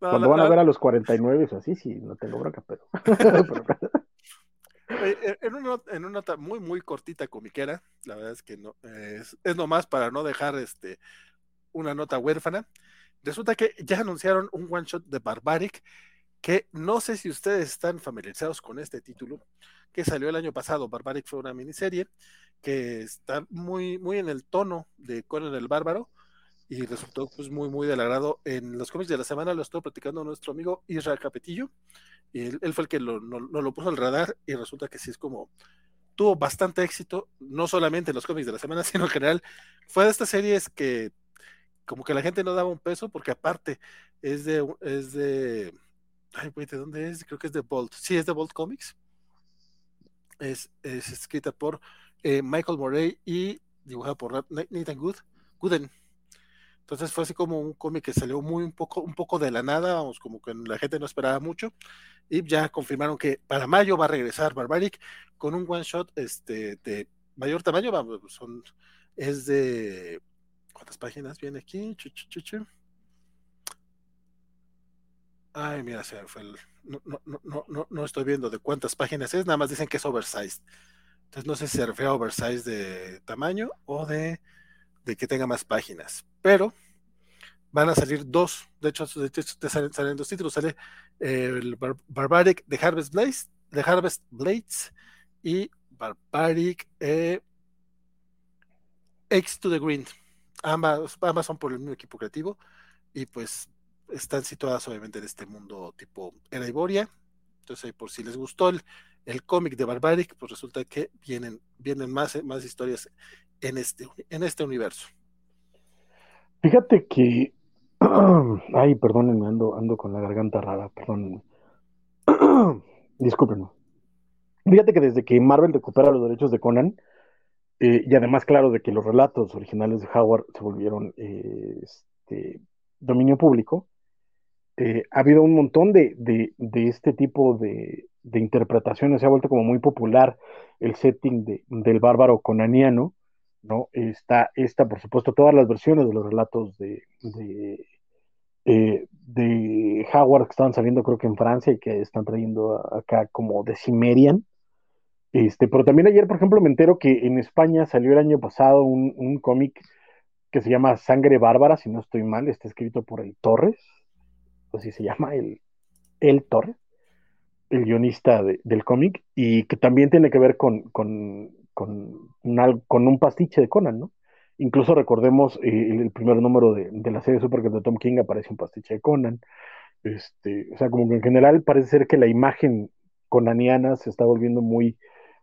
No, Cuando van a ver a los 49 o así, sí, no tengo bronca, pero... pero- en, una, en una nota muy, muy cortita comiquera, la verdad es que no, es, es nomás para no dejar este, una nota huérfana. Resulta que ya anunciaron un one shot de Barbaric, que no sé si ustedes están familiarizados con este título, que salió el año pasado. Barbaric fue una miniserie que está muy, muy en el tono de Conan el Bárbaro y resultó pues muy, muy del agrado. En los cómics de la semana lo estuvo platicando nuestro amigo Israel Capetillo y él, fue el que lo, no lo puso al radar y resulta que sí es como tuvo bastante éxito, no solamente en los cómics de la semana, sino en general. Fue de estas series que como que la gente no daba un peso porque aparte es de, es de, ay, güey, ¿de dónde es? Creo que es de Bolt. Sí, es de Bolt Comics. Es, es escrita por eh, Michael Morey y dibujada por Nat- Nathan Good, Gooden. Entonces fue así como un cómic que salió muy un poco, un poco de la nada, vamos, como que la gente no esperaba mucho. Y ya confirmaron que para mayo va a regresar Barbaric con un one shot este, de mayor tamaño. Vamos, son, es de. ¿Cuántas páginas viene aquí? Ay, mira, se fue el- no, no, no, no, no, estoy viendo de cuántas páginas es, nada más dicen que es oversized. Entonces no sé si se refiere a oversized de tamaño o de, de que tenga más páginas. Pero van a salir dos, de hecho, salen, dos títulos, sale eh, el Bar- Barbaric de Harvest Blades, de Harvest Blades y Barbaric eh, X to the Green. Ambas son por el mismo equipo creativo y pues están situadas obviamente en este mundo tipo era Iboria. Entonces, por si les gustó el, el cómic de Barbaric, pues resulta que vienen, vienen más, más historias en este, en este universo. Fíjate que... Ay, perdónenme, ando, ando con la garganta rara, perdónenme. Discúlpenme. Fíjate que desde que Marvel recupera los derechos de Conan, eh, y además, claro, de que los relatos originales de Howard se volvieron eh, este, dominio público, eh, ha habido un montón de, de, de este tipo de, interpretaciones. Se ha vuelto como muy popular el setting de, del bárbaro conaniano, ¿no? Está, está, por supuesto, todas las versiones de los relatos de, de, eh, de Howard que estaban saliendo, creo que en Francia, y que están trayendo acá como de Cimmerian. Este, pero también ayer, por ejemplo, me entero que en España salió el año pasado un, un cómic que se llama Sangre Bárbara, si no estoy mal, está escrito por el Torres, así se llama, el, el Torres, el guionista de, del cómic, y que también tiene que ver con, con, con, una, con, un pastiche de Conan, ¿no? Incluso recordemos eh, el, primer número de, de la serie Super de Tom King aparece un pastiche de Conan. Este, o sea, como que en general parece ser que la imagen conaniana se está volviendo muy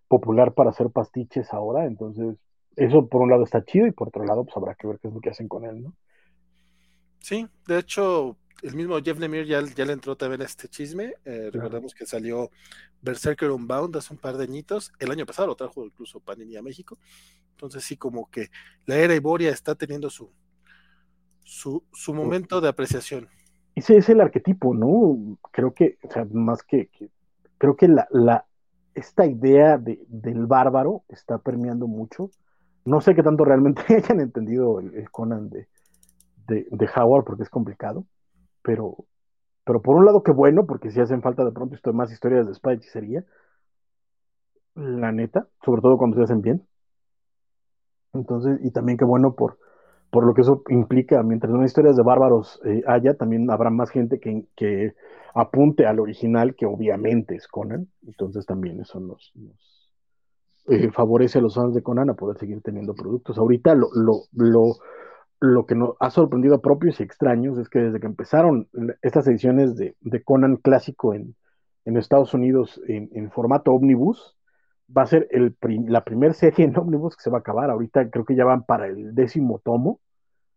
popular para hacer pastiches ahora, entonces eso por un lado está chido y por otro lado pues habrá que ver qué es lo que hacen con él, ¿no? Sí, de hecho, el mismo Jeff Lemire ya, ya le entró también a este chisme. Eh, recordemos que salió Berserker Unbound hace un par de añitos. El año pasado lo trajo incluso Panini a México. Entonces sí, como que la era Iboria está teniendo su, su, su momento de apreciación. Ese es el arquetipo, ¿no? Creo que, o sea, más que, que creo que la, la, esta idea de, del bárbaro está permeando mucho. No sé qué tanto realmente hayan entendido el, el Conan de, de, de, Howard porque es complicado, pero, pero por un lado qué bueno, porque si hacen falta de pronto más historias de espada y hechicería, la neta, sobre todo cuando se hacen bien. Entonces, y también qué bueno por, por lo que eso implica, mientras más historias de bárbaros eh, haya, también habrá más gente que, que, apunte al original, que obviamente es Conan, entonces también eso nos, nos eh, favorece a los fans de Conan a poder seguir teniendo productos. Ahorita lo, lo, lo que nos ha sorprendido a propios y extraños es que desde que empezaron estas ediciones de, de Conan clásico en, en Estados Unidos en, en, formato omnibus, va a ser el prim la primera serie en omnibus que se va a acabar. Ahorita creo que ya van para el décimo tomo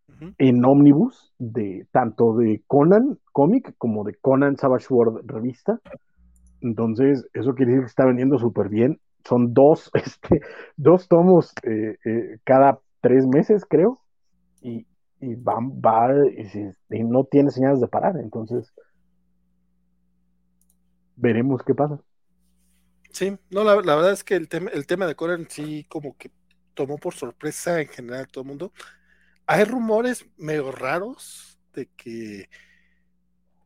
uh -huh. en omnibus de tanto de Conan cómic como de Conan Savage World revista. Entonces, eso quiere decir que está vendiendo súper bien. Son dos, este, dos tomos eh, eh, cada tres meses, creo. Y, y va, va y, no tiene señales de parar. Entonces, veremos qué pasa. Sí, no, la, verdad es que el tema, el tema de Conan sí como que tomó por sorpresa en general todo el mundo. Hay rumores medio raros de que,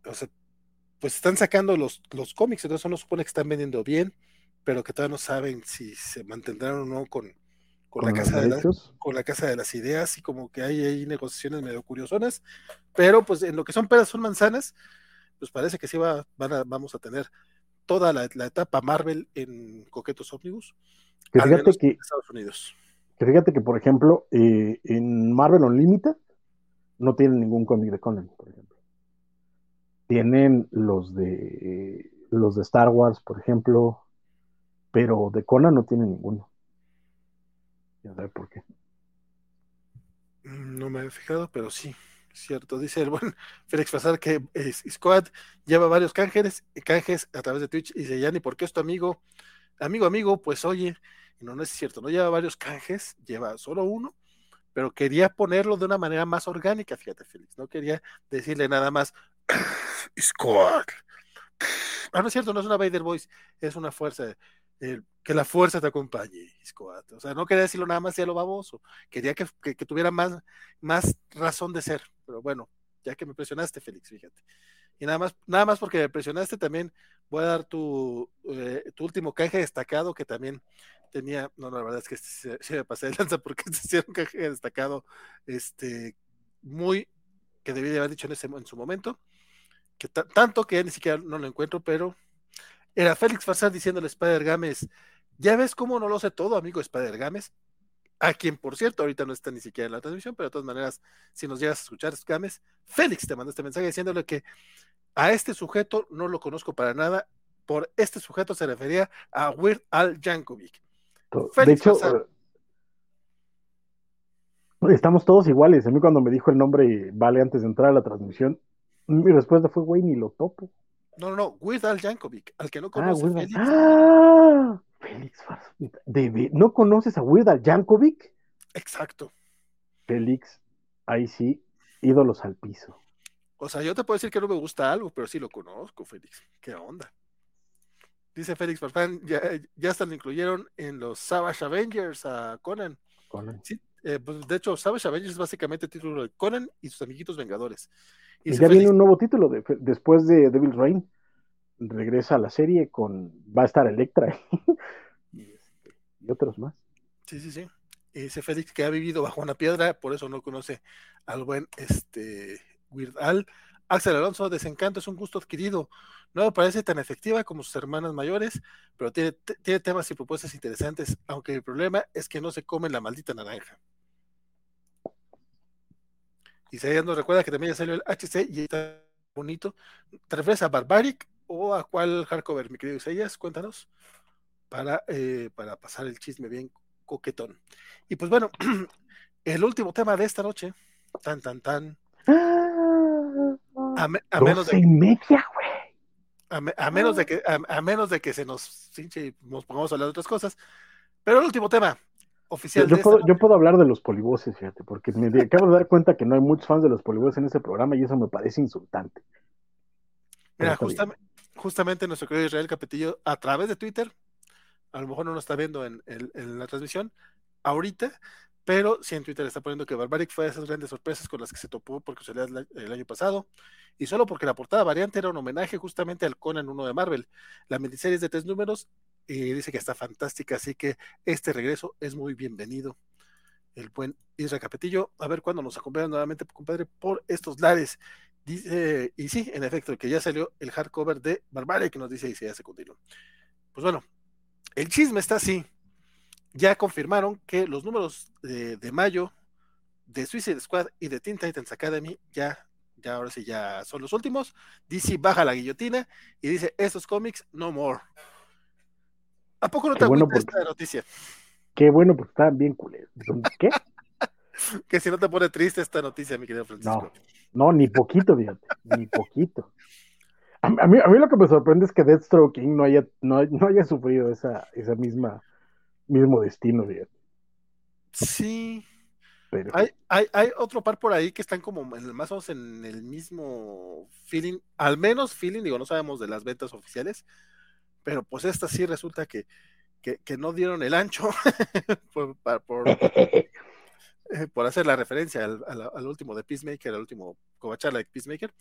o sea, pues están sacando los, los cómics, entonces uno supone que están vendiendo bien, pero que todavía no saben si se mantendrán o no con, con, ¿Con la, casa de la, con la casa de las ideas y como que hay, hay negociaciones medio curiosonas, pero pues en lo que son peras son manzanas, pues parece que sí va, van a, vamos a tener toda la, la, etapa Marvel en Coquetos Omnibus, que al menos que, en Estados Unidos. Que fíjate que, por ejemplo, eh, en Marvel Unlimited no tienen ningún cómic de Conan, por ejemplo. Tienen los de eh, los de Star Wars, por ejemplo, pero de Conan no tienen ninguno. Ya sabe por qué. No me he fijado, pero sí, cierto. Dice el buen Félix Pasar que eh, Squad lleva varios canjes, canjes a través de Twitch y dice, ya ni por qué es tu amigo. Amigo, amigo, pues oye, no, no es cierto, no lleva varios canjes, lleva solo uno, pero quería ponerlo de una manera más orgánica, fíjate, Félix, no quería decirle nada más Squad. Ah, no es cierto, no es una Vader Voice, es una fuerza. Que la fuerza te acompañe, Squad. O sea, no quería decirlo nada más a lo baboso, quería que, que, tuviera más, más razón de ser, pero bueno, ya que me presionaste, Félix, fíjate. Y nada más, nada más porque me presionaste, también voy a dar tu, eh, tu último canje destacado que también tenía, no, no la verdad es que se, se me pasé de lanza porque se hicieron un canje destacado, este, muy, que debí de haber dicho en, ese, en su momento, que tanto que ya ni siquiera no lo encuentro, pero era Félix Farsar diciéndole a Spider Games, ya ves cómo no lo sé todo, amigo Spider Games, a quien por cierto ahorita no está ni siquiera en la transmisión, pero de todas maneras, si nos llegas a escuchar, Games, Félix te mandó este mensaje diciéndole que a este sujeto no lo conozco para nada, por este sujeto se refería a Weird Al Yankovic. De hecho, Farsar, estamos todos iguales. A mí cuando me dijo el nombre Vale antes de entrar a la transmisión, mi respuesta fue, güey, ni lo topo. No, no, no, Weird Al Yankovic, al que no conoce ah, Félix. Ah, Félix, ¿De, de, ¿no conoces a Weird Al Yankovic? Exacto. Félix, ahí sí, ídolos al piso. O sea, yo te puedo decir que no me gusta algo, pero sí lo conozco, Félix. ¿Qué onda? Dice Félix Farfán, ya, ya hasta lo incluyeron en los Savage Avengers a Conan. Conan. Sí, eh, pues de hecho, Savage Avengers es básicamente el título de Conan y sus amiguitos Vengadores. Y, y ya viene un nuevo título de, después de Devil's Reign. Regresa a la serie con. Va a estar Electra y, este, y, otros más. Sí, sí, sí. Y dice Félix que ha vivido bajo una piedra, por eso no conoce al buen este, Weird Al. Axel Alonso, Desencanto es un gusto adquirido. No me parece tan efectiva como sus hermanas mayores, pero tiene, tiene temas y propuestas interesantes, aunque el problema es que no se come la maldita naranja. Y ella nos recuerda que también ya salió el HC y está bonito. ¿Te refieres a Barbaric o a cuál hardcover, mi querido Isaías? Cuéntanos. Para, eh, para pasar el chisme bien coquetón. Y pues bueno, el último tema de esta noche, tan, tan, tan. A, me- a menos de y media, güey. a, me- a menos de que a, a menos de que se nos nos pongamos a hablar de otras cosas. Pero el último tema oficial yo de puedo, esta yo puedo hablar de los polivoces, fíjate, porque me acabo de dar cuenta que no hay muchos fans de los polivoces en este programa y eso me parece insultante. Mira, justamente nuestro querido Israel Capetillo, a través de Twitter, a lo mejor no nos está viendo en, en- en la transmisión ahorita, pero sí en Twitter está poniendo que Barbaric fue de esas grandes sorpresas con las que se topó por casualidad el año pasado, y solo porque la portada variante era un homenaje justamente al Conan 1 de Marvel. La miniserie es de tres números y dice que está fantástica, así que este regreso es muy bienvenido. El buen Israel Capetillo, a ver cuándo nos acompaña nuevamente, compadre, por estos lares. Dice, y sí, en efecto, que ya salió el hardcover de Barbaric, que nos dice y se hace continuo. Pues bueno, el chisme está así. Ya confirmaron que los números de, de mayo de Suicide Squad y de Teen Titans Academy ya, ya ahora sí ya son los últimos. DC baja la guillotina y dice, estos cómics no more. ¿A poco no te bueno porque- esta noticia? Qué bueno, porque estaban bien culeros. ¿Qué? Que si no te pone triste esta noticia, mi querido Francisco. No, no, ni poquito, fíjate, ni poquito. A, a mí, a mí lo que me sorprende es que Deathstroke King no haya, no, no haya sufrido esa, esa misma mismo destino, fíjate. Sí, Pero Hay, hay, hay otro par por ahí que están como más o menos en el mismo feeling, al menos feeling, digo, no sabemos de las ventas oficiales, pero pues esta sí resulta que, que, no dieron el ancho por, eh, por hacer la referencia al, al- último de Peacemaker, al último covacharla de Peacemaker.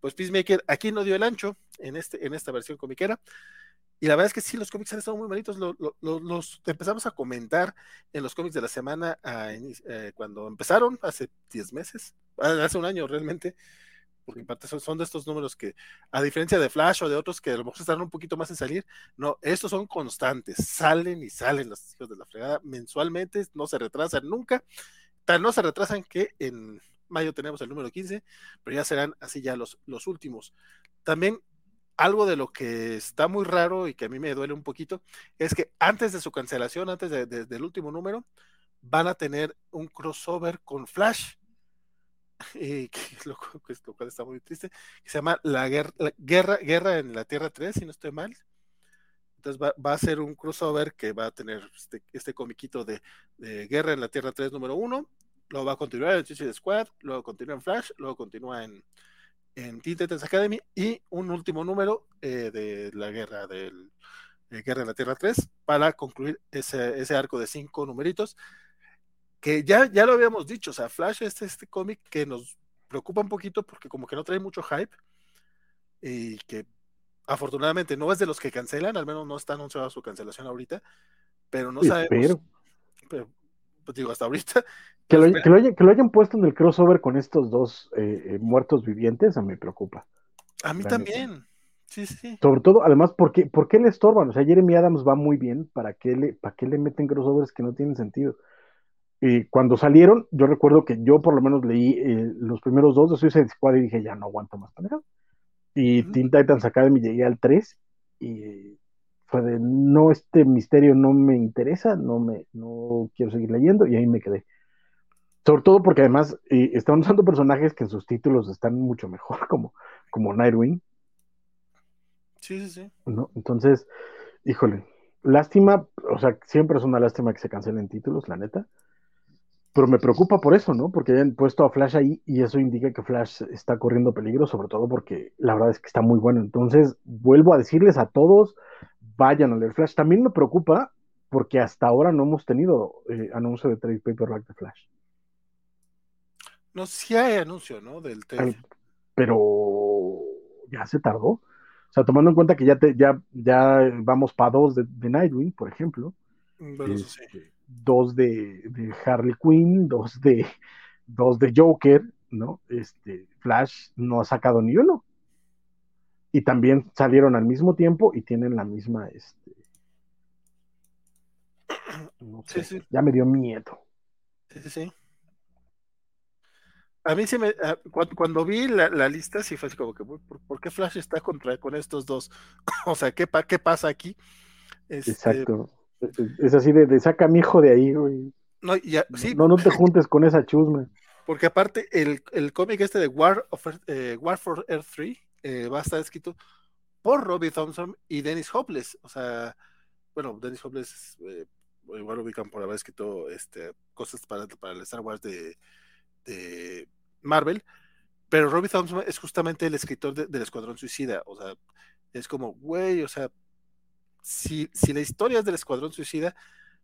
Pues Peacemaker aquí no dio el ancho en, este, en esta versión comiquera. Y la verdad es que sí, los cómics han estado muy bonitos. Lo- lo- lo- los empezamos a comentar en los cómics de la semana eh, cuando empezaron, hace 10 meses, ah, hace un año realmente, porque son, de estos números que, a diferencia de Flash o de otros que a lo mejor estarán un poquito más en salir, no, estos son constantes, salen y salen los hijos de la fregada mensualmente, no se retrasan nunca, tan no se retrasan que en mayo tenemos el número 15, pero ya serán así ya los, los últimos. También algo de lo que está muy raro y que a mí me duele un poquito es que antes de su cancelación, antes de- de- del último número, van a tener un crossover con Flash, y que lo, que es lo cual está muy triste, que se llama La Guerra, la guerra, guerra en la Tierra 3, si no estoy mal. Entonces va, va a ser un crossover que va a tener este, este comiquito de, de Guerra en la Tierra 3 número 1, luego va a continuar en Suicide Squad, luego continúa en Flash, luego continúa en, en Teen Titans Academy y un último número eh, de la guerra del de Guerra en la Tierra 3 para concluir ese, ese arco de cinco numeritos que ya, ya lo habíamos dicho, o sea, Flash es este cómic que nos preocupa un poquito porque como que no trae mucho hype y que afortunadamente no es de los que cancelan, al menos no está anunciada su cancelación ahorita, pero no sabemos, pero, pues digo, hasta ahorita, que lo, que lo hayan, que lo hayan puesto en el crossover con estos dos eh, eh, muertos vivientes, a mí me preocupa. a mí también, sí, sí, Sobre todo, además, ¿por qué, por qué le estorban? O sea, Jeremy Adams va muy bien, ¿para qué le, para qué le meten crossovers que no tienen sentido? Y cuando salieron, yo recuerdo que yo por lo menos leí eh, los primeros dos de Suicide Squad y dije, ya no aguanto más pendejadas. Y Ujú. Teen Titans Academy llegué al 3 y fue de, no, este misterio no me interesa, no me, no quiero seguir leyendo y ahí me quedé. Sobre todo porque además eh, están usando personajes que en sus títulos están mucho mejor, como, como Nightwing, sí, sí, sí. ¿no? Entonces, híjole, lástima, o sea, siempre es una lástima que se cancelen títulos, la neta. Pero me preocupa por eso, ¿no? Porque hayan puesto a Flash ahí y eso indica que Flash está corriendo peligro, sobre todo porque la verdad es que está muy bueno. Entonces, vuelvo a decirles a todos, vayan a leer Flash. También me preocupa porque hasta ahora no hemos tenido eh, anuncio de trade paperback de Flash. No, sí hay anuncio, ¿no? Del trade. pero ya se tardó. O sea, tomando en cuenta que ya, te, ya, ya vamos para dos de, de Nightwing, por ejemplo. Bueno, sí. Dos de, de Harley Quinn, dos de, dos de Joker, ¿no? Este, Flash no ha sacado ni uno. Y también salieron al mismo tiempo y tienen la misma, este, no Sí, sé, sí. ya me dio miedo. Sí, sí, sí. A mí sí me, a- cuando, cuando vi la, la lista, sí fue así como que, ¿por, por qué Flash está contra con estos dos? O sea, ¿qué, pa- qué pasa aquí? Este, Exacto. Es así de, de saca a mi hijo de ahí, güey. No, ya, sí, No, no te juntes con esa chusma. porque aparte el, el cómic este de War, of Earth- eh, War for Earth 3 eh, va a estar escrito por Robbie Thompson y Dennis Hopeless. O sea, bueno, Dennis Hopeless eh, igual lo ubican por haber escrito este, cosas para, para el Star Wars de, de Marvel. Pero Robbie Thompson es justamente el escritor de- del Escuadrón Suicida. O sea, es como, güey, o sea, si, si la historia es del Escuadrón Suicida,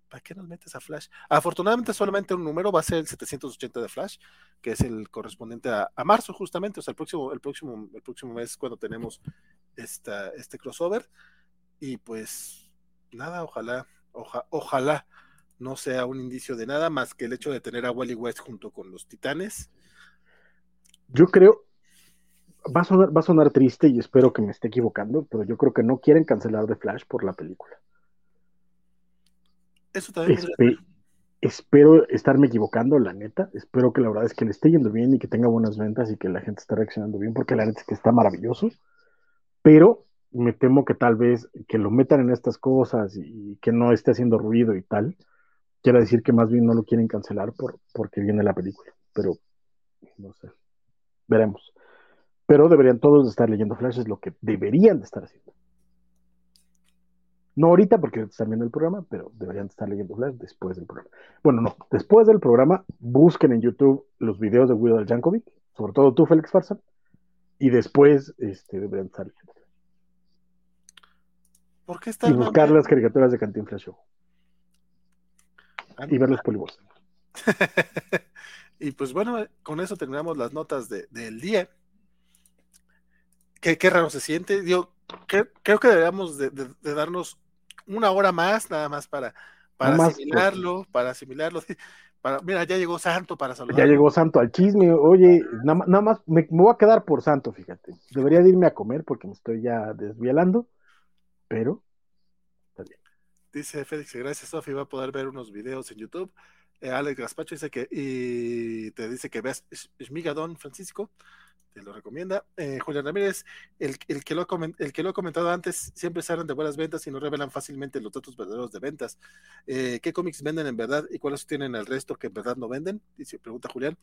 ¿para qué nos metes a Flash? Afortunadamente solamente un número va a ser el 780 de Flash, que es el correspondiente a, a marzo justamente, o sea, el próximo, el próximo, el próximo mes cuando tenemos esta, este crossover. Y pues nada, ojalá, oja- ojalá no sea un indicio de nada más que el hecho de tener a Wally West junto con los Titanes. Yo creo, va a sonar, va a sonar triste y espero que me esté equivocando, pero yo creo que no quieren cancelar The Flash por la película. Eso también Espe- espero estarme equivocando, la neta. Espero que la verdad es que le esté yendo bien y que tenga buenas ventas y que la gente esté reaccionando bien, porque la neta es que está maravilloso. Pero me temo que tal vez que lo metan en estas cosas y que no esté haciendo ruido y tal, quiera decir que más bien no lo quieren cancelar por, porque viene la película. Pero no sé. Veremos. Pero deberían todos estar leyendo Flash, es lo que deberían de estar haciendo. No ahorita porque están viendo el programa, pero deberían de estar leyendo Flash después del programa. Bueno, no, después del programa, busquen en YouTube los videos de Widow Jankovic, sobre todo tú, Félix Farsan, y después este, deberían estar leyendo. ¿Por qué está Y buscar las caricaturas de Cantinflas Show Ah, y ver los polibos. y pues bueno, con eso terminamos las notas de- del día. Qué, qué raro se siente. Yo cre- creo que deberíamos de, de- de darnos una hora más, nada más para, para más, asimilarlo, para asimilarlo. Para, mira, ya llegó Santo para saludar. Ya llegó Santo al chisme. Oye, nada, nada más me, me voy a quedar por Santo, fíjate. Debería de irme a comer porque me estoy ya desvielando, pero Dice Félix, que gracias Sofi, va a poder ver unos videos en YouTube. Eh, Alex Gaspacho dice que y te dice que veas Sh- Shmigadon Francisco, te lo recomienda. Eh, Julián Ramírez, el, el que lo ha el que lo he comentado antes, siempre se hablan de buenas ventas y no revelan fácilmente los datos verdaderos de ventas. Eh, ¿Qué cómics venden en verdad y cuáles tienen el resto que en verdad no venden? Dice, pregunta Julián.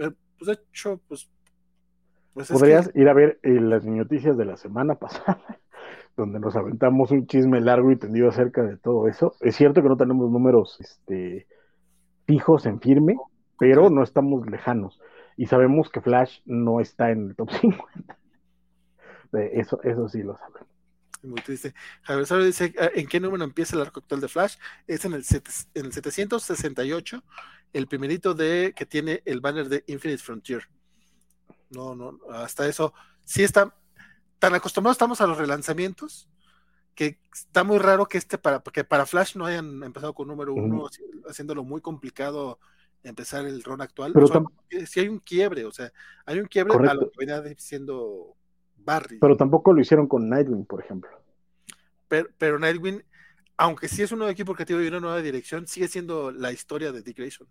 Eh, pues de hecho, pues, pues que- podrías ir a ver eh, las noticias de la semana pasada, donde nos aventamos un chisme largo y tendido acerca de todo eso. Es cierto que no tenemos números este, fijos en firme, pero no estamos lejanos. Y sabemos que Flash no está en el top 50. Eh, Eso, eso sí lo sabemos. Muy triste. Javier Saro dice, "Ah, ¿en qué número empieza el arco actual de Flash? Es en el, set- en el 768, el primerito de que tiene el banner de Infinite Frontier. No, no, hasta eso. Sí está, tan acostumbrados estamos a los relanzamientos, que está muy raro que este para, que para Flash no hayan empezado con número uno, haciéndolo muy complicado empezar el ron actual. Pero sí hay un quiebre, o sea, hay un quiebre a Correcto. lo que venía siendo Barry. Pero tampoco lo hicieron con Nightwing, por ejemplo. pero, pero Nightwing, aunque sí es un nuevo equipo creativo y una nueva dirección, sigue siendo la historia de Dick Grayson.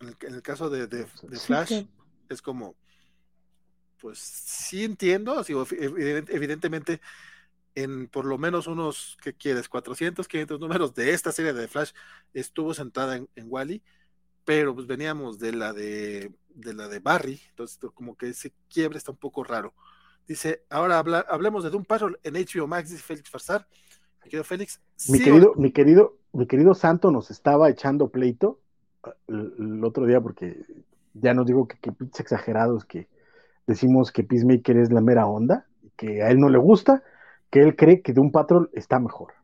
En el, en el caso de, de- de Sí, Flash, es como, pues sí entiendo, evident- evidentemente en por lo menos unos, ¿qué quieres? 400, 500 números de esta serie de Flash estuvo sentada en, en Wally, pero pues veníamos de la de, de la de Barry, entonces como que ese quiebre está un poco raro. Dice, ahora habla- hablemos de Doom Patrol en HBO Max, dice Félix Farsar. Mi querido Félix, Mi sí, querido, mi querido, mi querido Santo nos estaba echando pleito eh, el, el otro día porque ya nos digo que pinches exagerados que decimos que Peacemaker es la mera onda, que a él no le gusta, que él cree que de un patrón está mejor.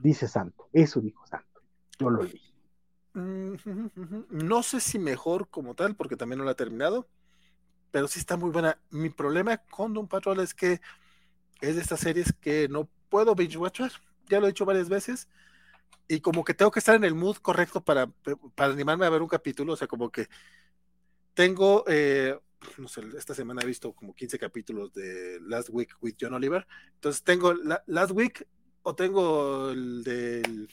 Dice, Santo, eso dijo Santo. Yo lo leí. No sé si mejor como tal, porque también no la he terminado, pero sí está muy buena. Mi problema con Doom Patrol es que es de estas series que no puedo binge watchar, ya lo he dicho varias veces, y como que tengo que estar en el mood correcto para, para animarme a ver un capítulo, o sea, como que tengo, eh, no sé, esta semana he visto como 15 capítulos de Last Week with John Oliver, entonces tengo la, Last Week o tengo el del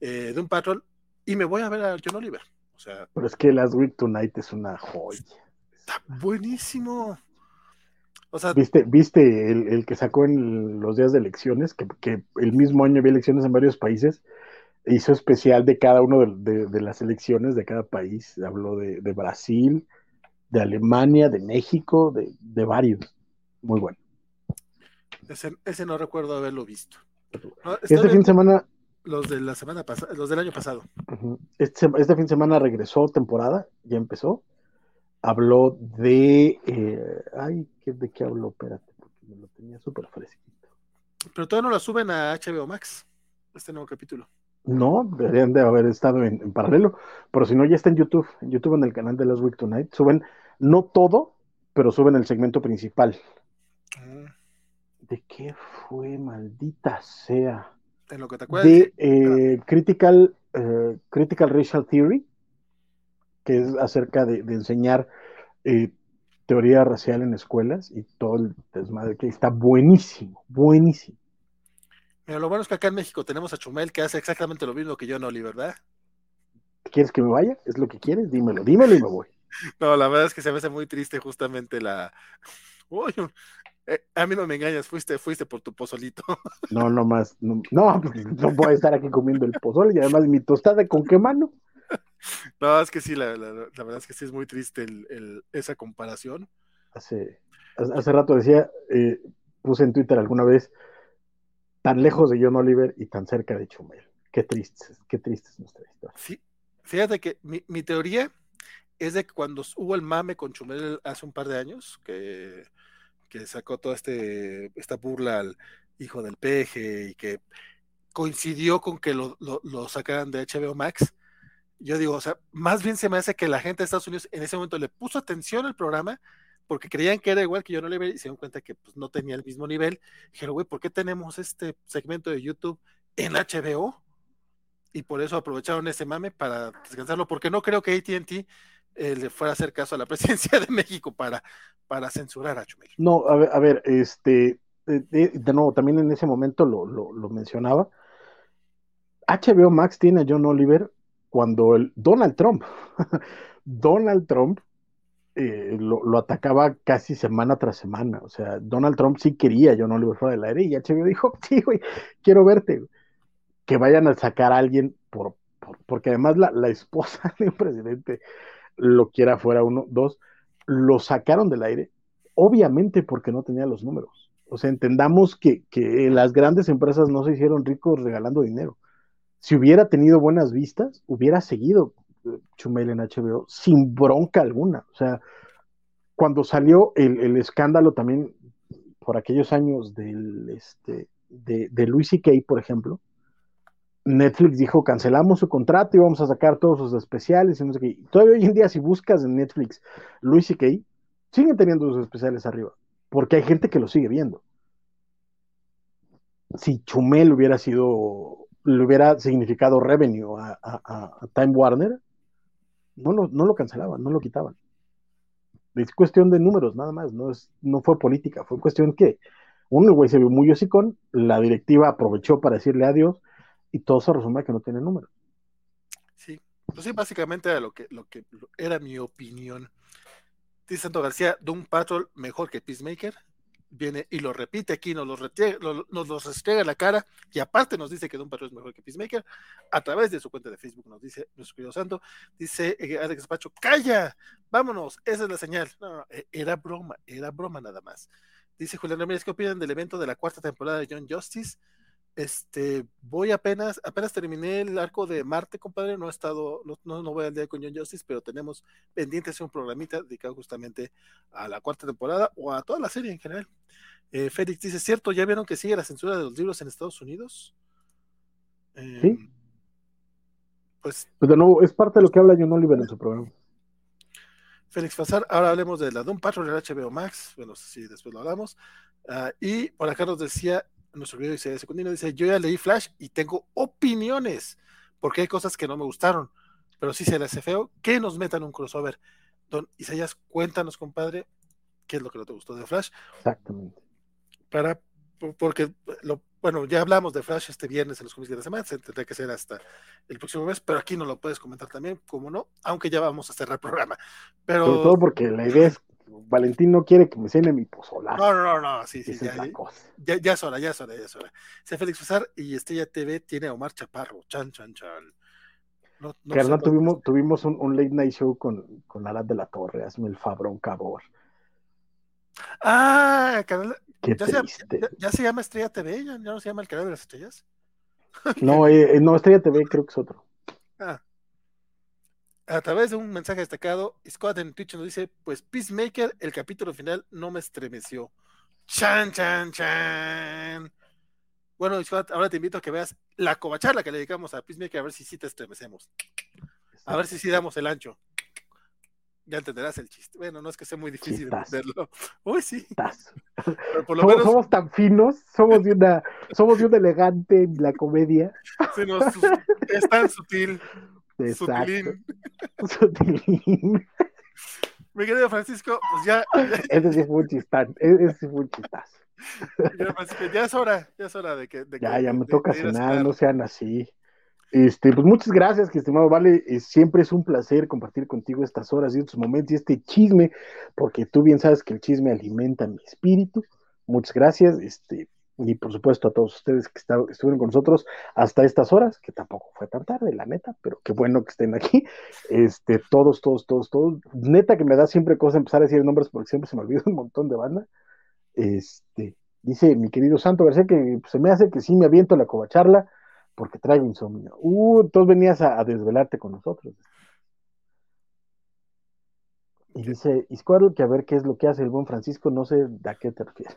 eh, Doom Patrol y me voy a ver a John Oliver. O sea, Pero es que Last Week Tonight es una joya. está buenísimo. O sea, ¿Viste, viste el, el que sacó en los días de elecciones, que, que el mismo año había elecciones en varios países? Hizo especial de cada uno de, de- de las elecciones de cada país. Habló de, de Brasil, de Alemania, de México, de, de varios. Muy bueno. ese, ese no recuerdo haberlo visto. No, Este fin de semana, los de la semana pasada, los del año pasado. este, este fin de semana regresó temporada, ya empezó. Habló de. eh, ay, ¿qué- ¿de qué habló? Espérate, porque me lo tenía súper fresquito. Pero todavía no la suben a HBO Max, este nuevo capítulo. No, deberían de haber estado en, en paralelo, pero si no, ya está en YouTube, en YouTube en el canal de Last Week Tonight. Suben, no todo, pero suben el segmento principal. Mm, ¿De qué fue, maldita sea? En lo que te acuerdas. De eh, Critical, eh, Critical Racial Theory, que es acerca de, de enseñar eh, teoría racial en escuelas y todo el desmadre que está buenísimo, buenísimo. Mira, lo bueno es que acá en México tenemos a Chumel que hace exactamente lo mismo que yo, Noli, ¿verdad? ¿Quieres que me vaya? ¿Es lo que quieres? Dímelo, dímelo y me voy. No, la verdad es que se me hace muy triste justamente la. Uy, eh, a mí no me engañas, fuiste, fuiste por tu pozolito. No, no más. No, no, pues, no puedo estar aquí comiendo el pozole y además mi tostada con qué mano. No, es que sí, la, la- la verdad es que sí es muy triste el- el- esa comparación. Hace, hace hace rato decía, eh, puse en Twitter alguna vez, tan lejos de John Oliver y tan cerca de Chumel. Qué triste, qué triste es nuestra historia. Sí, fíjate que mi, mi teoría es de que cuando hubo el mame con Chumel hace un par de años, que, que sacó toda este, esta burla al hijo del peje y que coincidió con que lo, lo, lo sacaran de HBO Max. Yo digo, o sea, más bien se me hace que la gente de Estados Unidos en ese momento le puso atención al programa porque creían que era igual que John Oliver y se dieron cuenta que pues, no tenía el mismo nivel. Dijeron, güey, ¿por qué tenemos este segmento de YouTube en HBO? y por eso aprovecharon ese mame para descansarlo, porque no creo que ATT eh, le fuera a hacer caso a la presidencia de México para, para censurar a Chumel. No, a ver, a ver este, de, de- de nuevo, también en ese momento lo, lo- lo mencionaba. HBO Max tiene a John Oliver cuando el Donald Trump, Donald Trump eh, lo, atacaba casi semana tras semana. O sea, Donald Trump sí quería a John Oliver fuera del aire y HBO dijo, sí, güey, quiero verte. Que vayan a sacar a alguien por, por- porque además la, esposa de un presidente lo quiera fuera uno, dos, lo sacaron del aire, obviamente porque no tenía los números. O sea, entendamos que, que las grandes empresas no se hicieron ricos regalando dinero. Si hubiera tenido buenas vistas, hubiera seguido Chumel en HBO sin bronca alguna. O sea, cuando salió el, escándalo también por aquellos años del, este, de, de Louis C.K., por ejemplo, Netflix dijo cancelamos su contrato y vamos a sacar todos sus especiales y no sé qué. Y Todavía hoy en día, si buscas en Netflix Louis C.K., siguen teniendo sus especiales arriba, porque hay gente que lo sigue viendo. Si Chumel hubiera sido, le hubiera significado revenue a Time Warner, no lo, no lo cancelaban, no lo quitaban. Es cuestión de números, nada más, no, es, no fue política, fue cuestión que uno, el güey se vio muy hocicón, la directiva aprovechó para decirle adiós y todo se resume a que no tiene números. Sí, pues sí, básicamente era lo que, lo que era mi opinión. Dice Santo García, Doom Patrol mejor que Peacemaker. Viene y lo repite aquí, nos lo, retie- lo- nos lo restriega en la cara y aparte nos dice que Doom Patrol es mejor que Peacemaker. A través de su cuenta de Facebook nos dice nuestro querido Santo, dice eh, Alex Pacho, calla, vámonos, esa es la señal. No, no, eh, era broma, era broma nada más. Dice Julián Ramírez, ¿qué opinan del evento de la cuarta temporada de John Justice? Este, voy apenas, apenas terminé el arco de Marte, compadre, no he estado, no, no, no voy al día con John Justice, pero tenemos pendiente hacer un programita dedicado justamente a la cuarta temporada o a toda la serie en general. Eh, Félix dice, ¿cierto? ¿Ya vieron que sigue la censura de los libros en Estados Unidos? Eh, Sí. Pues Pues de nuevo, es parte de lo que habla John Oliver en su programa. Félix Fazar, ahora hablemos de la Doom Patrol del HBO Max, bueno, sí, después lo hablamos. Ah, y por acá nos decía, nuestro video dice, secundino, dice, yo ya leí Flash y tengo opiniones, porque hay cosas que no me gustaron, pero sí se le hace feo que nos metan un crossover. Don Isaías, cuéntanos, compadre, qué es lo que no te gustó de Flash, Exactamente. para, por- porque, lo, bueno, ya hablamos de Flash este viernes en los cómics de la semana, se tendrá que ser hasta el próximo mes, pero aquí no lo puedes comentar también, como no, aunque ya vamos a cerrar el programa. Pero Sobre todo porque la idea es Valentín no quiere que me cene mi pozolazo. No, no, no, no, sí, sí, Esa ya, es la cosa. ya, ya es hora, ya es hora, ya es hora. Sea Félix César y Estrella TV tiene a Omar Chaparro. Chan, chan, chan. No, no Carnal, tuvimos, tuvimos un, un late night show con, con Arad de la Torre, hazme el fabrón cabor. Ah, canal- Qué ya, se, triste. ya- ya se llama Estrella TV, ya, ya no se llama el canal de las estrellas. No, eh, eh, no, Estrella TV creo que es otro. Ah. A través de un mensaje destacado, Scott en Twitch nos dice, pues Peacemaker, el capítulo final no me estremeció. Chan, chan, chan. Bueno, Scott, ahora te invito a que veas la covacharla que le dedicamos a Peacemaker, a ver si sí te estremecemos. A ver si sí damos el ancho. Ya entenderás el chiste. Bueno, no es que sea muy difícil Chistazo. entenderlo. Uy, sí. Pero por lo Somos, menos somos tan finos, somos de una, somos de un elegante en la comedia. sí es tan sutil. Exacto. Sutilín. Sutilín. Mi querido Francisco, pues ya, Ese sí fue un chistán, ese sí fue un chistazo. ya, es hora, ya es hora de que. de Ya, que- ya me de- toca de cenar, no sean así. Este, pues muchas gracias, que estimado Vale. eh, siempre es un placer compartir contigo estas horas y estos momentos y este chisme, porque tú bien sabes que el chisme alimenta mi espíritu. Muchas gracias. Este, y por supuesto a todos ustedes que estuvieron con nosotros hasta estas horas, que tampoco fue tan tarde, la neta, pero qué bueno que estén aquí. Este, todos, todos, todos, todos. Neta que me da siempre cosa empezar a decir nombres porque siempre se me olvida un montón de banda. Este, dice mi querido Santo García que se me hace que sí me aviento la covacharla porque traigo insomnio. Uh, entonces venías a, a desvelarte con nosotros. Y dice Iscuadro que a ver qué es lo que hace el buen Francisco, no sé a qué te refieres.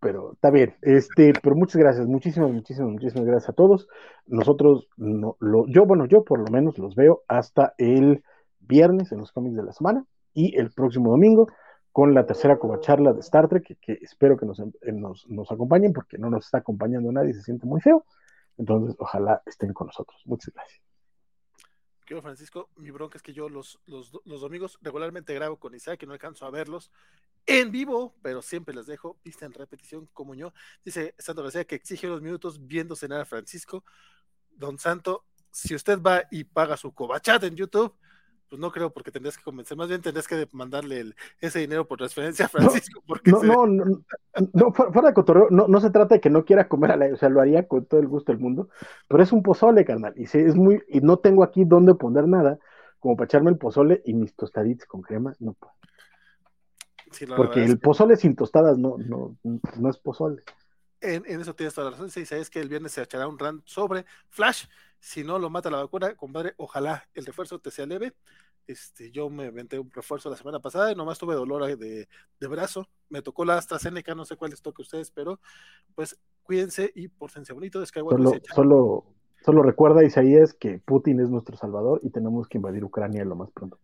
Pero está bien. Este, pero muchas gracias, muchísimas, muchísimas, muchísimas gracias a todos. Nosotros, no, lo, yo, bueno, yo por lo menos los veo hasta el viernes en los cómics de la semana y el próximo domingo con la tercera covacharla de Star Trek, que, que espero que nos, eh, nos, nos acompañen porque no nos está acompañando nadie, se siente muy feo. Entonces, ojalá estén con nosotros. Muchas gracias. Querido Francisco, mi bronca es que yo los, los, los domingos regularmente grabo con Isaac y no alcanzo a verlos en vivo, pero siempre les dejo vista en repetición como yo. Dice Santo García que exige unos minutos viendo cenar a Francisco. Don Santo, si usted va y paga su cobachat en YouTube, pues no creo porque tendrías que convencer, más bien tendrías que mandarle el- ese dinero por transferencia a Francisco. porque No, se- no, no, no, fuera de cotorreo, no, no se trata de que no quiera comer a la, o sea, lo haría con todo el gusto del mundo, pero es un pozole, carnal, y sí, es muy, y no tengo aquí dónde poner nada, como para echarme el pozole y mis tostaditas con crema, no puedo. sí, Porque el pozole sin tostadas no, no, no es pozole. En, en eso tienes toda la razón. Sí, sabes que el viernes se echará un rant sobre Flash. Si no lo mata la vacuna, compadre, ojalá el refuerzo te sea leve. Este, yo me inventé un refuerzo la semana pasada y nomás tuve dolor de, de brazo. Me tocó la AstraZeneca, no sé cuál les toque a ustedes, pero pues cuídense y pórtense bonito. Es que Solo, solo, solo recuerda, Isaías, que Putin es nuestro salvador y tenemos que invadir Ucrania lo más pronto.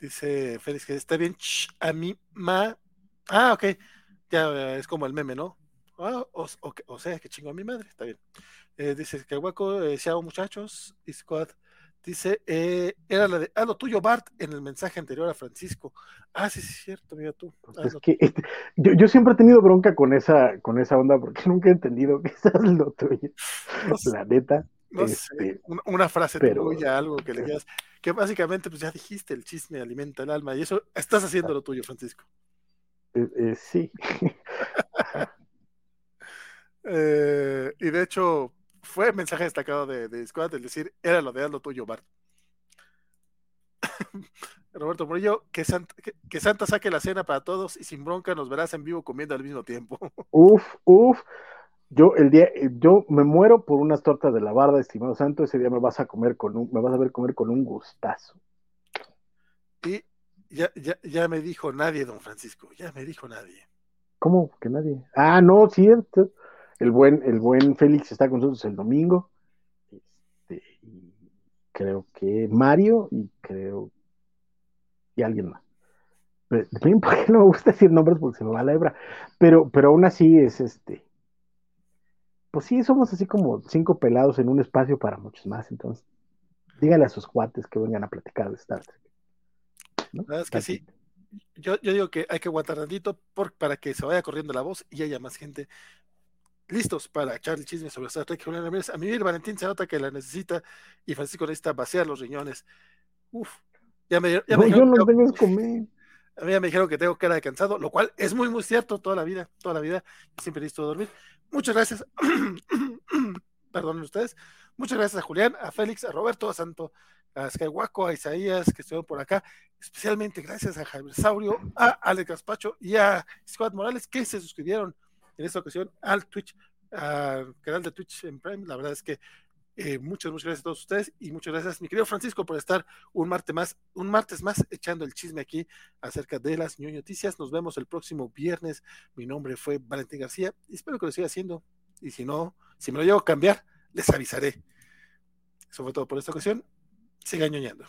Dice Félix que está bien. ch, a mí, ma. Ah, ok. Ya eh, es como el meme, ¿no? Ah, o, o- o sea, que chingo a mi madre, está bien. Eh, dice que guaco, eh, muchachos, y Squad. Dice, eh, era la de, ah, lo tuyo, Bart, en el mensaje anterior a Francisco. Ah, sí, sí, es cierto, mira tú. Pues Ah, es que este, yo, yo siempre he tenido bronca con esa, con esa onda porque nunca he entendido que es lo tuyo. no sé, La neta. no sé, este, una, una frase pero- tuya, algo que le digas, que básicamente, pues ya dijiste, el chisme alimenta el alma, y eso estás haciendo lo tuyo, Francisco. eh, eh, sí. Y de hecho, fue mensaje destacado de, de Squad el decir, era lo de lo tuyo, Bart. Roberto Murillo, que Santa, que, que Santa saque la cena para todos y sin bronca nos verás en vivo comiendo al mismo tiempo. Uf, uf. Yo el día, eh, yo me muero por unas tortas de la barda, estimado santo. Ese día me vas a comer con un, me vas a ver comer con un gustazo. Y ya, ya, ya me dijo nadie, don Francisco, ya me dijo nadie. ¿Cómo que nadie? Ah, no, cierto. El buen, el buen Félix está con nosotros el domingo. Este, creo que Mario y creo y alguien más. Pero, también porque no me gusta decir nombres porque se me va la hebra. Pero, pero aún así es este. Pues sí, somos así como cinco pelados en un espacio para muchos más. Entonces, dígale a sus cuates que vengan a platicar de Star Trek. ¿no? Es que sí. Yo, yo digo que hay que aguantar tantito por, para que se vaya corriendo la voz y haya más gente listos para echar el chisme sobre Star Trek. Julián Ramírez. A mí el Valentín se nota que la necesita y Francisco necesita vaciar los riñones. Uf, ya me, ya No, me yo no que- tengo que comer. A mí ya me dijeron que tengo cara de cansado, lo cual es muy, muy cierto toda la vida, toda la vida. Siempre necesito dormir. Muchas gracias. Perdonen ustedes. Muchas gracias a Julián, a Félix, a Roberto, a Santo, a Skywaco, a Isaías, que estuvieron por acá. Especialmente gracias a Javier Saurio, a Alex Gaspacho y a Scott Morales, que se suscribieron en esta ocasión al Twitch, al canal de Twitch en Prime. La verdad es que eh, muchas, muchas gracias a todos ustedes y muchas gracias, mi querido Francisco, por estar un martes más, un martes más echando el chisme aquí acerca de las ñoño noticias. Nos vemos el próximo viernes. Mi nombre fue Valentín García y espero que lo siga haciendo. Y si no, si me lo llevo a cambiar, les avisaré. Eso fue todo por esta ocasión. Sigan ñoñando.